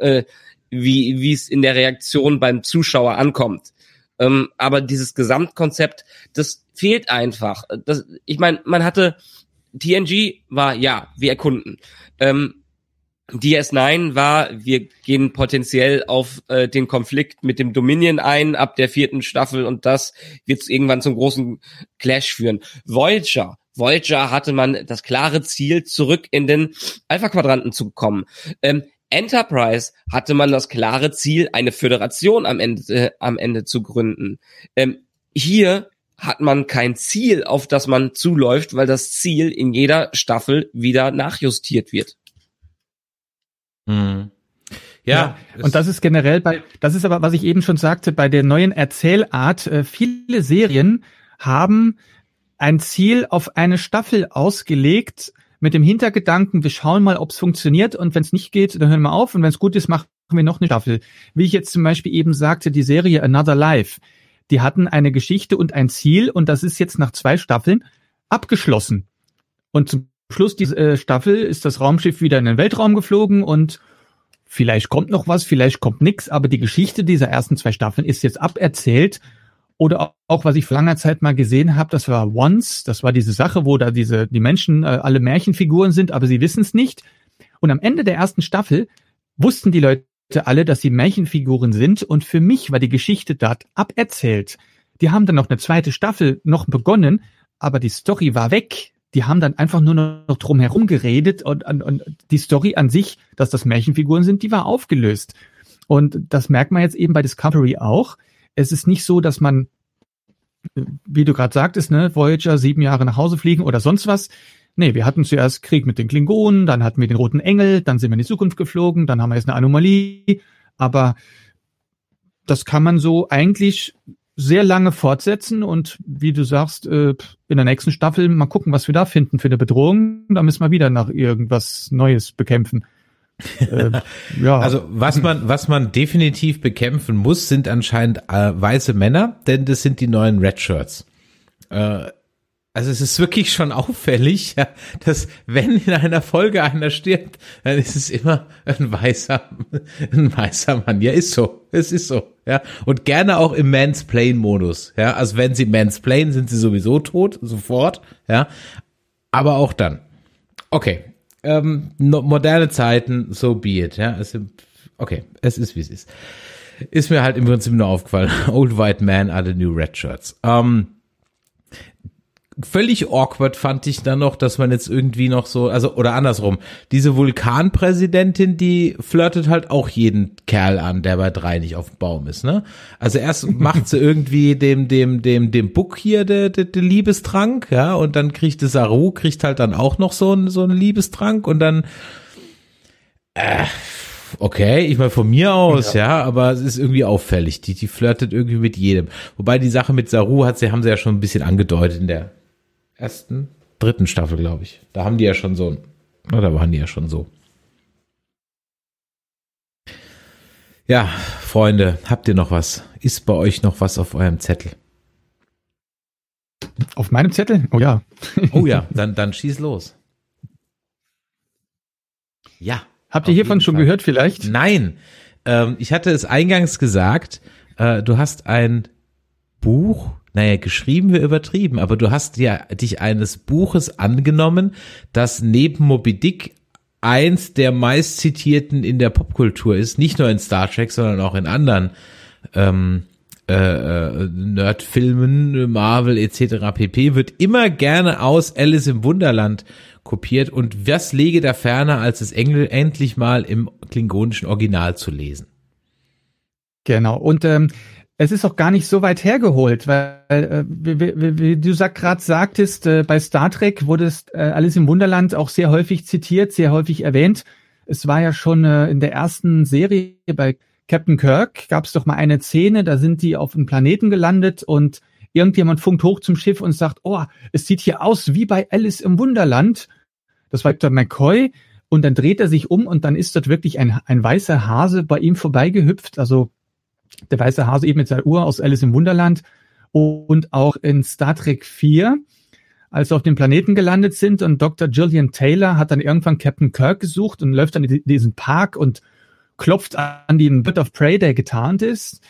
äh, äh, wie wie es in der Reaktion beim Zuschauer ankommt. Ähm, aber dieses Gesamtkonzept, das fehlt einfach. Das, ich meine, man hatte TNG war ja, wir erkunden. Ähm, DS9 war, wir gehen potenziell auf äh, den Konflikt mit dem Dominion ein ab der vierten Staffel und das wird irgendwann zum großen Clash führen. Voyager, Voyager hatte man das klare Ziel, zurück in den Alpha-Quadranten zu kommen. Ähm, Enterprise hatte man das klare Ziel, eine Föderation am Ende, äh, am Ende zu gründen. Ähm, hier hat man kein Ziel, auf das man zuläuft, weil das Ziel in jeder Staffel wieder nachjustiert wird. Mhm. Ja, ja, und das ist generell bei, das ist aber, was ich eben schon sagte, bei der neuen Erzählart, äh, viele Serien haben ein Ziel auf eine Staffel ausgelegt mit dem Hintergedanken, wir schauen mal, ob es funktioniert und wenn es nicht geht, dann hören wir auf und wenn es gut ist, machen wir noch eine Staffel. Wie ich jetzt zum Beispiel eben sagte, die Serie Another Life, die hatten eine Geschichte und ein Ziel und das ist jetzt nach zwei Staffeln abgeschlossen. Und zum Schluss dieser äh, Staffel ist das Raumschiff wieder in den Weltraum geflogen und vielleicht kommt noch was, vielleicht kommt nix, aber die Geschichte dieser ersten zwei Staffeln ist jetzt aberzählt. Oder auch, was ich vor langer Zeit mal gesehen habe, das war Once, das war diese Sache, wo da diese die Menschen äh, alle Märchenfiguren sind, aber sie wissen es nicht. Und am Ende der ersten Staffel wussten die Leute alle, dass sie Märchenfiguren sind und für mich war die Geschichte dort aberzählt. Die haben dann noch eine zweite Staffel noch begonnen, aber die Story war weg die haben dann einfach nur noch drum herum geredet und, und, und die Story an sich, dass das Märchenfiguren sind, die war aufgelöst. Und das merkt man jetzt eben bei Discovery auch. Es ist nicht so, dass man, wie du gerade sagtest, ne, Voyager sieben Jahre nach Hause fliegen oder sonst was. Nee, wir hatten zuerst Krieg mit den Klingonen, dann hatten wir den Roten Engel, dann sind wir in die Zukunft geflogen, dann haben wir jetzt eine Anomalie. Aber das kann man so eigentlich sehr lange fortsetzen und wie du sagst, äh, in der nächsten Staffel mal gucken, was wir da finden für eine Bedrohung. Da müssen wir wieder nach irgendwas Neues bekämpfen. äh, ja. Also was man, was man definitiv bekämpfen muss, sind anscheinend äh, weiße Männer, denn das sind die neuen Red Shirts. Äh, also es ist wirklich schon auffällig, ja, dass wenn in einer Folge einer stirbt, dann ist es immer ein weißer, ein weißer Mann. Ja, ist so. Es ist so. Ja. Und gerne auch im Mansplain-Modus. Ja. Also wenn sie Mansplain, sind sie sowieso tot, sofort. Ja. Aber auch dann. Okay. Ähm, moderne Zeiten, so be it. Ja. Es okay. Es ist, wie es ist. Ist mir halt im Prinzip nur aufgefallen. Old White Man are the new Red Shirts. Ähm, völlig awkward fand ich dann noch, dass man jetzt irgendwie noch so, also oder andersrum, diese Vulkanpräsidentin, die flirtet halt auch jeden Kerl an, der bei drei nicht auf dem Baum ist, ne? Also erst macht sie irgendwie dem dem dem dem Buck hier der der, der Liebestrank, ja, und dann kriegt der Saru kriegt halt dann auch noch so ein so ein Liebestrank und dann äh, okay, ich meine von mir aus, ja. ja. aber es ist irgendwie auffällig. Die, die flirtet irgendwie mit jedem. Wobei die Sache mit Saru hat sie, haben sie ja schon ein bisschen angedeutet in der ersten, dritten Staffel, glaube ich. Da haben die ja schon so, da waren die ja schon so. Ja, Freunde, habt ihr noch was? Ist bei euch noch was auf eurem Zettel? Auf meinem Zettel? Oh ja. oh ja, dann, dann schieß los. Ja. Habt ihr hiervon schon Fall. gehört vielleicht? Nein. Ähm, ich hatte es eingangs gesagt, äh, du hast ein Buch, naja, geschrieben wir übertrieben, aber du hast ja dich eines Buches angenommen, das neben Moby Dick eins der meistzitierten in der Popkultur ist, nicht nur in Star Trek, sondern auch in anderen ähm, äh, äh Nerdfilmen, Marvel etc. pp. wird immer gerne aus Alice im Wunderland kopiert und was lege da ferner, als es Engl endlich mal im klingonischen Original zu lesen. Genau, und ähm, es ist auch gar nicht so weit hergeholt, weil äh, wie, wie, wie du gerade sagtest, äh, bei Star Trek wurde es äh, alles im Wunderland auch sehr häufig zitiert, sehr häufig erwähnt. Es war ja schon äh, in der ersten Serie bei Captain Kirk gab es doch mal eine Szene, da sind die auf einem Planeten gelandet und irgendjemand funkt hoch zum Schiff und sagt, oh, es sieht hier aus wie bei Alice im Wunderland. Das war Dr. McCoy. Und dann dreht er sich um und dann ist dort wirklich ein, ein weißer Hase bei ihm vorbeigehüpft. Also der weiße Hase eben mit seiner Uhr aus Alice im Wunderland und auch in Star Trek 4, als sie auf dem Planeten gelandet sind und Dr. Gillian Taylor hat dann irgendwann Captain Kirk gesucht und läuft dann in diesen Park und klopft an den Bird of Prey, der getarnt ist.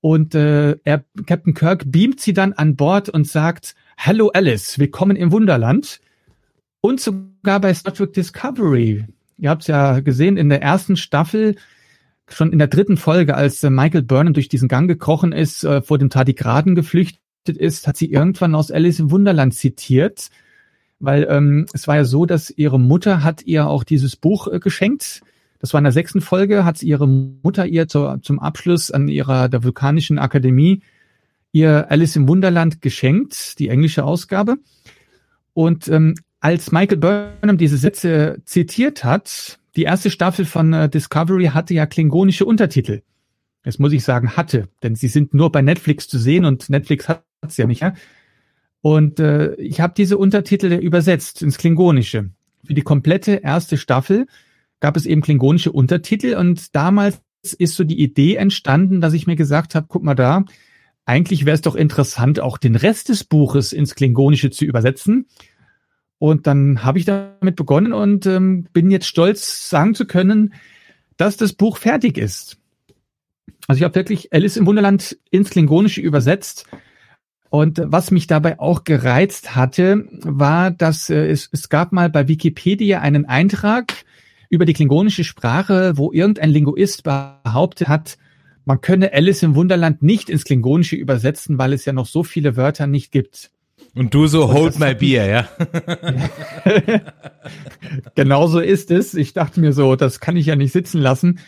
Und äh, er, Captain Kirk beamt sie dann an Bord und sagt, Hallo Alice, willkommen im Wunderland. Und sogar bei Star Trek Discovery. Ihr habt es ja gesehen, in der ersten Staffel schon in der dritten Folge, als äh, Michael Burnham durch diesen Gang gekrochen ist, äh, vor dem Tardigraden geflüchtet ist, hat sie irgendwann aus Alice im Wunderland zitiert, weil ähm, es war ja so, dass ihre Mutter hat ihr auch dieses Buch äh, geschenkt. Das war in der sechsten Folge, hat ihre Mutter ihr zu, zum Abschluss an ihrer der vulkanischen Akademie ihr Alice im Wunderland geschenkt, die englische Ausgabe. Und ähm, als Michael Burnham diese Sätze zitiert hat, die erste Staffel von äh, Discovery hatte ja klingonische Untertitel. Das muss ich sagen, hatte, denn sie sind nur bei Netflix zu sehen und Netflix hat es ja nicht. Ja? Und äh, ich habe diese Untertitel übersetzt ins Klingonische. Für die komplette erste Staffel gab es eben klingonische Untertitel und damals ist so die Idee entstanden, dass ich mir gesagt habe, guck mal da, eigentlich wäre es doch interessant, auch den Rest des Buches ins Klingonische zu übersetzen. Und dann habe ich damit begonnen und ähm, bin jetzt stolz sagen zu können, dass das Buch fertig ist. Also ich habe wirklich Alice im Wunderland ins Klingonische übersetzt. Und was mich dabei auch gereizt hatte, war, dass äh, es, es gab mal bei Wikipedia einen Eintrag über die klingonische Sprache, wo irgendein Linguist behauptet hat, man könne Alice im Wunderland nicht ins Klingonische übersetzen, weil es ja noch so viele Wörter nicht gibt. Und du so, hold my beer, ja? genau so ist es. Ich dachte mir so, das kann ich ja nicht sitzen lassen.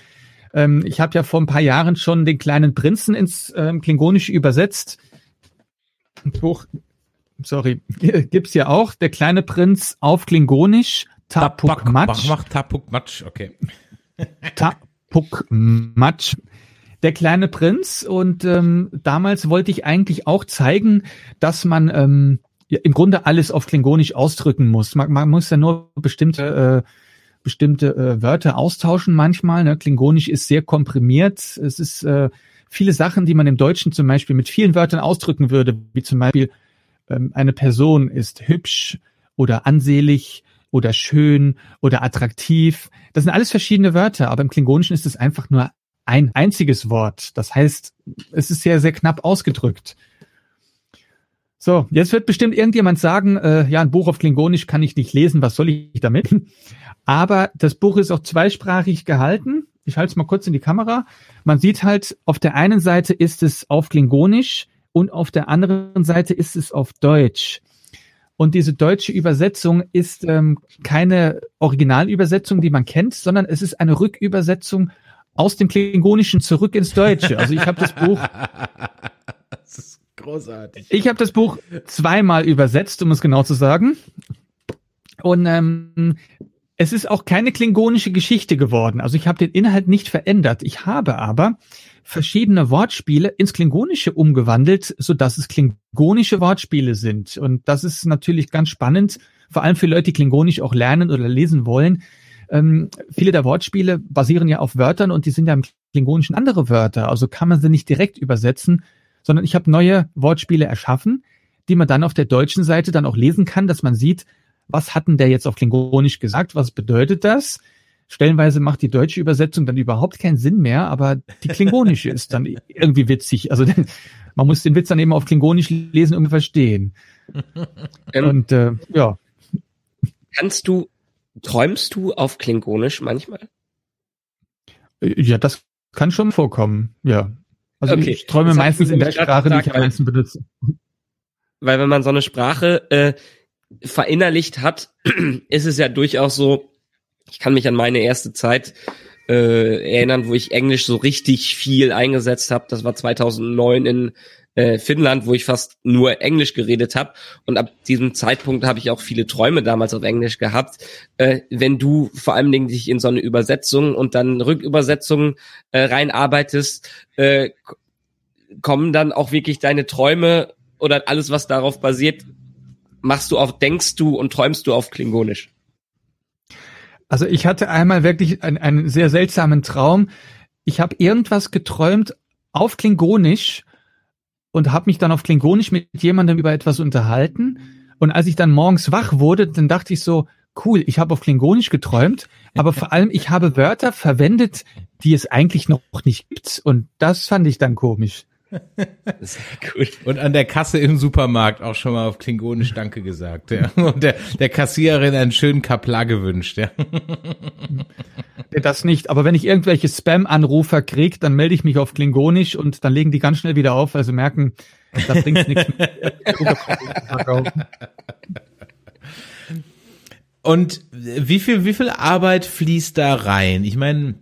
Ähm, ich habe ja vor ein paar Jahren schon den kleinen Prinzen ins ähm, Klingonische übersetzt. Buch, sorry, gibt's ja auch. Der kleine Prinz auf Klingonisch. Tapuk Matsch. Mach Tapuk Matsch, okay. Tapuk Matsch der kleine Prinz und ähm, damals wollte ich eigentlich auch zeigen, dass man ähm, ja, im Grunde alles auf Klingonisch ausdrücken muss. Man, man muss ja nur bestimmte äh, bestimmte äh, Wörter austauschen manchmal. Ne? Klingonisch ist sehr komprimiert. Es ist äh, viele Sachen, die man im Deutschen zum Beispiel mit vielen Wörtern ausdrücken würde, wie zum Beispiel ähm, eine Person ist hübsch oder ansehlich oder schön oder attraktiv. Das sind alles verschiedene Wörter, aber im Klingonischen ist es einfach nur ein einziges Wort. Das heißt, es ist sehr, sehr knapp ausgedrückt. So, jetzt wird bestimmt irgendjemand sagen, äh, ja, ein Buch auf Klingonisch kann ich nicht lesen, was soll ich damit? Aber das Buch ist auch zweisprachig gehalten. Ich halte es mal kurz in die Kamera. Man sieht halt, auf der einen Seite ist es auf Klingonisch und auf der anderen Seite ist es auf Deutsch. Und diese deutsche Übersetzung ist ähm, keine Originalübersetzung, die man kennt, sondern es ist eine Rückübersetzung aus dem Klingonischen zurück ins Deutsche. Also ich habe das Buch. das ist großartig. Ich habe das Buch zweimal übersetzt, um es genau zu sagen. Und ähm, es ist auch keine klingonische Geschichte geworden. Also ich habe den Inhalt nicht verändert. Ich habe aber verschiedene Wortspiele ins Klingonische umgewandelt, so dass es klingonische Wortspiele sind. Und das ist natürlich ganz spannend, vor allem für Leute, die Klingonisch auch lernen oder lesen wollen. Ähm, viele der Wortspiele basieren ja auf Wörtern und die sind ja im Klingonischen andere Wörter. Also kann man sie nicht direkt übersetzen, sondern ich habe neue Wortspiele erschaffen, die man dann auf der deutschen Seite dann auch lesen kann, dass man sieht, was hatten der jetzt auf Klingonisch gesagt, was bedeutet das? Stellenweise macht die deutsche Übersetzung dann überhaupt keinen Sinn mehr, aber die klingonische ist dann irgendwie witzig. Also man muss den Witz dann eben auf Klingonisch lesen und verstehen. Ähm, und äh, ja. Kannst du, träumst du auf Klingonisch manchmal? Ja, das kann schon vorkommen, ja. Also Okay. ich träume Das meistens in der Sprache, die ich gesagt, am meisten benutze. Weil wenn man so eine Sprache äh, verinnerlicht hat, ist es ja durchaus so, ich kann mich an meine erste Zeit äh, erinnern, wo ich Englisch so richtig viel eingesetzt habe. Das war 2009 in äh, Finnland, wo ich fast nur Englisch geredet habe. Und ab diesem Zeitpunkt habe ich auch viele Träume damals auf Englisch gehabt. Äh, wenn du vor allen Dingen dich in so eine Übersetzung und dann Rückübersetzungen äh, reinarbeitest, äh, kommen dann auch wirklich deine Träume oder alles, was darauf basiert, machst du auf, denkst du und träumst du auf Klingonisch. Also ich hatte einmal wirklich einen, einen sehr seltsamen Traum. Ich habe irgendwas geträumt auf Klingonisch und habe mich dann auf Klingonisch mit jemandem über etwas unterhalten. Und als ich dann morgens wach wurde, dann dachte ich so, cool, ich habe auf Klingonisch geträumt, aber vor allem ich habe Wörter verwendet, die es eigentlich noch nicht gibt. Und das fand ich dann komisch. Sehr cool. Und an der Kasse im Supermarkt auch schon mal auf Klingonisch Danke gesagt, ja. Und der, der Kassiererin einen schönen Kapla gewünscht, ja. Das nicht. Aber wenn ich irgendwelche Spam-Anrufer krieg, dann melde ich mich auf Klingonisch und dann legen die ganz schnell wieder auf, weil sie merken, da bringt's nichts mehr. Und wie viel, wie viel Arbeit fließt da rein? Ich meine,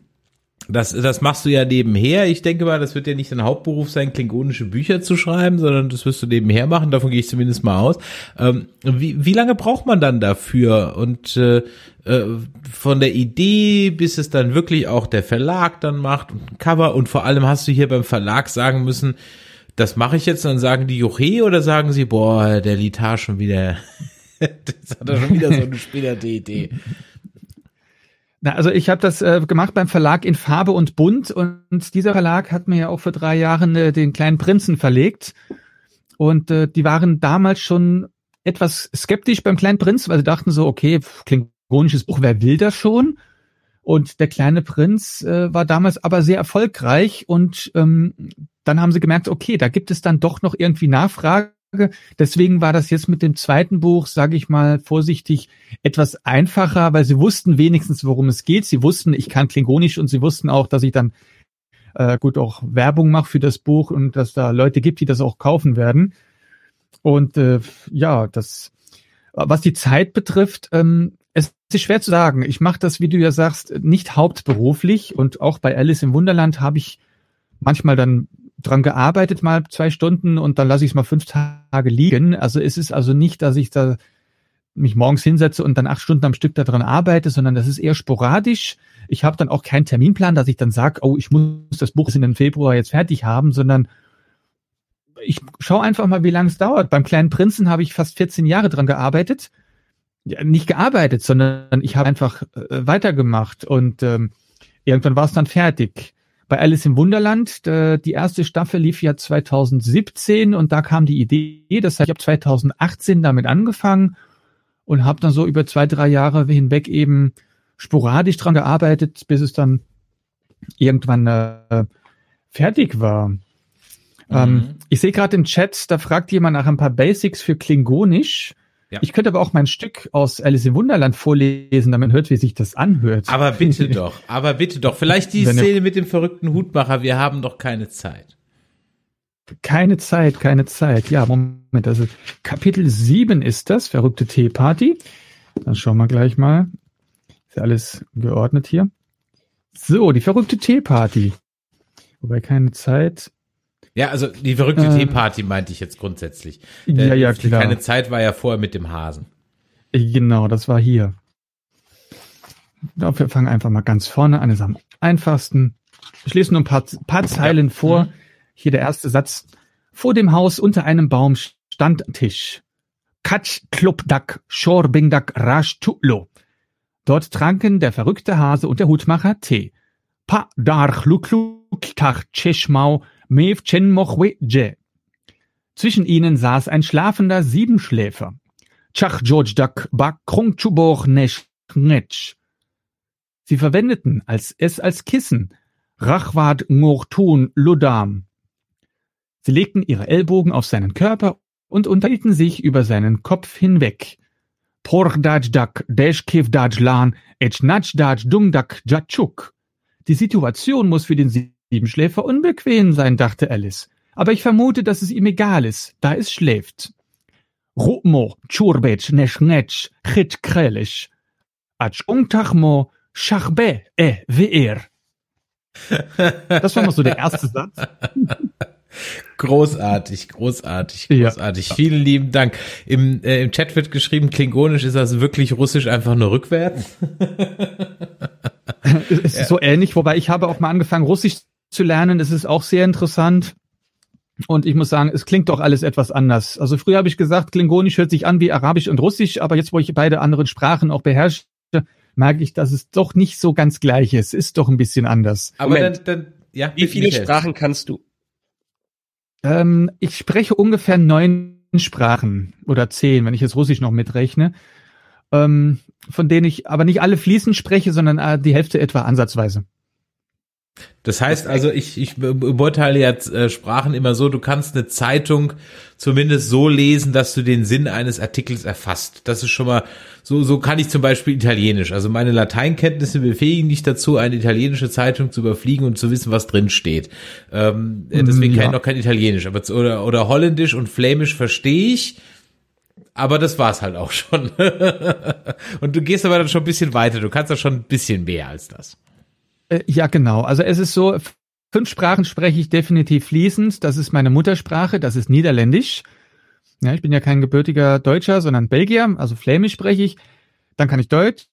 das, das machst du ja nebenher. Ich denke mal, das wird ja nicht dein Hauptberuf sein, klingonische Bücher zu schreiben, sondern das wirst du nebenher machen. Davon gehe ich zumindest mal aus. Ähm, wie, wie lange braucht man dann dafür? Und äh, äh, von der Idee, bis es dann wirklich auch der Verlag dann macht und ein Cover. Und vor allem hast du hier beim Verlag sagen müssen, das mache ich jetzt, dann sagen die Juche oder sagen sie, boah, der Litar schon wieder, das hat er schon wieder so eine späterte Idee. Na, also ich habe das äh, gemacht beim Verlag in Farbe und Bunt und dieser Verlag hat mir ja auch vor drei Jahren äh, den kleinen Prinzen verlegt und äh, die waren damals schon etwas skeptisch beim kleinen Prinz, weil sie dachten so, okay, klingonisches Buch, wer will das schon? Und der kleine Prinz äh, war damals aber sehr erfolgreich und ähm, dann haben sie gemerkt, okay, da gibt es dann doch noch irgendwie Nachfrage. Deswegen war das jetzt mit dem zweiten Buch, sage ich mal vorsichtig, etwas einfacher, weil sie wussten wenigstens, worum es geht. Sie wussten, ich kann Klingonisch und sie wussten auch, dass ich dann äh, gut auch Werbung mache für das Buch und dass da Leute gibt, die das auch kaufen werden. Und äh, ja, das, was die Zeit betrifft, ähm, es ist schwer zu sagen. Ich mache das, wie du ja sagst, nicht hauptberuflich und auch bei Alice im Wunderland habe ich manchmal dann dran gearbeitet, mal zwei Stunden und dann lasse ich es mal fünf Tage liegen. Also es ist also nicht, dass ich da mich morgens hinsetze und dann acht Stunden am Stück daran arbeite, sondern das ist eher sporadisch. Ich habe dann auch keinen Terminplan, dass ich dann sage, oh, ich muss das Buch in den Februar jetzt fertig haben, sondern ich schaue einfach mal, wie lange es dauert. Beim kleinen Prinzen habe ich fast 14 Jahre dran gearbeitet. Ja, nicht gearbeitet, sondern ich habe einfach äh, weitergemacht und ähm, irgendwann war es dann fertig. Bei Alice im Wunderland, äh, die erste Staffel lief ja 2017 und da kam die Idee, das heißt, ich habe 2018 damit angefangen und habe dann so über zwei, drei Jahre hinweg eben sporadisch dran gearbeitet, bis es dann irgendwann äh, fertig war. Ähm, ich sehe gerade im Chat, da fragt jemand nach ein paar Basics für Klingonisch. Ja. Ich könnte aber auch mein Stück aus Alice im Wunderland vorlesen, damit man hört, wie sich das anhört. Aber bitte doch, aber bitte doch. Vielleicht die Wenn Szene mit dem verrückten Hutmacher, wir haben doch keine Zeit. Keine Zeit, keine Zeit. Ja, Moment, also Kapitel 7 ist das, verrückte Teeparty. Dann schauen wir gleich mal. Ist ja alles geordnet hier. So, die verrückte Teeparty. Wobei keine Zeit. Ja, also die verrückte äh, Teeparty meinte ich jetzt grundsätzlich. Ja, äh, ja, klar. Keine Zeit war ja vorher mit dem Hasen. Genau, das war hier. Wir fangen einfach mal ganz vorne an. ist am einfachsten. Ich lese nur ein paar, paar Zeilen ja. vor. Hier der erste Satz. Vor dem Haus unter einem Baum stand Tisch. Katsch klubdak schorbingdak rasch tutlo. Dort tranken der verrückte Hase und der Hutmacher Tee. Pa dar tach cheshmau mev chen mochwe je. Zwischen ihnen saß ein schlafender Siebenschläfer. Chach George Duck bak krung chuboch nesh netsch. Sie verwendeten als es als Kissen Rachwad Ngortun Ludam. Sie legten ihre Ellbogen auf seinen Körper und unterhielten sich über seinen Kopf hinweg. Pordaj dak deshkiv daj lan etchnach daj dung dak jatschuk. Die Situation muss für den Siebenschläfer unbequem sein, dachte Alice. Aber ich vermute, dass es ihm egal ist, da es schläft. Rumo, churbech, neschnetsch, chit krelisch. Ach untachmo, schachbe, e, veer. Das war mal so der erste Satz. Großartig, großartig, großartig. Ja. Vielen lieben Dank. Im, äh, Im Chat wird geschrieben, klingonisch ist das wirklich russisch einfach nur rückwärts. es ist ja. so ähnlich, wobei ich habe auch mal angefangen, russisch zu lernen. Es ist auch sehr interessant. Und ich muss sagen, es klingt doch alles etwas anders. Also früher habe ich gesagt, Klingonisch hört sich an wie Arabisch und Russisch, aber jetzt, wo ich beide anderen Sprachen auch beherrsche, merke ich, dass es doch nicht so ganz gleich ist. Es ist doch ein bisschen anders. Aber dann, dann, ja, wie viele Sprachen kannst du? Ähm, ich spreche ungefähr neun Sprachen oder zehn, wenn ich jetzt Russisch noch mitrechne. Ähm, von denen ich aber nicht alle fließend spreche, sondern äh, die Hälfte etwa ansatzweise. Das heißt also, ich, ich beurteile jetzt äh, Sprachen immer so, du kannst eine Zeitung zumindest so lesen, dass du den Sinn eines Artikels erfasst. Das ist schon mal, so, so kann ich zum Beispiel Italienisch. Also meine Lateinkenntnisse befähigen dich dazu, eine italienische Zeitung zu überfliegen und zu wissen, was drin steht. Ähm, äh, deswegen ja. kann ich noch kein Italienisch. Aber, oder, oder Holländisch und Flämisch verstehe ich. Aber das war's halt auch schon. und du gehst aber dann schon ein bisschen weiter. Du kannst ja schon ein bisschen mehr als das. Äh, ja, genau. Also es ist so, fünf Sprachen spreche ich definitiv fließend. Das ist meine Muttersprache, das ist Niederländisch. Ja, ich bin ja kein gebürtiger Deutscher, sondern Belgier, also Flämisch spreche ich. Dann kann ich Deutsch,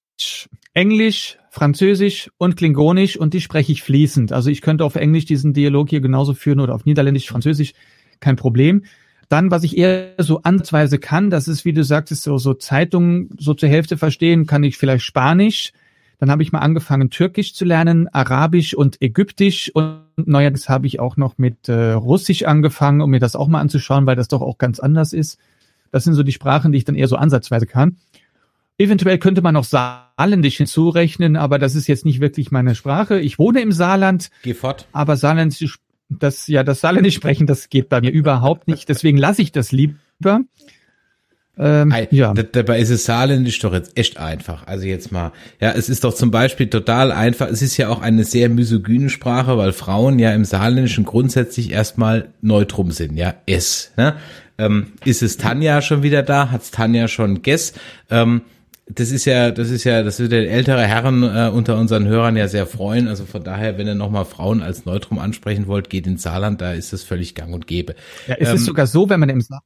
Englisch, Französisch und Klingonisch und die spreche ich fließend. Also ich könnte auf Englisch diesen Dialog hier genauso führen oder auf Niederländisch, Französisch, kein Problem. Dann, was ich eher so ansatzweise kann, das ist, wie du sagtest, so, so Zeitungen so zur Hälfte verstehen, kann ich vielleicht Spanisch, dann habe ich mal angefangen, Türkisch zu lernen, Arabisch und Ägyptisch und neuerdings habe ich auch noch mit äh, Russisch angefangen, um mir das auch mal anzuschauen, weil das doch auch ganz anders ist. Das sind so die Sprachen, die ich dann eher so ansatzweise kann. Eventuell könnte man noch Saarländisch hinzurechnen, aber das ist jetzt nicht wirklich meine Sprache. Ich wohne im Saarland. Geh fort. Aber Saarländisch, das, ja, das Saarländisch sprechen, das geht bei mir überhaupt nicht. Deswegen lasse ich das lieber. Ähm, ja. Dabei ist es saarländisch doch jetzt echt einfach. Also jetzt mal, ja, es ist doch zum Beispiel total einfach. Es ist ja auch eine sehr misogyne Sprache, weil Frauen ja im Saarländischen grundsätzlich erstmal neutrum sind, ja, es. Ne? Ähm, ist es Tanja schon wieder da? Hat's Tanja schon guess? Ähm, das ist ja, das ist ja, das wird der ältere Herren äh, unter unseren Hörern ja sehr freuen. Also von daher, wenn ihr nochmal Frauen als Neutrum ansprechen wollt, geht ins Saarland, da ist das völlig gang und gäbe. Ja, ist ähm, es sogar so, wenn man im Saarland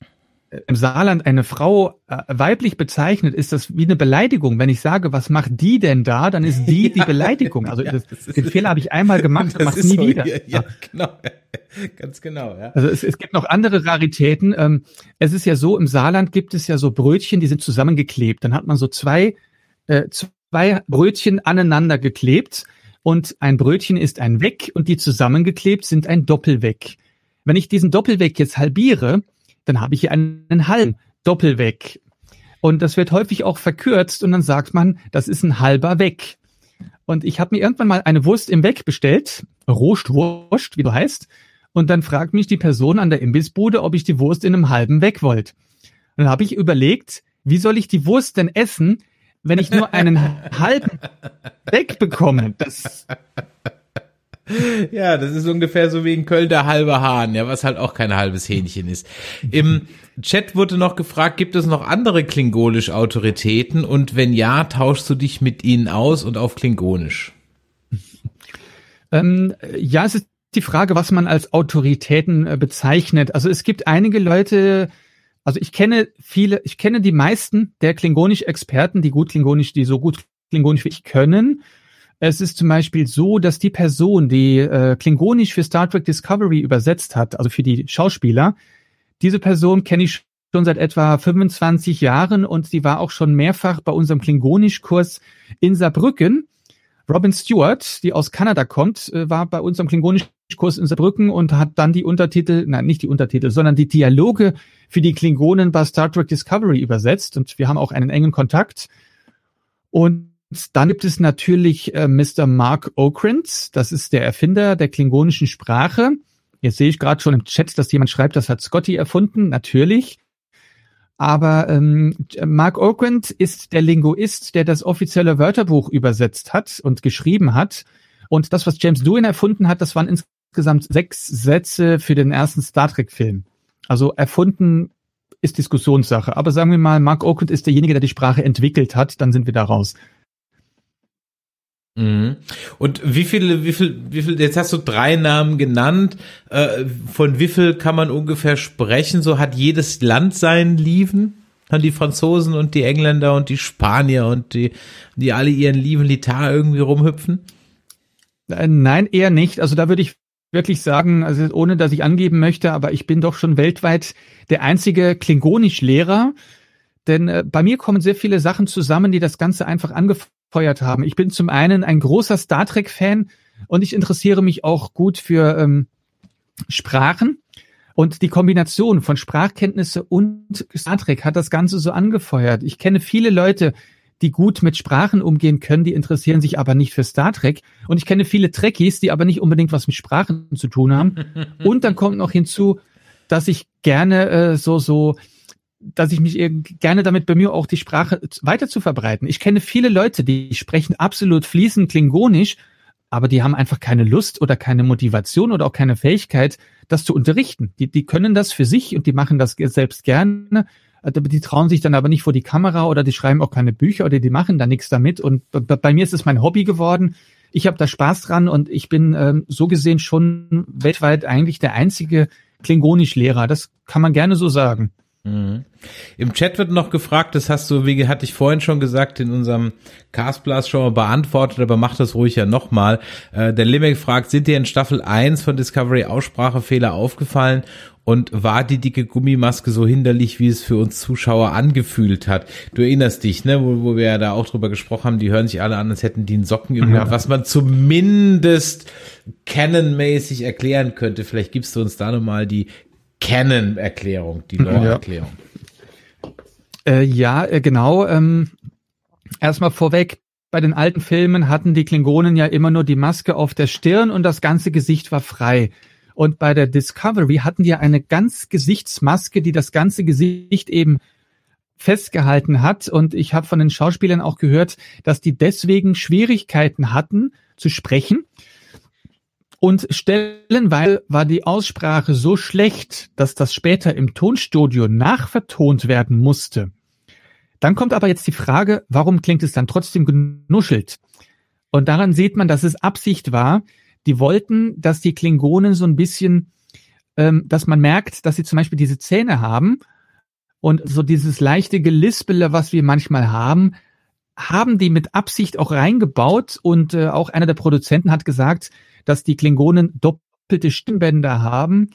im Saarland eine Frau äh, weiblich bezeichnet, ist das wie eine Beleidigung. Wenn ich sage, was macht die denn da, dann ist die die Beleidigung. Also ja, das, den Fehler habe ich einmal gemacht und mach's nie so, wieder. Ja, ja, genau. Ganz genau, ja. Also es, es gibt noch andere Raritäten. Ähm, es ist ja so, im Saarland gibt es ja so Brötchen, die sind zusammengeklebt. Dann hat man so zwei, äh, zwei Brötchen aneinander geklebt und ein Brötchen ist ein Weg und die zusammengeklebt sind ein Doppelweg. Wenn ich diesen Doppelweg jetzt halbiere, dann habe ich hier einen halben Doppelweg. Und das wird häufig auch verkürzt und dann sagt man, das ist ein halber Weg. Und ich habe mir irgendwann mal eine Wurst im Weg bestellt, Rohstwurst, wie du heißt, und dann fragt mich die Person an der Imbissbude, ob ich die Wurst in einem halben Weg wollte. Und dann habe ich überlegt, wie soll ich die Wurst denn essen, wenn ich nur einen halben Weg bekomme? Das Ja, das ist ungefähr so wie in Köln der halbe Hahn, ja, was halt auch kein halbes Hähnchen ist. Im Chat wurde noch gefragt, gibt es noch andere Klingonisch-Autoritäten und wenn ja, tauschst du dich mit ihnen aus und auf Klingonisch? Ähm, ja, es ist die Frage, was man als Autoritäten äh, bezeichnet. Also es gibt einige Leute, also ich kenne viele, ich kenne die meisten der Klingonisch-Experten, die gut Klingonisch, die so gut Klingonisch wie ich können. Es ist zum Beispiel so, dass die Person, die äh, Klingonisch für Star Trek Discovery übersetzt hat, also für die Schauspieler, diese Person kenne ich schon seit etwa 25 Jahren und sie war auch schon mehrfach bei unserem Klingonisch-Kurs in Saarbrücken. Robin Stewart, die aus Kanada kommt, äh, war bei unserem Klingonisch-Kurs in Saarbrücken und hat dann die Untertitel, nein, nicht die Untertitel, sondern die Dialoge für die Klingonen bei Star Trek Discovery übersetzt und wir haben auch einen engen Kontakt. Und dann gibt es natürlich äh, Mr. Mark Okrent, das ist der Erfinder der klingonischen Sprache. Jetzt sehe ich gerade schon im Chat, dass jemand schreibt, das hat Scotty erfunden, natürlich. Aber ähm, Mark Okrent ist der Linguist, der das offizielle Wörterbuch übersetzt hat und geschrieben hat. Und das, was James Doohan erfunden hat, das waren insgesamt sechs Sätze für den ersten Star Trek-Film. Also erfunden ist Diskussionssache. Aber sagen wir mal, Mark Okrent ist derjenige, der die Sprache entwickelt hat, dann sind wir da raus. Mhm. Und wie viele, wie viel, wie viel, jetzt hast du drei Namen genannt, äh, von wie viel kann man ungefähr sprechen? So hat jedes Land seinen Lieven? Haben die Franzosen und die Engländer und die Spanier und die, die alle ihren Lieven Litar irgendwie rumhüpfen? Äh, nein, eher nicht. Also da würde ich wirklich sagen, also ohne dass ich angeben möchte, aber ich bin doch schon weltweit der einzige Klingonisch-Lehrer. Denn äh, bei mir kommen sehr viele Sachen zusammen, die das Ganze einfach angefangen angefeuert haben. Ich bin zum einen ein großer Star Trek-Fan und ich interessiere mich auch gut für ähm, Sprachen. Und die Kombination von Sprachkenntnisse und Star Trek hat das Ganze so angefeuert. Ich kenne viele Leute, die gut mit Sprachen umgehen können, die interessieren sich aber nicht für Star Trek. Und ich kenne viele Trekkies, die aber nicht unbedingt was mit Sprachen zu tun haben. und dann kommt noch hinzu, dass ich gerne äh, so so dass ich mich gerne damit bemühe, auch die Sprache weiter zu verbreiten. Ich kenne viele Leute, die sprechen absolut fließend Klingonisch, aber die haben einfach keine Lust oder keine Motivation oder auch keine Fähigkeit, das zu unterrichten. Die, die können das für sich und die machen das selbst gerne. Die trauen sich dann aber nicht vor die Kamera oder die schreiben auch keine Bücher oder die machen da nichts damit. Und bei mir ist es mein Hobby geworden. Ich habe da Spaß dran und ich bin ähm, so gesehen schon weltweit eigentlich der einzige Klingonisch-Lehrer. Das kann man gerne so sagen. Mhm. Im Chat wird noch gefragt, das hast du, wie hatte ich vorhin schon gesagt, in unserem Castblast schon mal beantwortet, aber mach das ruhig ja nochmal. Äh, der Limek fragt, sind dir in Staffel 1 von Discovery Aussprachefehler aufgefallen und war die dicke Gummimaske so hinderlich, wie es für uns Zuschauer angefühlt hat? Du erinnerst dich, ne, wo, wo wir ja da auch drüber gesprochen haben, die hören sich alle an, als hätten die einen Socken im ja. was man zumindest canonmäßig erklären könnte. Vielleicht gibst du uns da nochmal die Canon-Erklärung, die Lore-Erklärung. Ja, äh, ja äh, genau. Ähm, erstmal vorweg, bei den alten Filmen hatten die Klingonen ja immer nur die Maske auf der Stirn und das ganze Gesicht war frei. Und bei der Discovery hatten die ja eine ganz Gesichtsmaske, die das ganze Gesicht eben festgehalten hat. Und ich habe von den Schauspielern auch gehört, dass die deswegen Schwierigkeiten hatten zu sprechen und stellenweise war die Aussprache so schlecht, dass das später im Tonstudio nachvertont werden musste. Dann kommt aber jetzt die Frage, warum klingt es dann trotzdem genuschelt? Und daran sieht man, dass es Absicht war. Die wollten, dass die Klingonen so ein bisschen, ähm, dass man merkt, dass sie zum Beispiel diese Zähne haben und so dieses leichte Gelispele, was wir manchmal haben, haben die mit Absicht auch reingebaut und äh, auch einer der Produzenten hat gesagt, dass die Klingonen doppelte Stimmbänder haben.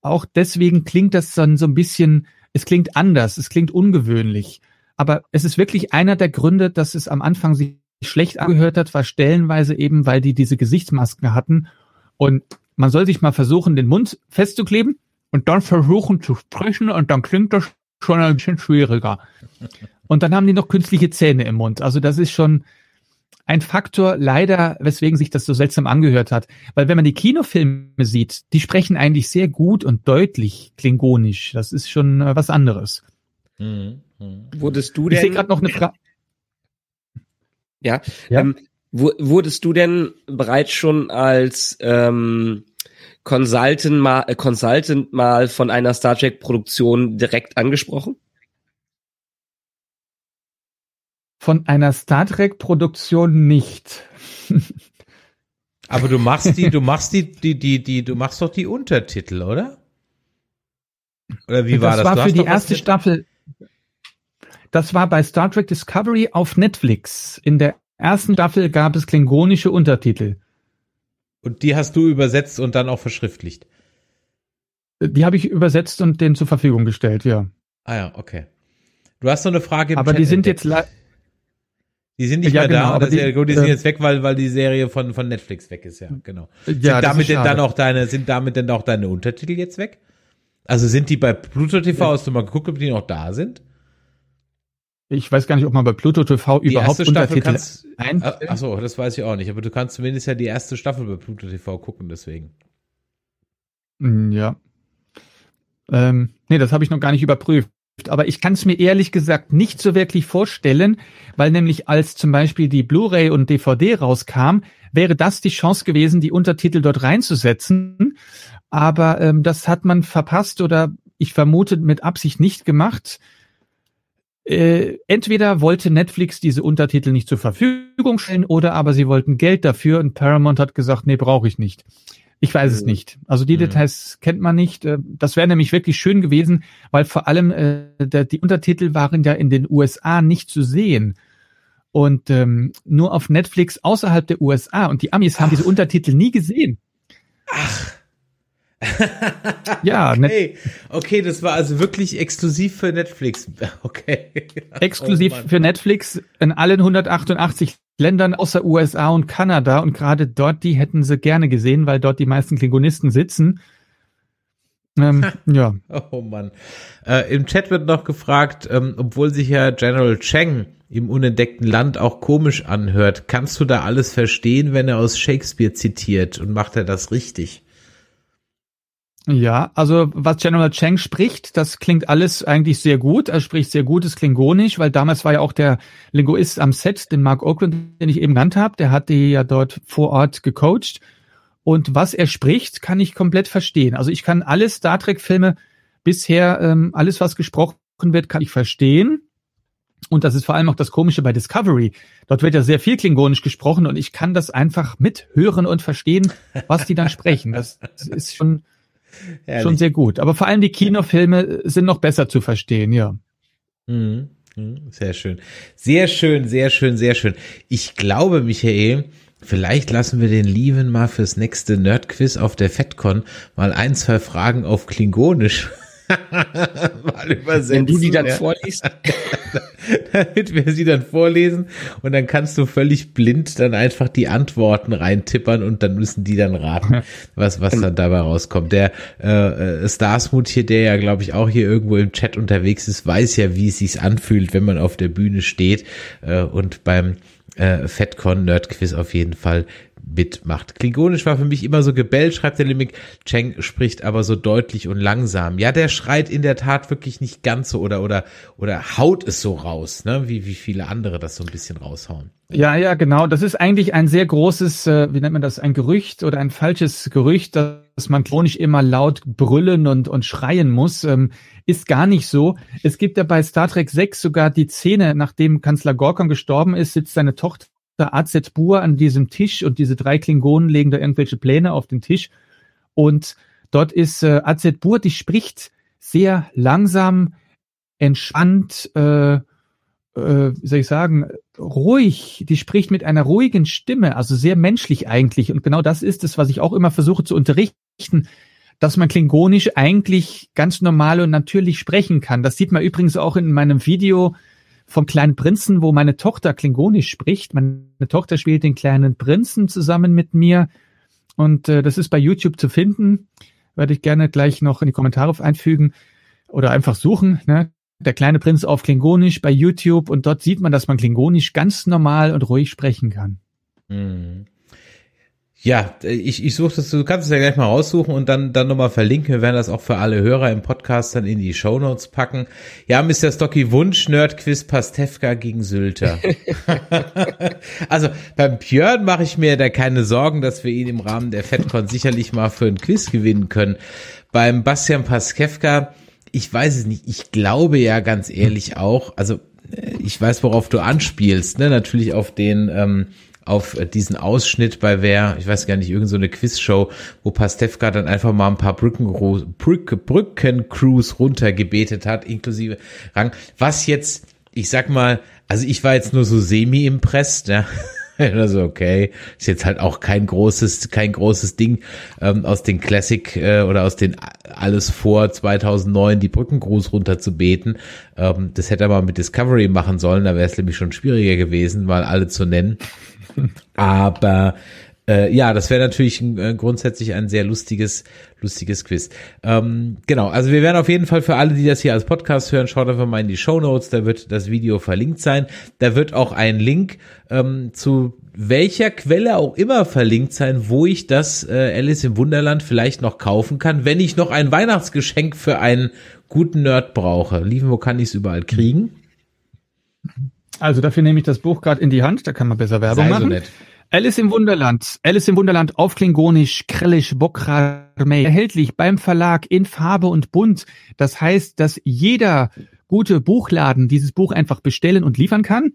Auch deswegen klingt das dann so ein bisschen, es klingt anders, es klingt ungewöhnlich. Aber es ist wirklich einer der Gründe, dass es am Anfang sich schlecht angehört hat, war stellenweise eben, weil die diese Gesichtsmasken hatten. Und man soll sich mal versuchen, den Mund festzukleben und dann versuchen zu sprechen und dann klingt das schon ein bisschen schwieriger. Und dann haben die noch künstliche Zähne im Mund. Also das ist schon, ein Faktor leider, weswegen sich das so seltsam angehört hat. Weil wenn man die Kinofilme sieht, die sprechen eigentlich sehr gut und deutlich klingonisch. Das ist schon äh, was anderes. Mhm. Mhm. Wurdest du denn? Ich sehe gerade noch eine Frage. Ja, ja? Ähm, Wurdest du denn bereits schon als ähm, Consultant mal, äh, Consultant mal von einer Star Trek Produktion direkt angesprochen? Von einer Star Trek Produktion nicht. Aber du machst die, du machst die, die, die, die, du machst doch die Untertitel, oder? Oder wie war das? Das war für die erste Staffel. Das war bei Star Trek Discovery auf Netflix. In der ersten Staffel gab es klingonische Untertitel. Und die hast du übersetzt und dann auch verschriftlicht? Die habe ich übersetzt und denen zur Verfügung gestellt, ja. Ah ja, okay. Du hast noch eine Frage im Aber Chat die sind entdeckt. jetzt die sind nicht ja, mehr genau, da, die, gut, die sind äh, jetzt weg, weil, weil die Serie von, von Netflix weg ist, ja, genau. Sind ja, damit denn dann auch deine, sind damit denn auch deine Untertitel jetzt weg? Also sind die bei Pluto TV, ja. hast du mal geguckt, ob die noch da sind? Ich weiß gar nicht, ob man bei Pluto TV die überhaupt Untertitel kannst, einstellt. Ach so, das weiß ich auch nicht. Aber du kannst zumindest ja die erste Staffel bei Pluto TV gucken, deswegen. Hm, ja. Ähm, nee, das habe ich noch gar nicht überprüft. Aber ich kann es mir ehrlich gesagt nicht so wirklich vorstellen, weil nämlich als zum Beispiel die Blu-ray und DVD rauskam, wäre das die Chance gewesen, die Untertitel dort reinzusetzen. Aber ähm, das hat man verpasst oder ich vermute mit Absicht nicht gemacht. Äh, entweder wollte Netflix diese Untertitel nicht zur Verfügung stellen oder aber sie wollten Geld dafür und Paramount hat gesagt, nee, brauche ich nicht. Ich weiß es nicht. Also die mhm. Details kennt man nicht. Äh, das wäre nämlich wirklich schön gewesen, weil vor allem äh, der, die Untertitel waren ja in den USA nicht zu sehen. Und ähm, nur auf Netflix außerhalb der USA. Und die Amis haben diese Untertitel nie gesehen. Ach ja, okay. okay, das war also wirklich exklusiv für Netflix. Okay. Exklusiv oh für Netflix in allen 188 Ländern außer USA und Kanada und gerade dort, die hätten sie gerne gesehen, weil dort die meisten Klingonisten sitzen. Ähm, ja. Oh Mann. Äh, Im Chat wird noch gefragt, ähm, obwohl sich ja General Cheng im unentdeckten Land auch komisch anhört, kannst du da alles verstehen, wenn er aus Shakespeare zitiert und macht er das richtig? Ja, also was General Cheng spricht, das klingt alles eigentlich sehr gut. Er spricht sehr gutes Klingonisch, weil damals war ja auch der Linguist am Set, den Mark Oakland, den ich eben genannt habe, der hat die ja dort vor Ort gecoacht. Und was er spricht, kann ich komplett verstehen. Also ich kann alle Star Trek-Filme bisher, ähm, alles was gesprochen wird, kann ich verstehen. Und das ist vor allem auch das Komische bei Discovery. Dort wird ja sehr viel Klingonisch gesprochen und ich kann das einfach mithören und verstehen, was die dann sprechen. Das ist schon Herrlich. Schon sehr gut. Aber vor allem die Kinofilme sind noch besser zu verstehen, ja. Mhm. mhm. Sehr schön. Sehr schön, sehr schön, sehr schön. Ich glaube, Michael, vielleicht lassen wir den Lieben mal fürs nächste Nerdquiz auf der FedCon mal ein, zwei Fragen auf Klingonisch mal übersetzen. Wenn du die dann ja. vorliest. Damit wir sie dann vorlesen und dann kannst du völlig blind dann einfach die Antworten reintippern und dann müssen die dann raten, was, was dann dabei rauskommt. Der äh, äh Starsmut hier, der ja, glaube ich, auch hier irgendwo im Chat unterwegs ist, weiß ja, wie es sich anfühlt, wenn man auf der Bühne steht äh, und beim äh, FedCon Nerdquiz auf jeden Fall mitmacht. Klingonisch war für mich immer so gebellt, schreibt der Limik. Cheng spricht aber so deutlich und langsam. Ja, der schreit in der Tat wirklich nicht ganz so oder, oder, oder haut es so raus, ne, wie, wie viele andere das so ein bisschen raushauen. Ja, ja, genau. Das ist eigentlich ein sehr großes, äh, wie nennt man das, ein Gerücht oder ein falsches Gerücht, dass man klonisch immer laut brüllen und, und schreien muss. Ähm, ist gar nicht so. Es gibt ja bei Star Trek 6 sogar die Szene, nachdem Kanzler Gorkon gestorben ist, sitzt seine Tochter AZ Bur an diesem Tisch und diese drei Klingonen legen da irgendwelche Pläne auf den Tisch. Und dort ist äh, AZ Bur, die spricht sehr langsam, entspannt, äh, äh, wie soll ich sagen, ruhig. Die spricht mit einer ruhigen Stimme, also sehr menschlich eigentlich. Und genau das ist es, was ich auch immer versuche zu unterrichten, dass man Klingonisch eigentlich ganz normal und natürlich sprechen kann. Das sieht man übrigens auch in meinem Video vom kleinen Prinzen, wo meine Tochter Klingonisch spricht. Meine Tochter spielt den kleinen Prinzen zusammen mit mir. Und äh, das ist bei YouTube zu finden. Werde ich gerne gleich noch in die Kommentare einfügen oder einfach suchen. Ne? Der kleine Prinz auf Klingonisch bei YouTube und dort sieht man, dass man Klingonisch ganz normal und ruhig sprechen kann. Mhm. Ja, ich, ich suche das, du kannst es ja gleich mal raussuchen und dann, dann nochmal verlinken. Wir werden das auch für alle Hörer im Podcast dann in die Show Notes packen. Ja, Mr. Stocky, Wunsch, Nerdquiz, Pastewka gegen Sylter. also beim Björn mache ich mir da keine Sorgen, dass wir ihn im Rahmen der FedCon sicherlich mal für ein Quiz gewinnen können. Beim Bastian Pastewka, ich weiß es nicht, ich glaube ja ganz ehrlich auch, also äh, ich weiß, worauf du anspielst, ne? Natürlich auf den ähm, auf diesen Ausschnitt bei wer, ich weiß gar nicht, irgendeine so Quizshow, wo Pastewka dann einfach mal ein paar Brücken, Brück, Brückencrews runtergebetet hat, inklusive Rang. Was jetzt, ich sag mal, also ich war jetzt nur so semi-impressed, ja. Also okay, ist jetzt halt auch kein großes, kein großes Ding ähm, aus den Classic äh, oder aus den alles vor 2009 die Brückengruß runter zu beten. Ähm, das hätte er mal mit Discovery machen sollen, da wäre es nämlich schon schwieriger gewesen, mal alle zu nennen. Aber äh, ja, das wäre natürlich ein, äh, grundsätzlich ein sehr lustiges, lustiges Quiz. Ähm, genau, also wir werden auf jeden Fall für alle, die das hier als Podcast hören, schaut einfach mal in die Show Notes, da wird das Video verlinkt sein. Da wird auch ein Link ähm, zu welcher Quelle auch immer verlinkt sein, wo ich das äh, Alice im Wunderland vielleicht noch kaufen kann, wenn ich noch ein Weihnachtsgeschenk für einen guten Nerd brauche. Liefen, wo kann ich es überall kriegen? Also dafür nehme ich das Buch gerade in die Hand, da kann man besser Werbung Sei machen. So nett. Alice im Wunderland. Alice im Wunderland auf Klingonisch, Krellisch, Bokrarmei. Erhältlich beim Verlag in Farbe und Bunt. Das heißt, dass jeder gute Buchladen dieses Buch einfach bestellen und liefern kann.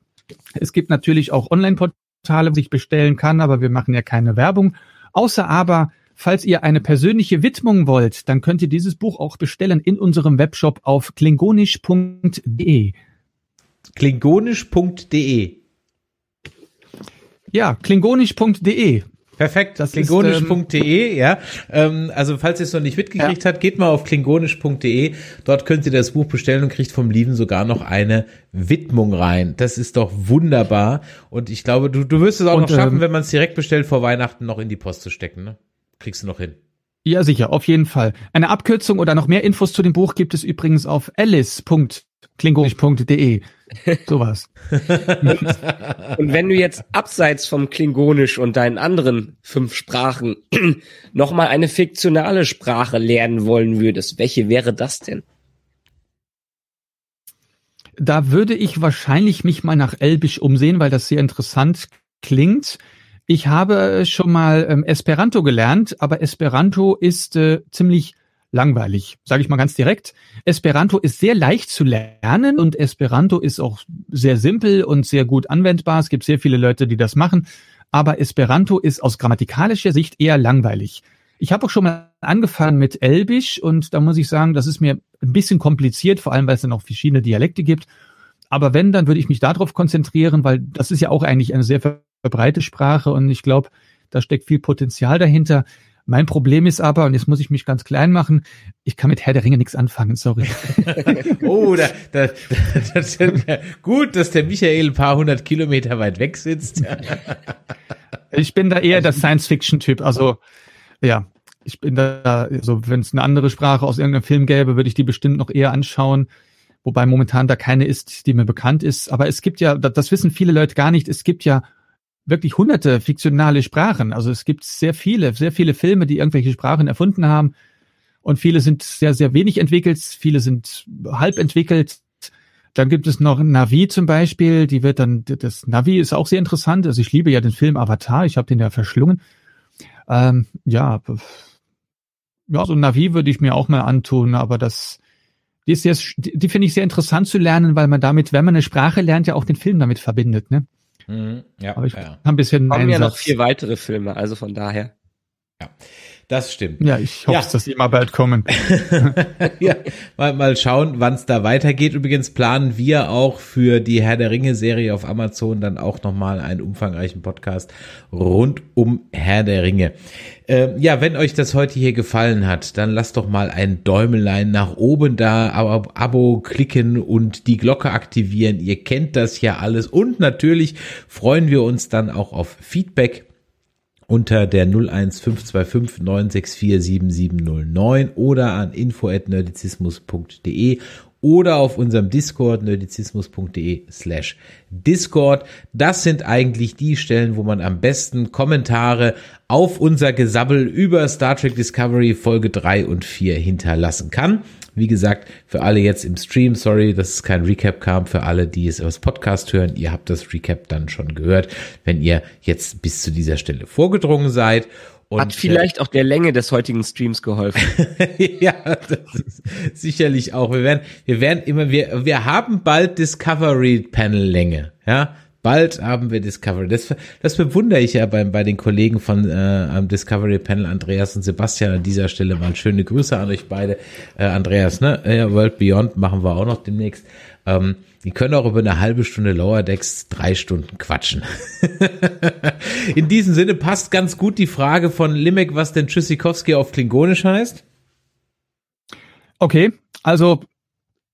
Es gibt natürlich auch Online-Portale, wo sich bestellen kann, aber wir machen ja keine Werbung. Außer aber, falls ihr eine persönliche Widmung wollt, dann könnt ihr dieses Buch auch bestellen in unserem Webshop auf klingonisch.de klingonisch.de. Ja, klingonisch.de. Perfekt, das klingonisch.de, ähm, ja. Ähm, also falls ihr es noch nicht mitgekriegt ja. habt, geht mal auf klingonisch.de. Dort könnt ihr das Buch bestellen und kriegt vom Lieben sogar noch eine Widmung rein. Das ist doch wunderbar. Und ich glaube, du, du wirst es auch und, noch schaffen, ähm, wenn man es direkt bestellt, vor Weihnachten noch in die Post zu stecken. Ne? Kriegst du noch hin. Ja, sicher, auf jeden Fall. Eine Abkürzung oder noch mehr Infos zu dem Buch gibt es übrigens auf alice.klingonisch.de. Sowas. und wenn du jetzt abseits vom Klingonisch und deinen anderen fünf Sprachen nochmal eine fiktionale Sprache lernen wollen würdest, welche wäre das denn? Da würde ich wahrscheinlich mich mal nach Elbisch umsehen, weil das sehr interessant klingt. Ich habe schon mal ähm, Esperanto gelernt, aber Esperanto ist äh, ziemlich langweilig, sage ich mal ganz direkt. Esperanto ist sehr leicht zu lernen und Esperanto ist auch sehr simpel und sehr gut anwendbar. Es gibt sehr viele Leute, die das machen, aber Esperanto ist aus grammatikalischer Sicht eher langweilig. Ich habe auch schon mal angefangen mit Elbisch und da muss ich sagen, das ist mir ein bisschen kompliziert, vor allem weil es dann auch verschiedene Dialekte gibt. Aber wenn, dann würde ich mich darauf konzentrieren, weil das ist ja auch eigentlich eine sehr verbreite Sprache und ich glaube, da steckt viel Potenzial dahinter. Mein Problem ist aber, und jetzt muss ich mich ganz klein machen, ich kann mit Herr der Ringe nichts anfangen, sorry. oh, da, da, das gut, dass der Michael ein paar hundert Kilometer weit weg sitzt. ich bin da eher der Science-Fiction-Typ, also ja, ich bin da, also wenn es eine andere Sprache aus irgendeinem Film gäbe, würde ich die bestimmt noch eher anschauen wobei momentan da keine ist, die mir bekannt ist. Aber es gibt ja, das wissen viele Leute gar nicht, es gibt ja wirklich hunderte fiktionale Sprachen. Also es gibt sehr viele, sehr viele Filme, die irgendwelche Sprachen erfunden haben. Und viele sind sehr, sehr wenig entwickelt, viele sind halb entwickelt. Dann gibt es noch Navi zum Beispiel, die wird dann, das Navi ist auch sehr interessant. Also ich liebe ja den Film Avatar, ich habe den ja verschlungen. Ähm, ja, ja, so Navi würde ich mir auch mal antun, aber das, die ist sehr, die finde ich sehr interessant zu lernen, weil man damit, wenn man eine Sprache lernt, ja auch den Film damit verbindet, ne? Mhm, ja, Aber ich ja. habe ein bisschen Kommen ja noch vier weitere Filme, also von daher. Ja. Das stimmt. Ja, ich hoffe, ja. dass die immer bald kommen. ja, mal, mal schauen, wann es da weitergeht. Übrigens planen wir auch für die Herr der Ringe Serie auf Amazon dann auch nochmal einen umfangreichen Podcast rund um Herr der Ringe. Ähm, ja, wenn euch das heute hier gefallen hat, dann lasst doch mal ein Däumelein nach oben da, Abo, Abo klicken und die Glocke aktivieren. Ihr kennt das ja alles. Und natürlich freuen wir uns dann auch auf Feedback unter der 01525 964 7709 oder an info@nerdizismus.de oder auf unserem Discord nerdizismus.de slash Discord. Das sind eigentlich die Stellen, wo man am besten Kommentare auf unser Gesabbel über Star Trek Discovery Folge 3 und 4 hinterlassen kann. Wie gesagt, für alle jetzt im Stream, sorry, dass es kein Recap kam, für alle, die es aus Podcast hören, ihr habt das Recap dann schon gehört, wenn ihr jetzt bis zu dieser Stelle vorgedrungen seid. Und, Hat vielleicht äh, auch der Länge des heutigen Streams geholfen. ja, das ist sicherlich auch. Wir werden, wir werden immer, wir, wir haben bald Discovery Panel Länge, ja. Bald haben wir Discovery. Das, das bewundere ich ja bei, bei den Kollegen von äh, Discovery Panel, Andreas und Sebastian. An dieser Stelle mal schöne Grüße an euch beide. Äh, Andreas, ne? Ja, World Beyond machen wir auch noch demnächst. Ähm, die können auch über eine halbe Stunde Lower Decks drei Stunden quatschen. In diesem Sinne passt ganz gut die Frage von Limek, was denn Tschüssikowski auf Klingonisch heißt. Okay, also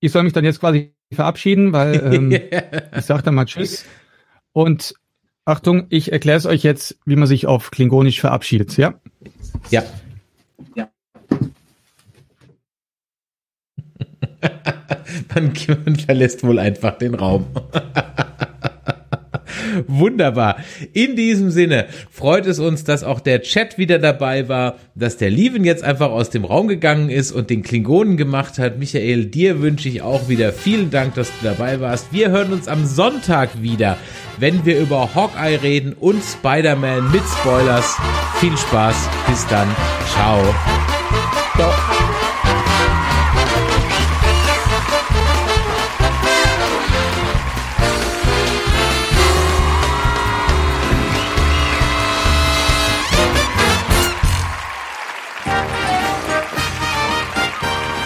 ich soll mich dann jetzt quasi verabschieden, weil ähm, ich sage dann mal Tschüss. Und Achtung, ich erkläre es euch jetzt, wie man sich auf Klingonisch verabschiedet, ja? Ja. Ja. man, man verlässt wohl einfach den Raum. Wunderbar. In diesem Sinne freut es uns, dass auch der Chat wieder dabei war, dass der Lieven jetzt einfach aus dem Raum gegangen ist und den Klingonen gemacht hat. Michael, dir wünsche ich auch wieder vielen Dank, dass du dabei warst. Wir hören uns am Sonntag wieder, wenn wir über Hawkeye reden und Spider-Man mit Spoilers. Viel Spaß. Bis dann. Ciao. Ciao.